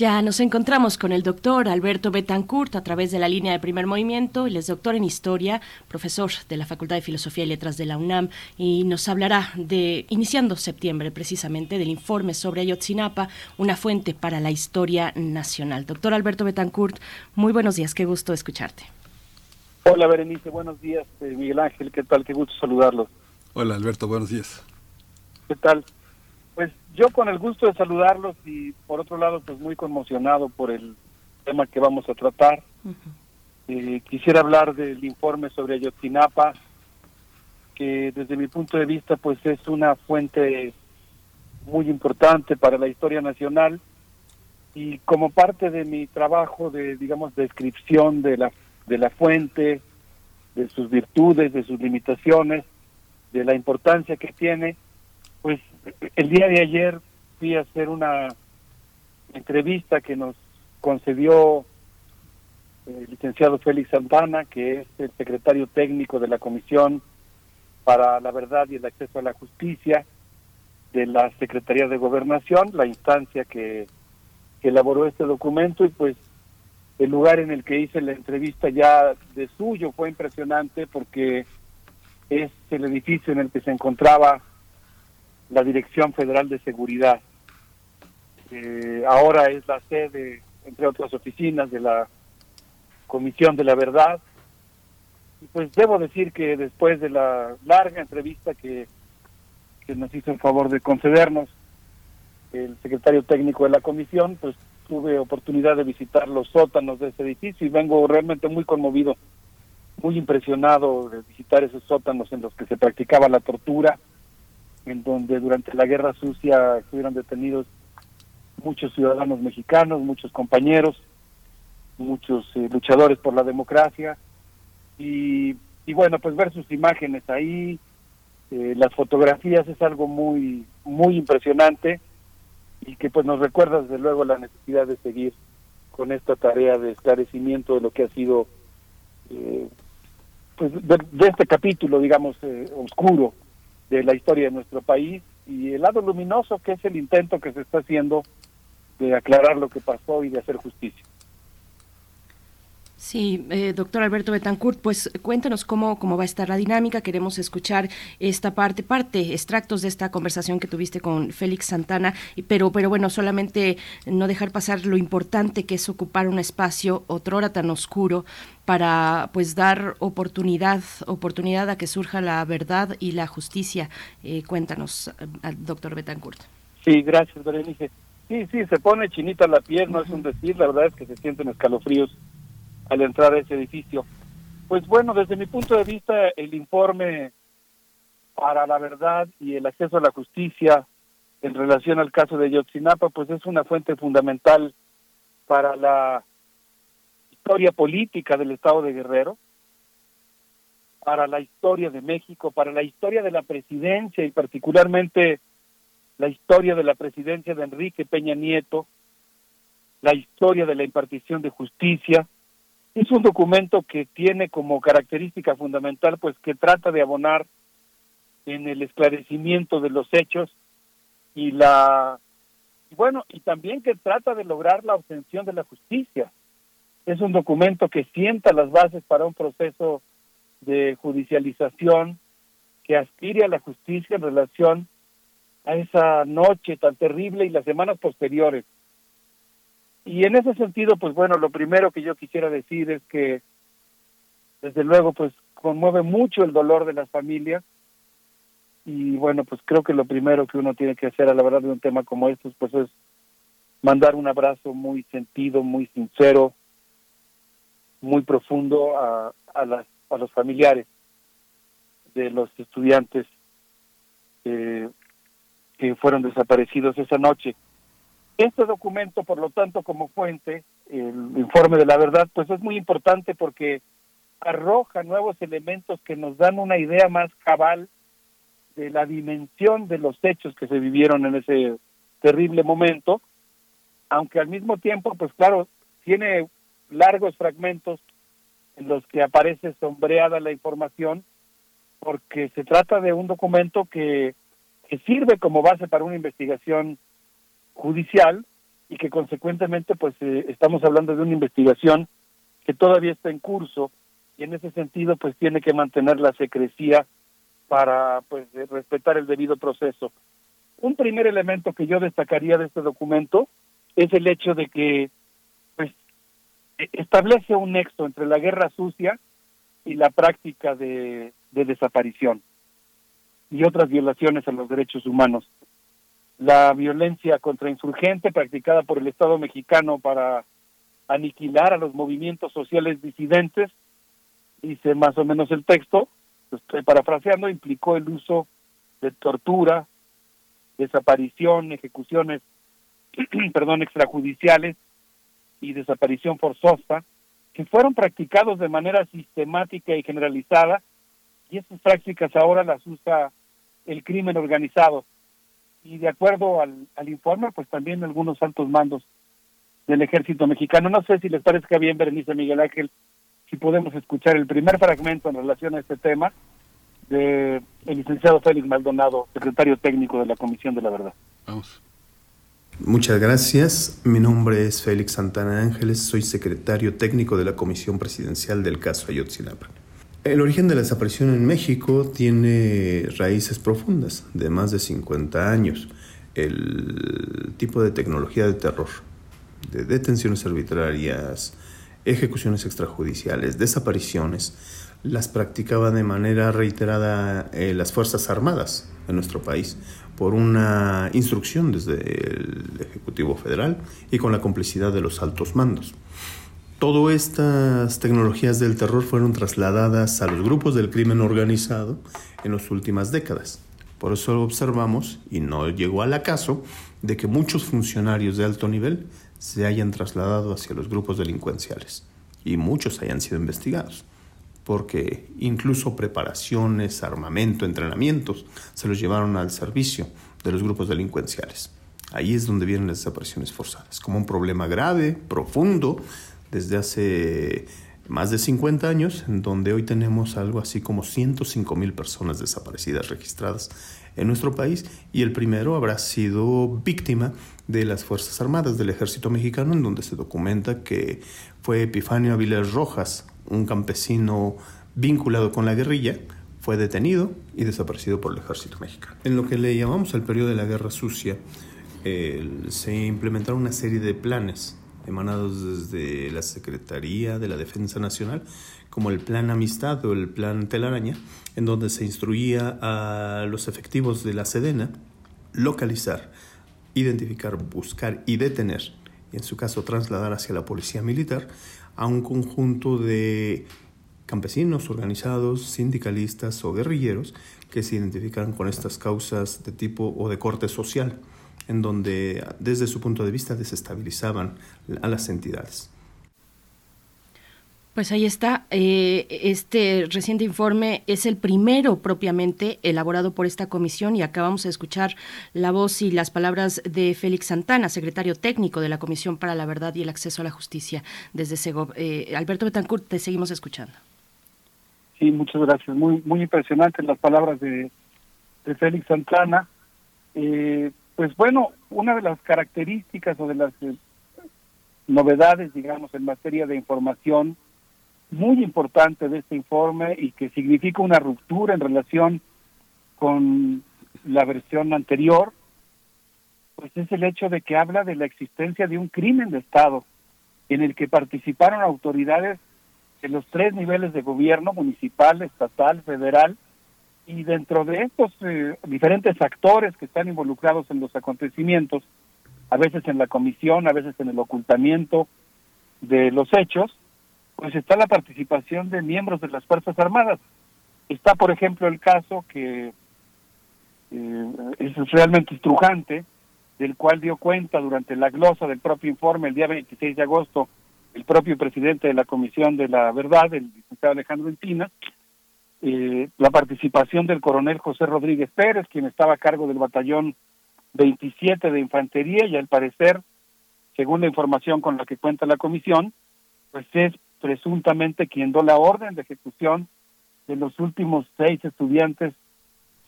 Ya nos encontramos con el doctor Alberto Betancourt a través de la línea de primer movimiento. Él es doctor en historia, profesor de la Facultad de Filosofía y Letras de la UNAM y nos hablará de, iniciando septiembre precisamente, del informe sobre Ayotzinapa, una fuente para la historia nacional. Doctor Alberto Betancourt, muy buenos días, qué gusto escucharte. Hola Berenice, buenos días. Eh, Miguel Ángel, ¿qué tal? Qué gusto saludarlos. Hola Alberto, buenos días. ¿Qué tal? Yo con el gusto de saludarlos y por otro lado pues muy conmocionado por el tema que vamos a tratar. Eh, quisiera hablar del informe sobre Ayotzinapa, que desde mi punto de vista pues es una fuente muy importante para la historia nacional y como parte de mi trabajo de digamos descripción de la de la fuente, de sus virtudes, de sus limitaciones, de la importancia que tiene, pues el día de ayer fui a hacer una entrevista que nos concedió el licenciado Félix Santana, que es el secretario técnico de la Comisión para la Verdad y el Acceso a la Justicia de la Secretaría de Gobernación, la instancia que, que elaboró este documento. Y pues el lugar en el que hice la entrevista ya de suyo fue impresionante porque es el edificio en el que se encontraba la Dirección Federal de Seguridad. Eh, ahora es la sede, entre otras oficinas, de la Comisión de la Verdad. Y pues debo decir que después de la larga entrevista que, que nos hizo el favor de concedernos el secretario técnico de la comisión, pues tuve oportunidad de visitar los sótanos de ese edificio y vengo realmente muy conmovido, muy impresionado de visitar esos sótanos en los que se practicaba la tortura, en donde durante la guerra sucia estuvieron detenidos muchos ciudadanos mexicanos, muchos compañeros, muchos eh, luchadores por la democracia. Y, y, bueno, pues ver sus imágenes ahí, eh, las fotografías es algo muy, muy impresionante y que pues nos recuerda desde luego la necesidad de seguir con esta tarea de esclarecimiento de lo que ha sido eh, pues de, de, este capítulo digamos eh, oscuro de la historia de nuestro país y el lado luminoso que es el intento que se está haciendo de aclarar lo que pasó y de hacer justicia. Sí, eh, doctor Alberto Betancourt, pues cuéntanos cómo, cómo va a estar la dinámica. Queremos escuchar esta parte, parte, extractos de esta conversación que tuviste con Félix Santana, pero, pero bueno, solamente no dejar pasar lo importante que es ocupar un espacio, otrora tan oscuro, para pues dar oportunidad, oportunidad a que surja la verdad y la justicia. Eh, cuéntanos, eh, doctor Betancourt. Sí, gracias, Berenice. Sí, sí, se pone chinita la piel, no es un decir, la verdad es que se sienten escalofríos al entrar a ese edificio. Pues bueno, desde mi punto de vista, el informe para la verdad y el acceso a la justicia en relación al caso de Yotzinapa, pues es una fuente fundamental para la historia política del Estado de Guerrero, para la historia de México, para la historia de la presidencia y particularmente la historia de la presidencia de Enrique Peña Nieto, la historia de la impartición de justicia, es un documento que tiene como característica fundamental pues que trata de abonar en el esclarecimiento de los hechos y la bueno y también que trata de lograr la obtención de la justicia. Es un documento que sienta las bases para un proceso de judicialización que aspire a la justicia en relación a esa noche tan terrible y las semanas posteriores y en ese sentido, pues bueno, lo primero que yo quisiera decir es que, desde luego, pues conmueve mucho el dolor de las familias. Y bueno, pues creo que lo primero que uno tiene que hacer a la verdad de un tema como estos, pues es mandar un abrazo muy sentido, muy sincero, muy profundo a, a, las, a los familiares de los estudiantes eh, que fueron desaparecidos esa noche. Este documento, por lo tanto, como fuente, el informe de la verdad, pues es muy importante porque arroja nuevos elementos que nos dan una idea más cabal de la dimensión de los hechos que se vivieron en ese terrible momento, aunque al mismo tiempo, pues claro, tiene largos fragmentos en los que aparece sombreada la información, porque se trata de un documento que, sirve como base para una investigación judicial y que consecuentemente pues eh, estamos hablando de una investigación que todavía está en curso y en ese sentido pues tiene que mantener la secrecía para pues eh, respetar el debido proceso. Un primer elemento que yo destacaría de este documento es el hecho de que pues e- establece un nexo entre la guerra sucia y la práctica de, de desaparición y otras violaciones a los derechos humanos. La violencia contra insurgente practicada por el Estado mexicano para aniquilar a los movimientos sociales disidentes, dice más o menos el texto, estoy parafraseando, implicó el uso de tortura, desaparición, ejecuciones, (clears throat) perdón, extrajudiciales y desaparición forzosa, que fueron practicados de manera sistemática y generalizada, y esas prácticas ahora las usa el crimen organizado. Y de acuerdo al, al informe, pues también algunos altos mandos del ejército mexicano. No sé si les parezca bien, Berenice Miguel Ángel, si podemos escuchar el primer fragmento en relación a este tema de el licenciado Félix Maldonado, secretario técnico de la Comisión de la Verdad. Vamos. Muchas gracias. Mi nombre es Félix Santana Ángeles, soy secretario técnico de la Comisión Presidencial del caso Ayotzinapa. El origen de la desaparición en México tiene raíces profundas, de más de 50 años. El tipo de tecnología de terror, de detenciones arbitrarias, ejecuciones extrajudiciales, desapariciones, las practicaban de manera reiterada eh, las Fuerzas Armadas en nuestro país por una instrucción desde el Ejecutivo Federal y con la complicidad de los altos mandos. Todas estas tecnologías del terror fueron trasladadas a los grupos del crimen organizado en las últimas décadas. Por eso observamos, y no llegó al acaso, de que muchos funcionarios de alto nivel se hayan trasladado hacia los grupos delincuenciales y muchos hayan sido investigados, porque incluso preparaciones, armamento, entrenamientos se los llevaron al servicio de los grupos delincuenciales. Ahí es donde vienen las desapariciones forzadas, como un problema grave, profundo, desde hace más de 50 años, en donde hoy tenemos algo así como 105 mil personas desaparecidas registradas en nuestro país y el primero habrá sido víctima de las Fuerzas Armadas del Ejército Mexicano, en donde se documenta que fue Epifanio Avilés Rojas, un campesino vinculado con la guerrilla, fue detenido y desaparecido por el Ejército Mexicano. En lo que le llamamos el periodo de la Guerra Sucia, eh, se implementaron una serie de planes emanados desde la Secretaría de la Defensa Nacional, como el Plan Amistad o el Plan Telaraña, en donde se instruía a los efectivos de la Sedena localizar, identificar, buscar y detener, y en su caso trasladar hacia la Policía Militar, a un conjunto de campesinos organizados, sindicalistas o guerrilleros que se identifican con estas causas de tipo o de corte social en donde desde su punto de vista desestabilizaban a las entidades. Pues ahí está. Eh, este reciente informe es el primero propiamente elaborado por esta comisión y acabamos de escuchar la voz y las palabras de Félix Santana, secretario técnico de la Comisión para la Verdad y el Acceso a la Justicia desde Segov. Eh, Alberto Betancourt, te seguimos escuchando. Sí, muchas gracias. Muy muy impresionantes las palabras de, de Félix Santana. Eh, pues bueno, una de las características o de las eh, novedades, digamos, en materia de información muy importante de este informe y que significa una ruptura en relación con la versión anterior, pues es el hecho de que habla de la existencia de un crimen de Estado en el que participaron autoridades de los tres niveles de gobierno, municipal, estatal, federal, y dentro de estos eh, diferentes actores que están involucrados en los acontecimientos, a veces en la comisión, a veces en el ocultamiento de los hechos, pues está la participación de miembros de las Fuerzas Armadas. Está, por ejemplo, el caso que eh, es realmente estrujante, del cual dio cuenta durante la glosa del propio informe el día 26 de agosto el propio presidente de la Comisión de la Verdad, el licenciado Alejandro Encinas, eh, la participación del coronel José Rodríguez Pérez, quien estaba a cargo del batallón 27 de infantería y al parecer, según la información con la que cuenta la comisión, pues es presuntamente quien dio la orden de ejecución de los últimos seis estudiantes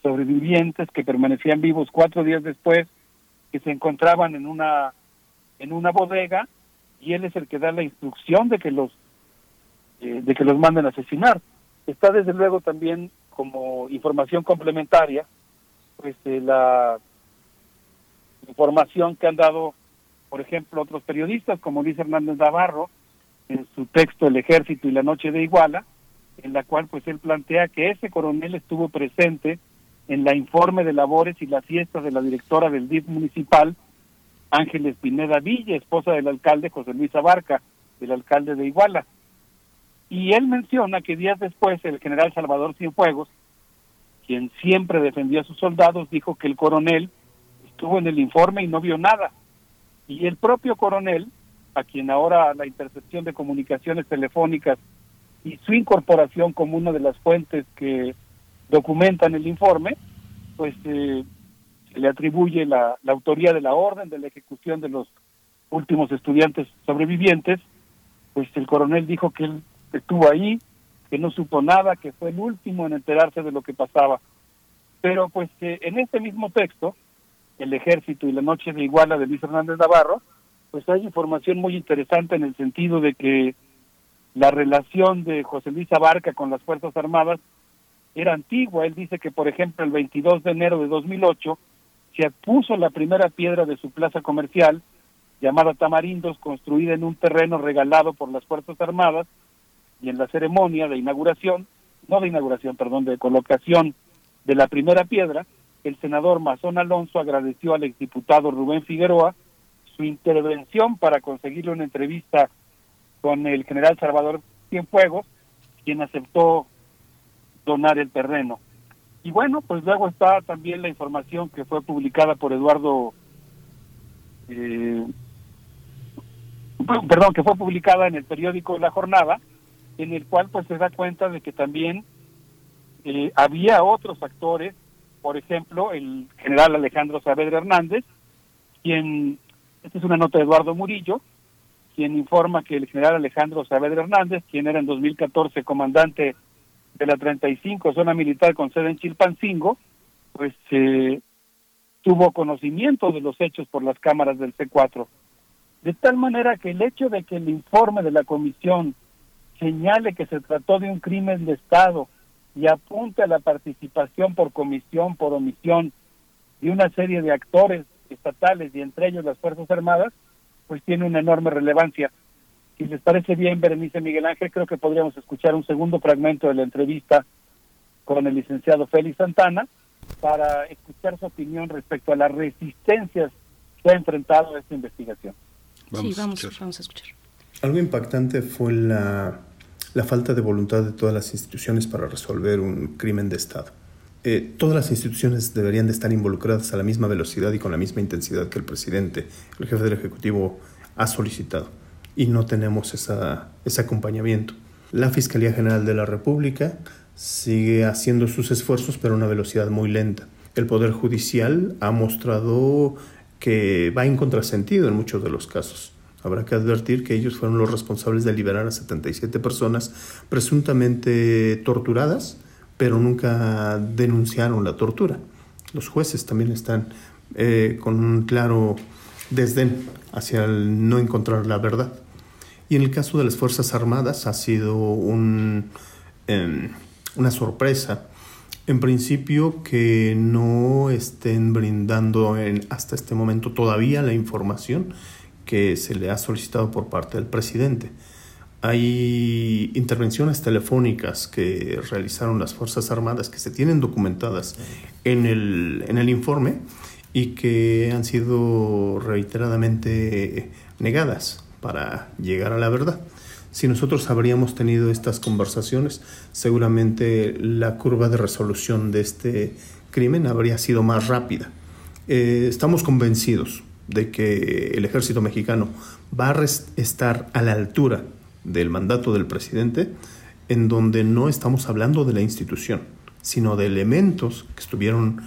sobrevivientes que permanecían vivos cuatro días después, que se encontraban en una en una bodega y él es el que da la instrucción de que los eh, de que los manden a asesinar. Está desde luego también como información complementaria, pues eh, la información que han dado, por ejemplo, otros periodistas como Luis Hernández Navarro en su texto El Ejército y la Noche de Iguala, en la cual pues él plantea que ese coronel estuvo presente en la informe de labores y la fiesta de la directora del DIF municipal, Ángeles Pineda Villa, esposa del alcalde José Luis Abarca, del alcalde de Iguala. Y él menciona que días después el general Salvador Cienfuegos, quien siempre defendió a sus soldados, dijo que el coronel estuvo en el informe y no vio nada. Y el propio coronel, a quien ahora la intercepción de comunicaciones telefónicas y su incorporación como una de las fuentes que documentan el informe, pues eh, se le atribuye la, la autoría de la orden de la ejecución de los últimos estudiantes sobrevivientes, pues el coronel dijo que él estuvo ahí, que no supo nada, que fue el último en enterarse de lo que pasaba. Pero pues que en este mismo texto, El Ejército y la Noche de Iguala de Luis Hernández Navarro, pues hay información muy interesante en el sentido de que la relación de José Luis Abarca con las Fuerzas Armadas era antigua. Él dice que, por ejemplo, el 22 de enero de 2008 se puso la primera piedra de su plaza comercial, llamada Tamarindos, construida en un terreno regalado por las Fuerzas Armadas, y en la ceremonia de inauguración, no de inauguración, perdón, de colocación de la primera piedra, el senador Mazón Alonso agradeció al exdiputado Rubén Figueroa su intervención para conseguirle una entrevista con el general Salvador Cienfuegos, quien aceptó donar el terreno. Y bueno, pues luego está también la información que fue publicada por Eduardo, eh, perdón, que fue publicada en el periódico La Jornada, en el cual pues se da cuenta de que también eh, había otros actores, por ejemplo, el general Alejandro Saavedra Hernández, quien, esta es una nota de Eduardo Murillo, quien informa que el general Alejandro Saavedra Hernández, quien era en 2014 comandante de la 35 zona militar con sede en Chilpancingo, pues eh, tuvo conocimiento de los hechos por las cámaras del C4. De tal manera que el hecho de que el informe de la comisión señale que se trató de un crimen de Estado y apunte a la participación por comisión, por omisión de una serie de actores estatales y entre ellos las Fuerzas Armadas, pues tiene una enorme relevancia. Si les parece bien, Berenice Miguel Ángel, creo que podríamos escuchar un segundo fragmento de la entrevista con el licenciado Félix Santana para escuchar su opinión respecto a las resistencias que ha enfrentado esta investigación. sí, vamos, vamos a escuchar. Algo impactante fue la, falta de voluntad de todas las instituciones para resolver un crimen de Estado. Eh, todas las instituciones deberían de estar involucradas a la misma velocidad y con la misma intensidad que el presidente, el jefe del Ejecutivo, ha solicitado. Y no tenemos esa, ese acompañamiento. La Fiscalía General de la República sigue haciendo sus esfuerzos, pero a una velocidad muy lenta. El Poder Judicial ha mostrado que va en contrasentido en muchos de los casos. Habrá que advertir que ellos fueron los responsables de liberar a 77 personas presuntamente torturadas, pero nunca denunciaron la tortura. Los jueces también están eh, con un claro desdén hacia el no encontrar la verdad. Y en el caso de las Fuerzas Armadas ha sido un, eh, una sorpresa. En principio que no estén brindando hasta este momento todavía la información que se le ha solicitado por parte del presidente. Hay intervenciones telefónicas que realizaron las Fuerzas Armadas que se tienen documentadas en el, en el informe y que han sido reiteradamente negadas para llegar a la verdad. Si nosotros habríamos tenido estas conversaciones, seguramente la curva de resolución de este crimen habría sido más rápida. Eh, estamos convencidos de que el ejército mexicano va a estar a la altura del mandato del presidente en donde no estamos hablando de la institución, sino de elementos que estuvieron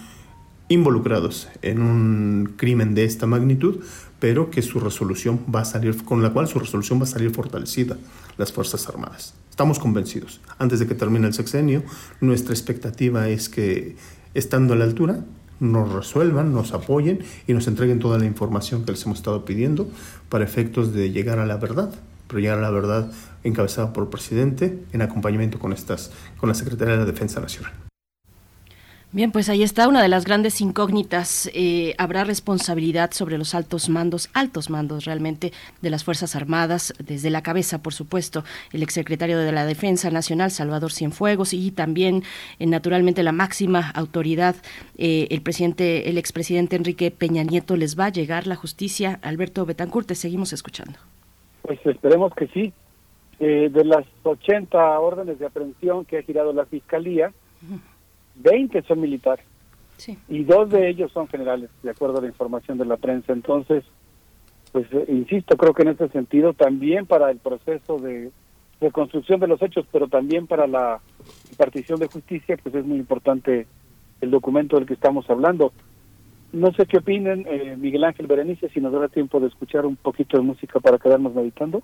involucrados en un crimen de esta magnitud, pero que su resolución va a salir, con la cual su resolución va a salir fortalecida, las Fuerzas Armadas. Estamos convencidos. Antes de que termine el sexenio, nuestra expectativa es que, estando a la altura, nos resuelvan, nos apoyen y nos entreguen toda la información que les hemos estado pidiendo para efectos de llegar a la verdad, pero llegar a la verdad encabezada por el presidente en acompañamiento con estas, con la Secretaría de la Defensa Nacional. Bien, pues ahí está una de las grandes incógnitas. Eh, ¿Habrá responsabilidad sobre los altos mandos, altos mandos realmente, de las Fuerzas Armadas, desde la cabeza, por supuesto, el exsecretario de la Defensa Nacional, Salvador Cienfuegos, y también, eh, naturalmente, la máxima autoridad, eh, el presidente, el expresidente Enrique Peña Nieto, les va a llegar la justicia? Alberto Betancourt, te seguimos escuchando. Pues esperemos que sí. De las 80 órdenes de aprehensión que ha girado la Fiscalía, 20 son militares. Sí. Y dos de ellos son generales, de acuerdo a la información de la prensa. Entonces, pues eh, insisto, creo que en este sentido también para el proceso de reconstrucción de los hechos, pero también para la impartición de justicia, pues es muy importante el documento del que estamos hablando. No sé qué opinen, eh, Miguel Ángel Berenice, si nos da tiempo de escuchar un poquito de música para quedarnos meditando.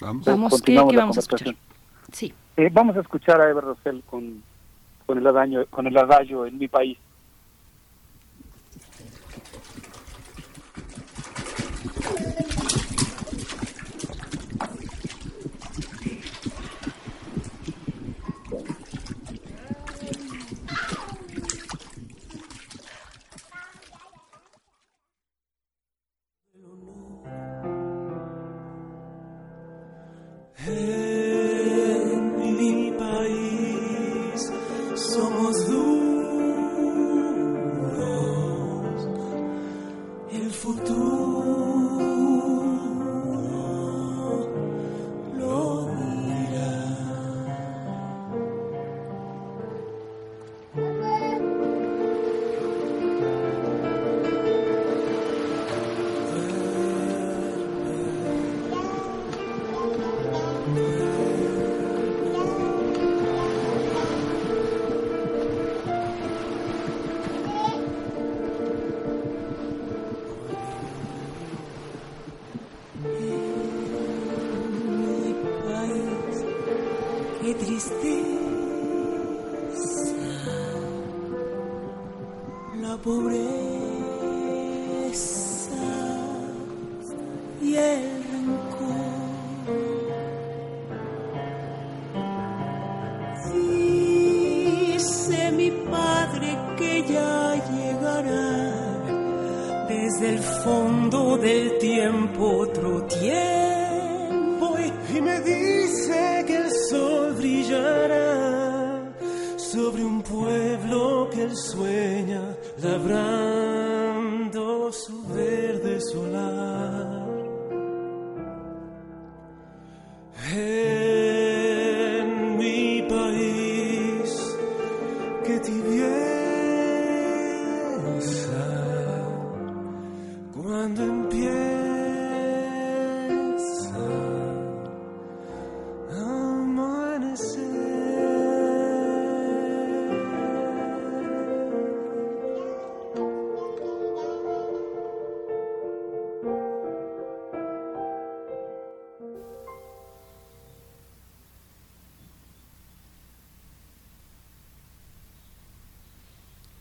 Vamos. Vamos, ¿qué, continuamos qué la vamos a escuchar? conversación. Sí. Eh, vamos a escuchar a Ever Rosell con, con el adagio, con el adagio en mi país.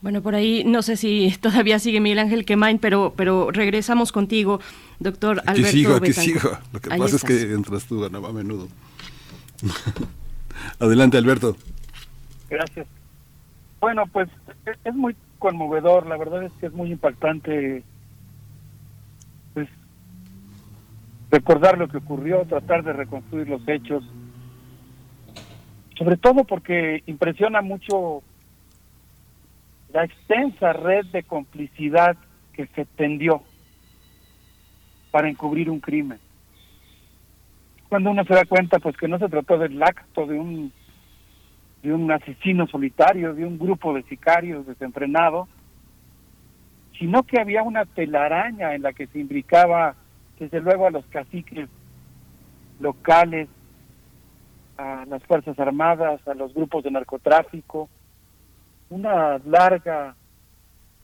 Bueno, por ahí no sé si (laughs) todavía sigue Miguel Ángel Quemain, pero, pero regresamos contigo, doctor Aquí Alberto sigo, aquí sigo. Lo que Ahí pasa estás. es que entras tú a a menudo. (laughs) Adelante, Alberto. Gracias. Bueno, pues es- es muy conmovedor, la verdad es que es muy impactante pues recordar lo que ocurrió, tratar de reconstruir los hechos, sobre todo porque impresiona mucho la extensa red de complicidad que se tendió para encubrir un crimen. Cuando uno se da cuenta pues que no se trató del acto de un de un asesino solitario, de un grupo de sicarios desenfrenados, sino que había una telaraña en la que se imbricaba, desde luego, a los caciques locales, a las Fuerzas Armadas, a los grupos de narcotráfico, una larga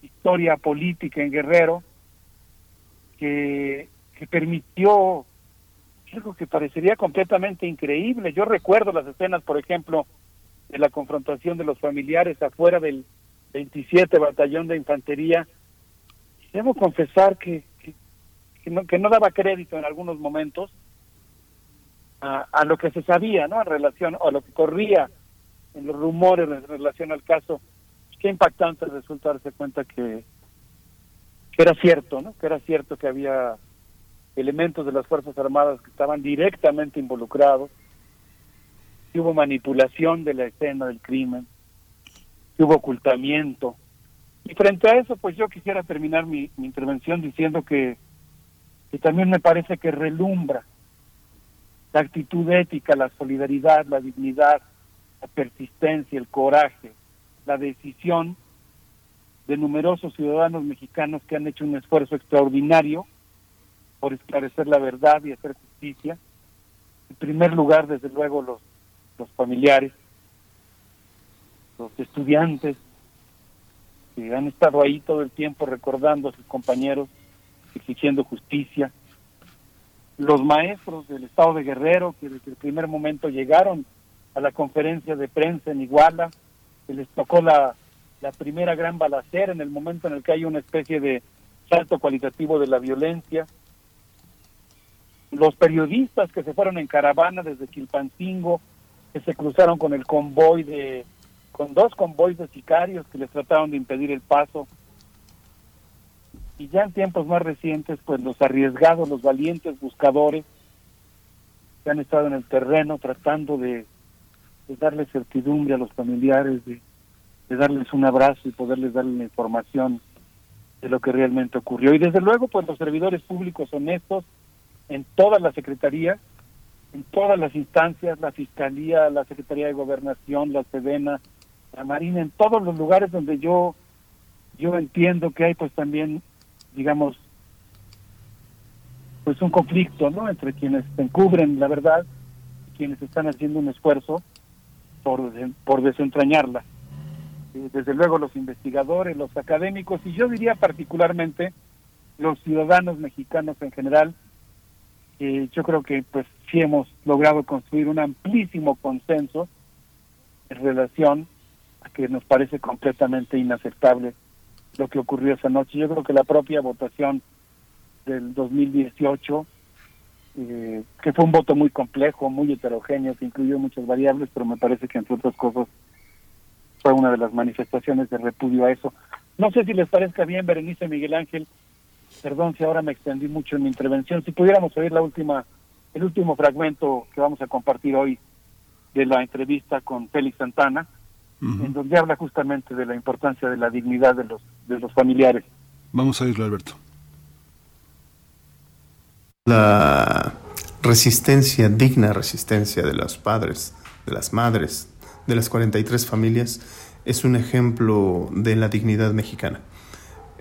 historia política en Guerrero que, permitió algo que parecería completamente increíble. Yo recuerdo las escenas, por ejemplo, de la confrontación de los familiares afuera del 27 Batallón de Infantería. Debo confesar que, que, que no, que no daba crédito en algunos momentos a, a lo que se sabía, ¿no? En relación a lo que corría en los rumores en relación al caso. Qué impactante resulta darse cuenta que, que era cierto, ¿no? Que era cierto que había elementos de las Fuerzas Armadas que estaban directamente involucrados, que hubo manipulación de la escena del crimen, que hubo ocultamiento. Y frente a eso, pues yo quisiera terminar mi, mi intervención diciendo que, que también me parece que relumbra la actitud ética, la solidaridad, la dignidad, la persistencia, el coraje, la decisión de numerosos ciudadanos mexicanos que han hecho un esfuerzo extraordinario por esclarecer la verdad y hacer justicia. En primer lugar, desde luego, los, los familiares, los estudiantes que han estado ahí todo el tiempo recordando a sus compañeros, exigiendo justicia, los maestros del estado de Guerrero que desde el primer momento llegaron a la conferencia de prensa en Iguala, que les tocó la, la primera gran balacera en el momento en el que hay una especie de salto cualitativo de la violencia, los periodistas que se fueron en caravana desde Quilpancingo, que se cruzaron con el convoy de, con dos convoys de sicarios que les trataron de impedir el paso. Y ya en tiempos más recientes, pues los arriesgados, los valientes buscadores que han estado en el terreno tratando de, de darle certidumbre a los familiares, de, darles un abrazo y poderles darle la información de lo que realmente ocurrió. Y desde luego, pues los servidores públicos honestos en todas las secretarías, en todas las instancias, la Fiscalía, la Secretaría de Gobernación, la Sedena, la Marina, en todos los lugares donde yo yo entiendo que hay pues también, digamos, pues un conflicto, ¿no? Entre quienes encubren la verdad y quienes están haciendo un esfuerzo por, por desentrañarla. Eh, Desde luego los investigadores, los académicos y yo diría particularmente los ciudadanos mexicanos en general, eh, yo creo que pues sí hemos logrado construir un amplísimo consenso en relación a que nos parece completamente inaceptable lo que ocurrió esa noche. Yo creo que la propia votación del 2018, eh, que fue un voto muy complejo, muy heterogéneo, que incluyó muchas variables, pero me parece que entre otras cosas fue una de las manifestaciones de repudio a eso. No sé si les parezca bien, Berenice Miguel Ángel, perdón si ahora me extendí mucho en mi intervención, si pudiéramos oír la última, el último fragmento que vamos a compartir hoy de la entrevista con Félix Santana, en donde habla justamente de la importancia de la dignidad de los, de los familiares. Vamos a oírlo, Alberto. La resistencia, digna resistencia de los padres, de las madres, de las 43 familias, es un ejemplo de la dignidad mexicana.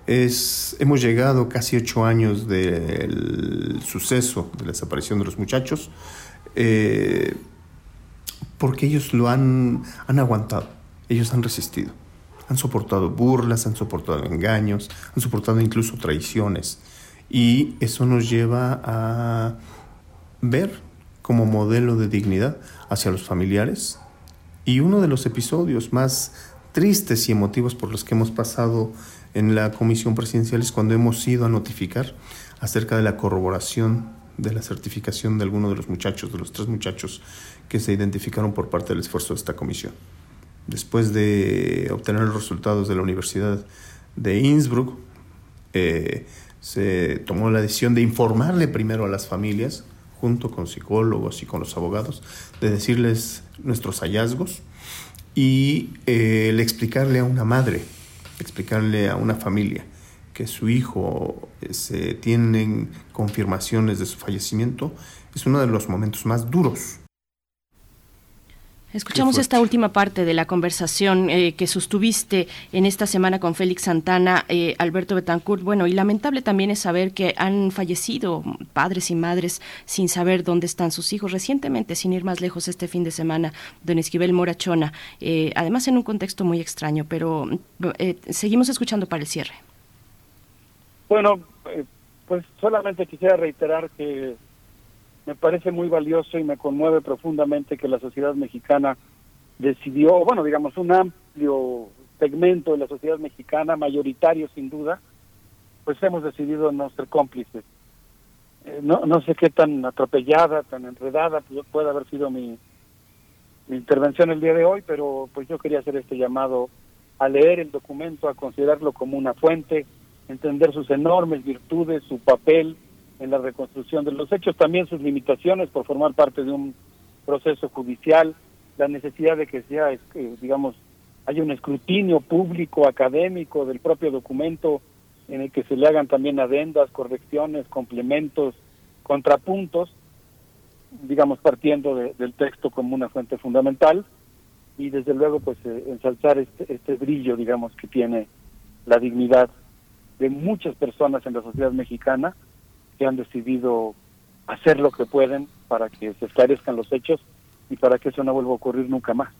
Es, hemos llegado casi ocho años del suceso de la desaparición de los muchachos, eh, porque ellos lo han, han aguantado, ellos han resistido, han soportado burlas, han soportado engaños, han soportado incluso traiciones, y eso nos lleva a ver como modelo de dignidad hacia los familiares. Y uno de los episodios más tristes y emotivos por los que hemos pasado en la comisión presidencial es cuando hemos ido a notificar acerca de la corroboración de la certificación de alguno de los muchachos, de los tres muchachos que se identificaron por parte del esfuerzo de esta comisión. Después de obtener los resultados de la Universidad de Innsbruck, eh, se tomó la decisión de informarle primero a las familias, junto con psicólogos y con los abogados, de decirles nuestros hallazgos y eh, el explicarle a una madre, explicarle a una familia que su hijo eh, se tienen confirmaciones de su fallecimiento, es uno de los momentos más duros Escuchamos esta última parte de la conversación eh, que sostuviste en esta semana con Félix Santana, eh, Alberto Betancourt. Bueno, y lamentable también es saber que han fallecido padres y madres sin saber dónde están sus hijos. Recientemente, sin ir más lejos, este fin de semana, don Esquivel Morachona, eh, además en un contexto muy extraño, pero eh, seguimos escuchando para el cierre. Bueno, eh, pues solamente quisiera reiterar que me parece muy valioso y me conmueve profundamente que la sociedad mexicana decidió, bueno, digamos, un amplio segmento de la sociedad mexicana, mayoritario sin duda, pues hemos decidido no ser cómplices. Eh, no, no sé qué tan atropellada, tan enredada pu- puede haber sido mi, mi intervención el día de hoy, pero pues yo quería hacer este llamado a leer el documento, a considerarlo como una fuente, entender sus enormes virtudes, su papel en la reconstrucción de los hechos, también sus limitaciones por formar parte de un proceso judicial, la necesidad de que sea, eh, digamos, haya un escrutinio público, académico del propio documento, en el que se le hagan también adendas, correcciones, complementos, contrapuntos, digamos, partiendo de- del texto como una fuente fundamental, y desde luego, pues, eh, ensalzar este, este brillo, digamos, que tiene la dignidad de muchas personas en la sociedad mexicana que han decidido hacer lo que pueden para que se esclarezcan los hechos y para que eso no vuelva a ocurrir nunca más.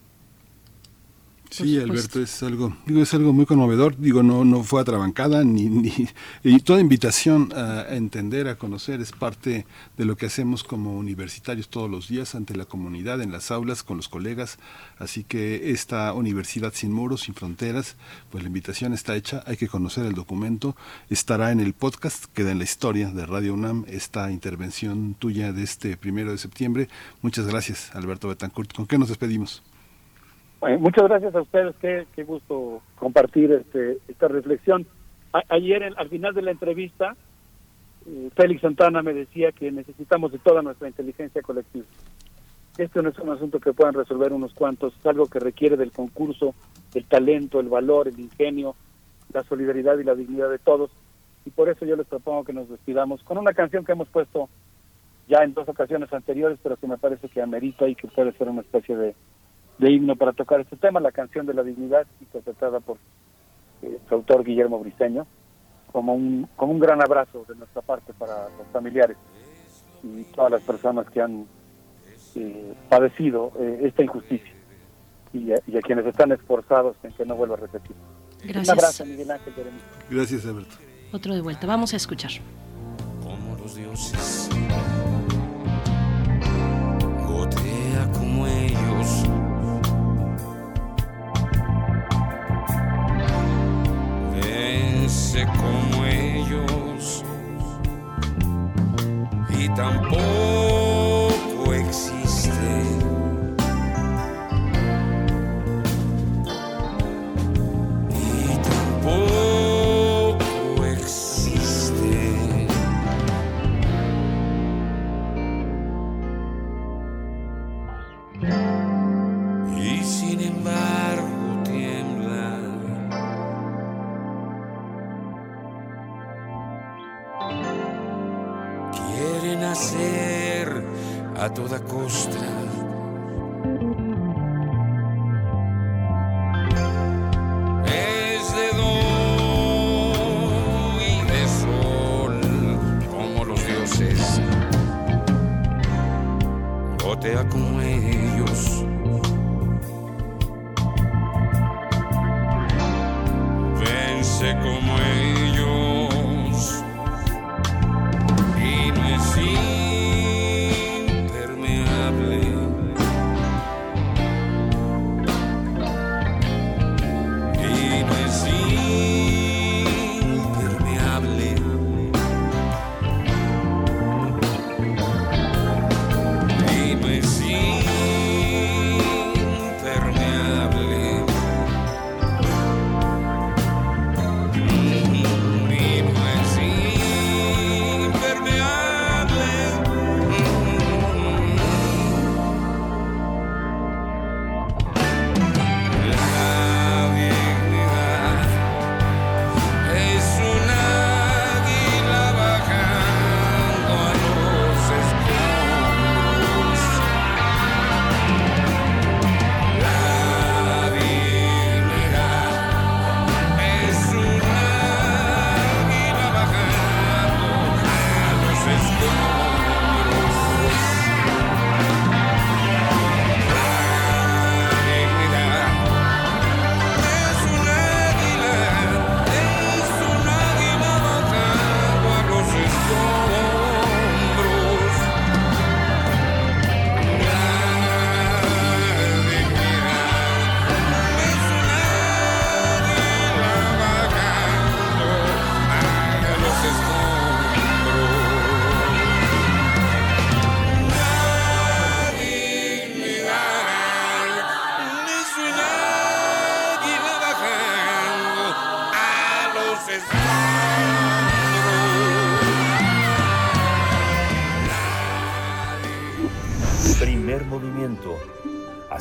Sí, Alberto, es algo, digo, es algo muy conmovedor. Digo, no, no fue atrabancada ni, ni y toda invitación a, a entender, a conocer, es parte de lo que hacemos como universitarios todos los días ante la comunidad, en las aulas, con los colegas. Así que esta universidad sin muros, sin fronteras, pues la invitación está hecha. Hay que conocer el documento. Estará en el podcast, queda en la historia de Radio UNAM esta intervención tuya de este primero de septiembre. Muchas gracias, Alberto Betancourt. ¿Con qué nos despedimos? Muchas gracias a ustedes, qué, qué gusto compartir este, esta reflexión. A- ayer, al final de la entrevista, eh, Félix Santana me decía que necesitamos de toda nuestra inteligencia colectiva. Esto no es un asunto que puedan resolver unos cuantos, es algo que requiere del concurso, el talento, el valor, el ingenio, la solidaridad y la dignidad de todos. Y por eso yo les propongo que nos despidamos con una canción que hemos puesto ya en dos ocasiones anteriores, pero que me parece que amerita y que puede ser una especie de, de himno para tocar este tema, la canción de la dignidad, interpretada por eh, su autor Guillermo Briceño, como un, como un gran abrazo de nuestra parte para los familiares y todas las personas que han eh, padecido eh, esta injusticia y a, y a quienes están esforzados en que no vuelva a repetir. Gracias. Un abrazo, Miguel Ángel Berenice. Gracias, Alberto. Otro de vuelta. Vamos a escuchar. como los dioses. Gotea como ellos. Como ellos. Y tampoco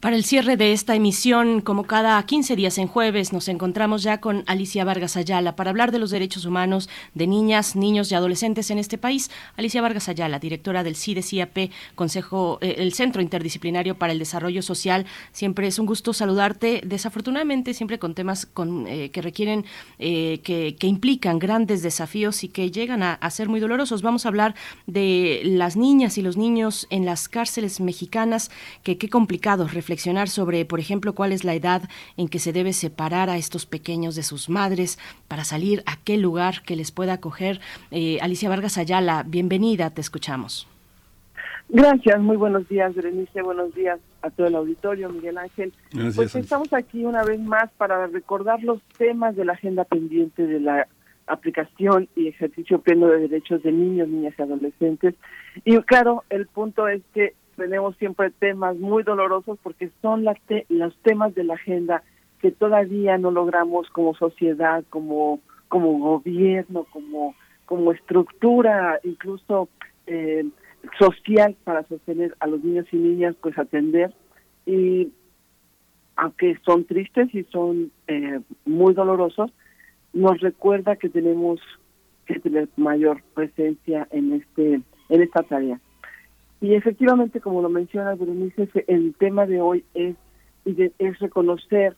Para el cierre de esta emisión, como cada 15 días en jueves, nos encontramos ya con Alicia Vargas Ayala para hablar de los derechos humanos de niñas, niños y adolescentes en este país. Alicia Vargas Ayala, directora del CIDE-CIAP, Consejo, eh, el Centro Interdisciplinario para el Desarrollo Social. Siempre es un gusto saludarte. Desafortunadamente, siempre con temas con, eh, que requieren, eh, que, implican grandes desafíos y que llegan a, a ser muy dolorosos. Vamos a hablar de las niñas y los niños en las cárceles mexicanas, que qué complicado reflexionar sobre, por ejemplo, cuál es la edad en que se debe separar a estos pequeños de sus madres para salir a qué lugar que les pueda acoger. Eh, Alicia Vargas Ayala, bienvenida, te escuchamos. Gracias, muy buenos días, Berenice, buenos días a todo el auditorio, Miguel Ángel. Pues estamos aquí una vez más para recordar los temas de la agenda pendiente de la aplicación y ejercicio pleno de derechos de niños, niñas y adolescentes. Y claro, el punto es que tenemos siempre temas muy dolorosos porque son la te los temas de la agenda que todavía no logramos como sociedad, como como gobierno, como como estructura, incluso eh, social para sostener a los niños y niñas, pues atender y aunque son tristes y son eh, muy dolorosos, nos recuerda que tenemos que tener mayor presencia en este en esta tarea. Y efectivamente, como lo menciona Berenice, el tema de hoy es, es reconocer,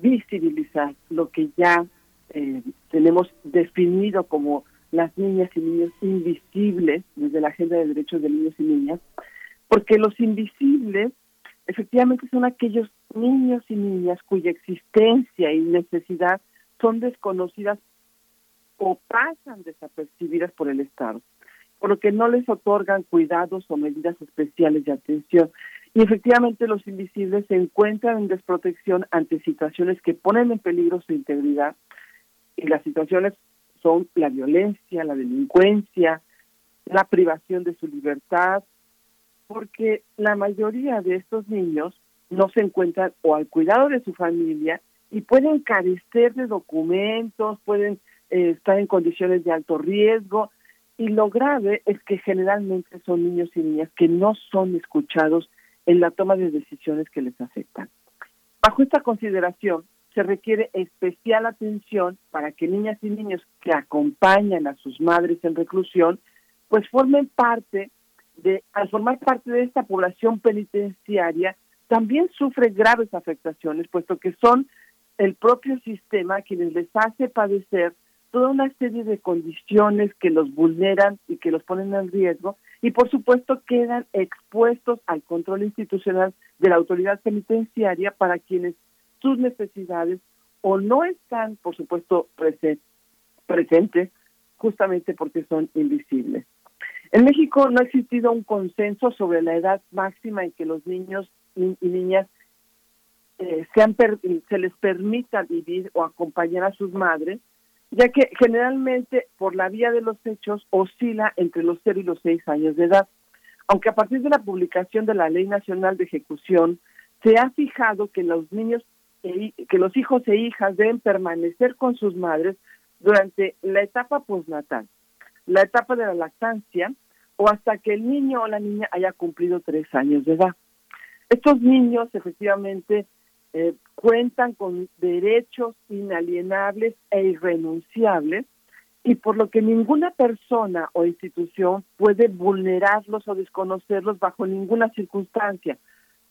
visibilizar lo que ya eh, tenemos definido como las niñas y niños invisibles desde la Agenda de Derechos de Niños y Niñas, porque los invisibles efectivamente son aquellos niños y niñas cuya existencia y necesidad son desconocidas o pasan desapercibidas por el Estado por lo que no les otorgan cuidados o medidas especiales de atención. Y efectivamente los invisibles se encuentran en desprotección ante situaciones que ponen en peligro su integridad y las situaciones son la violencia, la delincuencia, la privación de su libertad, porque la mayoría de estos niños no se encuentran o al cuidado de su familia y pueden carecer de documentos, pueden eh, estar en condiciones de alto riesgo, y lo grave es que generalmente son niños y niñas que no son escuchados en la toma de decisiones que les afectan. Bajo esta consideración, se requiere especial atención para que niñas y niños que acompañan a sus madres en reclusión, pues formen parte de, al formar parte de esta población penitenciaria, también sufre graves afectaciones, puesto que son el propio sistema quienes les hace padecer toda una serie de condiciones que los vulneran y que los ponen en riesgo y por supuesto quedan expuestos al control institucional de la autoridad penitenciaria para quienes sus necesidades o no están por supuesto presentes justamente porque son invisibles. En México no ha existido un consenso sobre la edad máxima en que los niños y niñas eh, sean se les permita vivir o acompañar a sus madres ya que generalmente por la vía de los hechos oscila entre los 0 y los 6 años de edad. Aunque a partir de la publicación de la Ley Nacional de Ejecución se ha fijado que los niños e que los hijos e hijas deben permanecer con sus madres durante la etapa postnatal, la etapa de la lactancia o hasta que el niño o la niña haya cumplido tres años de edad. Estos niños efectivamente eh, cuentan con derechos inalienables e irrenunciables y por lo que ninguna persona o institución puede vulnerarlos o desconocerlos bajo ninguna circunstancia.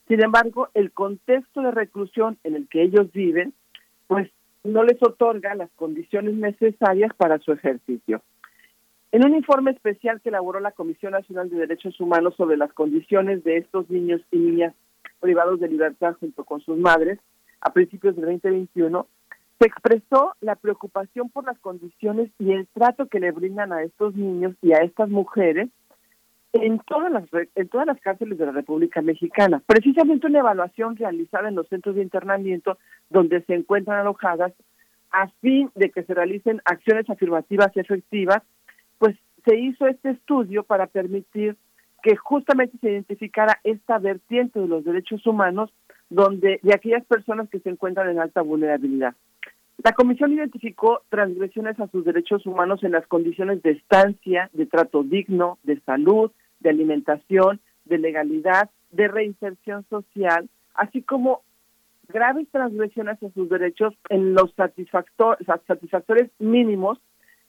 Sin embargo, el contexto de reclusión en el que ellos viven, pues no les otorga las condiciones necesarias para su ejercicio. En un informe especial que elaboró la Comisión Nacional de Derechos Humanos sobre las condiciones de estos niños y niñas privados de libertad junto con sus madres, a principios del 2021, se expresó la preocupación por las condiciones y el trato que le brindan a estos niños y a estas mujeres en todas las en todas las cárceles de la República Mexicana. Precisamente una evaluación realizada en los centros de internamiento donde se encuentran alojadas a fin de que se realicen acciones afirmativas y efectivas, pues se hizo este estudio para permitir que justamente se identificara esta vertiente de los derechos humanos donde de aquellas personas que se encuentran en alta vulnerabilidad. La comisión identificó transgresiones a sus derechos humanos en las condiciones de estancia, de trato digno, de salud, de alimentación, de legalidad, de reinserción social, así como graves transgresiones a sus derechos en los satisfactor- satisfactores mínimos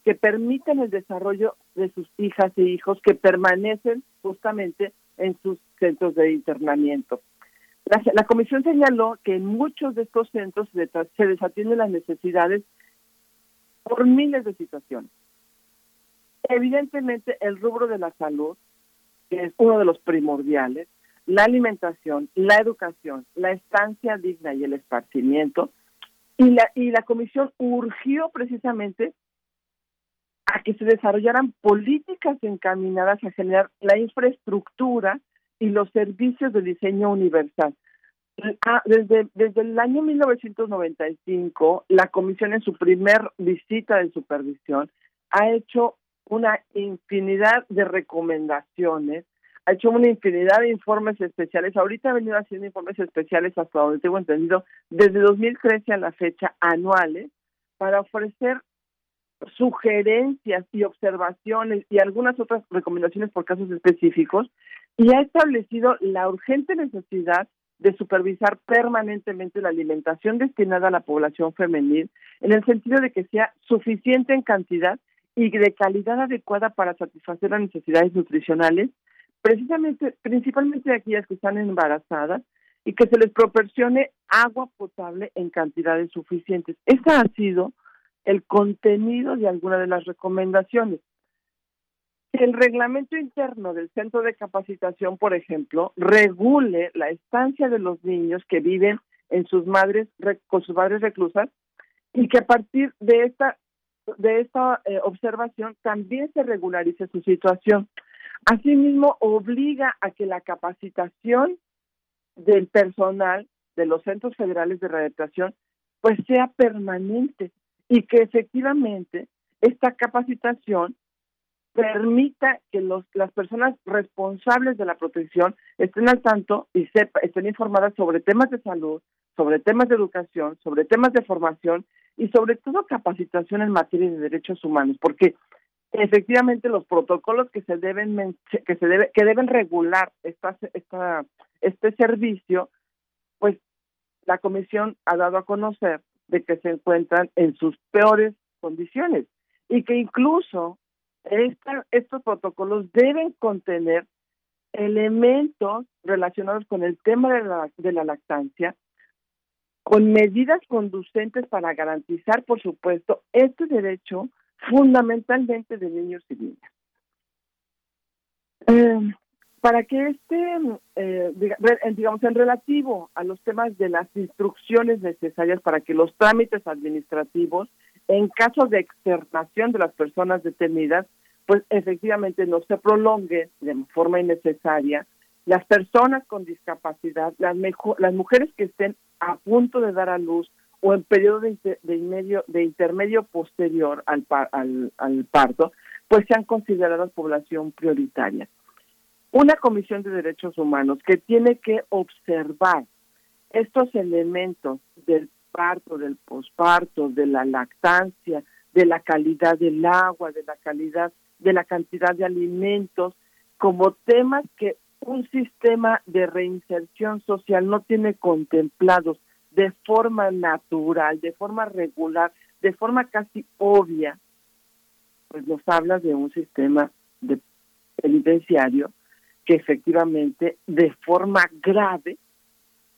que permiten el desarrollo de sus hijas e hijos que permanecen justamente en sus centros de internamiento. La, comisión señaló que en muchos de estos centros se, se desatienden las necesidades por miles de situaciones. Evidentemente, el rubro de la salud, que es uno de los primordiales, la alimentación, la educación, la estancia digna y el esparcimiento, y la, y la comisión urgió precisamente a que se desarrollaran políticas encaminadas a generar la infraestructura y los servicios de diseño universal. Ah, Desde, desde el año 1995, la comisión en su primer visita de supervisión ha hecho una infinidad de recomendaciones, ha hecho una infinidad de informes especiales. Ahorita ha venido haciendo informes especiales hasta donde tengo entendido, desde 2013 a la fecha, anuales, para ofrecer sugerencias y observaciones y algunas otras recomendaciones por casos específicos y ha establecido la urgente necesidad de supervisar permanentemente la alimentación destinada a la población femenil en el sentido de que sea suficiente en cantidad y de calidad adecuada para satisfacer las necesidades nutricionales, precisamente, principalmente aquellas que están embarazadas y que se les proporcione agua potable en cantidades suficientes. Ese ha sido el contenido de alguna de las recomendaciones. El reglamento interno del centro de capacitación, por ejemplo, regule la estancia de los niños que viven en sus madres re- con sus madres reclusas y que a partir de esta de esta eh, observación también se regularice su situación. Asimismo, obliga a que la capacitación del personal de los centros federales de rehabilitación pues sea permanente y que efectivamente esta capacitación permita que los, las personas responsables de la protección estén al tanto y sepa, estén informadas sobre temas de salud, sobre temas de educación, sobre temas de formación y sobre todo capacitación en materia de derechos humanos, porque efectivamente los protocolos que se deben que se debe que deben regular esta, esta este servicio, pues la comisión ha dado a conocer de que se encuentran en sus peores condiciones y que incluso esta- estos protocolos deben contener elementos relacionados con el tema de la, de la lactancia, con medidas conducentes para garantizar, por supuesto, este derecho fundamentalmente de niños y niñas. Eh, para que este, eh, re- en- digamos, en relativo a los temas de las instrucciones necesarias para que los trámites administrativos, en caso de externación de las personas detenidas, pues efectivamente no se prolongue de forma innecesaria. Las personas con discapacidad, las, mejo- las mujeres que estén a punto de dar a luz o en periodo de, inter- de, intermedio posterior al, par- al parto, pues sean consideradas población prioritaria una comisión de derechos humanos que tiene que observar estos elementos del parto, del posparto, de la lactancia, de la calidad del agua, de la calidad, de la cantidad de alimentos, como temas que un sistema de reinserción social no tiene contemplados de forma natural, de forma regular, de forma casi obvia, pues nos habla de un sistema de penitenciario que efectivamente de forma grave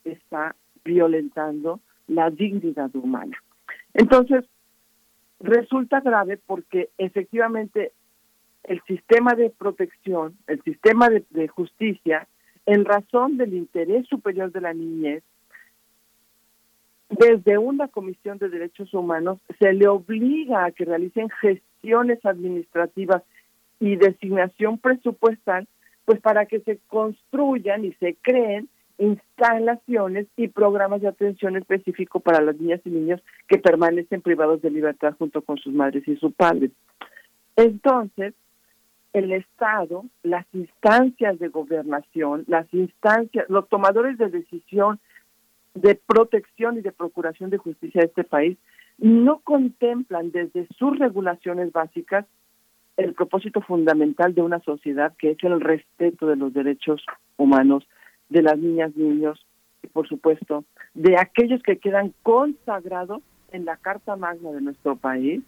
está violentando la dignidad humana. Entonces, resulta grave porque efectivamente el sistema de protección, el sistema de, justicia, en razón del interés superior de la niñez, desde una comisión de derechos humanos se le obliga a que realicen gestiones administrativas y designación presupuestal, pues para que se construyan y se creen instalaciones y programas de atención específico para las niñas y niños que permanecen privados de libertad junto con sus madres y sus padres. Entonces, el Estado, las instancias de gobernación, las instancias, los tomadores de decisión de protección y de procuración de justicia de este país no contemplan desde sus regulaciones básicas el propósito fundamental de una sociedad que es el respeto de los derechos humanos de las niñas, niños y por supuesto de aquellos que quedan consagrados en la Carta Magna de nuestro país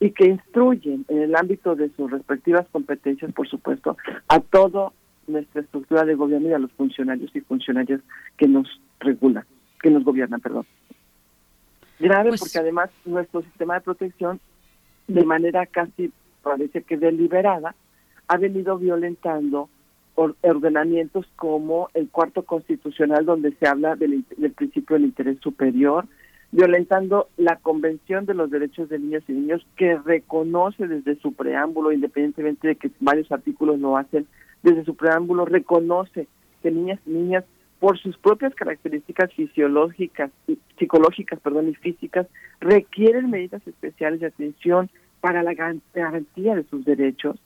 y que instruyen en el ámbito de sus respectivas competencias, por supuesto, a toda nuestra estructura de gobierno y a los funcionarios y funcionarias que nos regulan, que nos gobiernan, perdón. Grave Pues- porque además nuestro sistema de protección, de manera casi parece que deliberada, ha venido violentando or- ordenamientos como el cuarto constitucional donde se habla del, in- del principio del interés superior, violentando la Convención de los Derechos de Niños y Niños que reconoce desde su preámbulo, independientemente de que varios artículos lo hacen, desde su preámbulo reconoce que niñas y niñas por sus propias características fisiológicas, psicológicas, perdón, y físicas, requieren medidas especiales de atención para la garantía de sus derechos.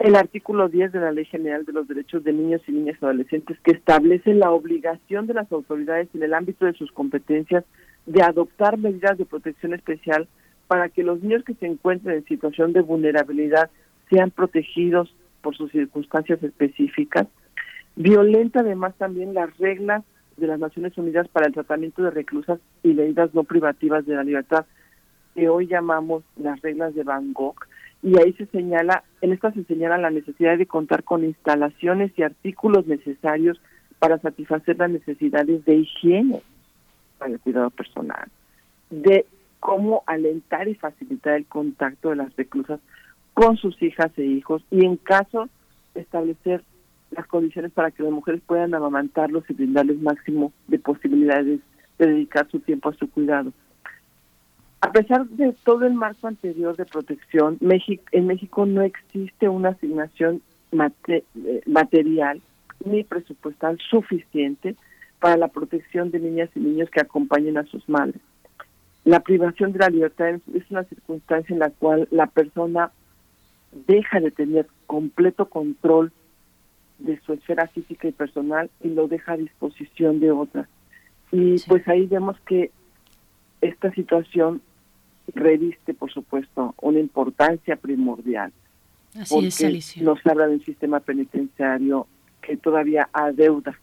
El artículo 10 de la Ley General de los Derechos de Niños y Niñas Adolescentes que establece la obligación de las autoridades en el ámbito de sus competencias de adoptar medidas de protección especial para que los niños que se encuentren en situación de vulnerabilidad sean protegidos por sus circunstancias específicas. Violenta además también las reglas de las Naciones Unidas para el tratamiento de reclusas y medidas no privativas de la libertad, que hoy llamamos las reglas de Gogh, y ahí se señala, en estas se señala la necesidad de contar con instalaciones y artículos necesarios para satisfacer las necesidades de higiene para el cuidado personal, de cómo alentar y facilitar el contacto de las reclusas con sus hijas e hijos y en caso establecer las condiciones para que las mujeres puedan amamantarlos y brindarles máximo de posibilidades de dedicar su tiempo a su cuidado. A pesar de todo el marco anterior de protección, México, en México no existe una asignación mate- eh, material ni presupuestal suficiente para la protección de niñas y niños que acompañen a sus madres. La privación de la libertad es es una circunstancia en la cual la persona deja de tener completo control de su esfera física y personal y lo deja a disposición de otras. Y pues ahí vemos que esta situación reviste, por supuesto, una importancia primordial. Así porque es, Alicia. nos habla de un sistema penitenciario que todavía adeuda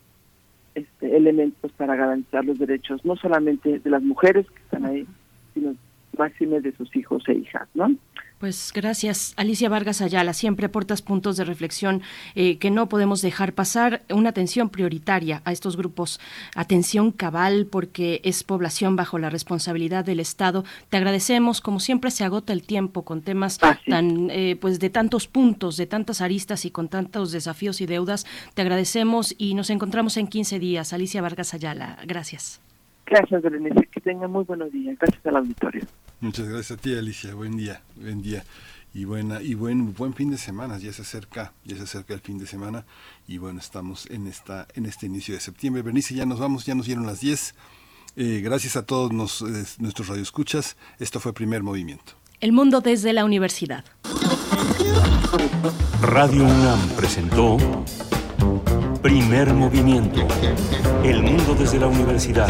este, elementos para garantizar los derechos, no solamente de las mujeres que están ahí, sino máxime de sus hijos e hijas, ¿no? Pues gracias, Alicia Vargas Ayala. Siempre aportas puntos de reflexión eh, que no podemos dejar pasar. Una atención prioritaria a estos grupos, atención cabal, porque es población bajo la responsabilidad del Estado. Te agradecemos, como siempre se agota el tiempo con temas tan, eh, pues de tantos puntos, de tantas aristas y con tantos desafíos y deudas. Te agradecemos y nos encontramos en 15 días. Alicia Vargas Ayala, gracias. Gracias, Berenice. Que tengan muy buenos días. Gracias al auditorio. Muchas gracias a ti, Alicia. Buen día, buen día. Y buena y buen buen fin de semana, ya se acerca, ya se acerca el fin de semana y bueno, estamos en esta en este inicio de septiembre. Bernice, ya nos vamos, ya nos dieron las 10. Eh, gracias a todos nos, eh, nuestros radioescuchas. Esto fue Primer Movimiento. El mundo desde la universidad. Radio UNAM presentó Primer Movimiento. El mundo desde la universidad.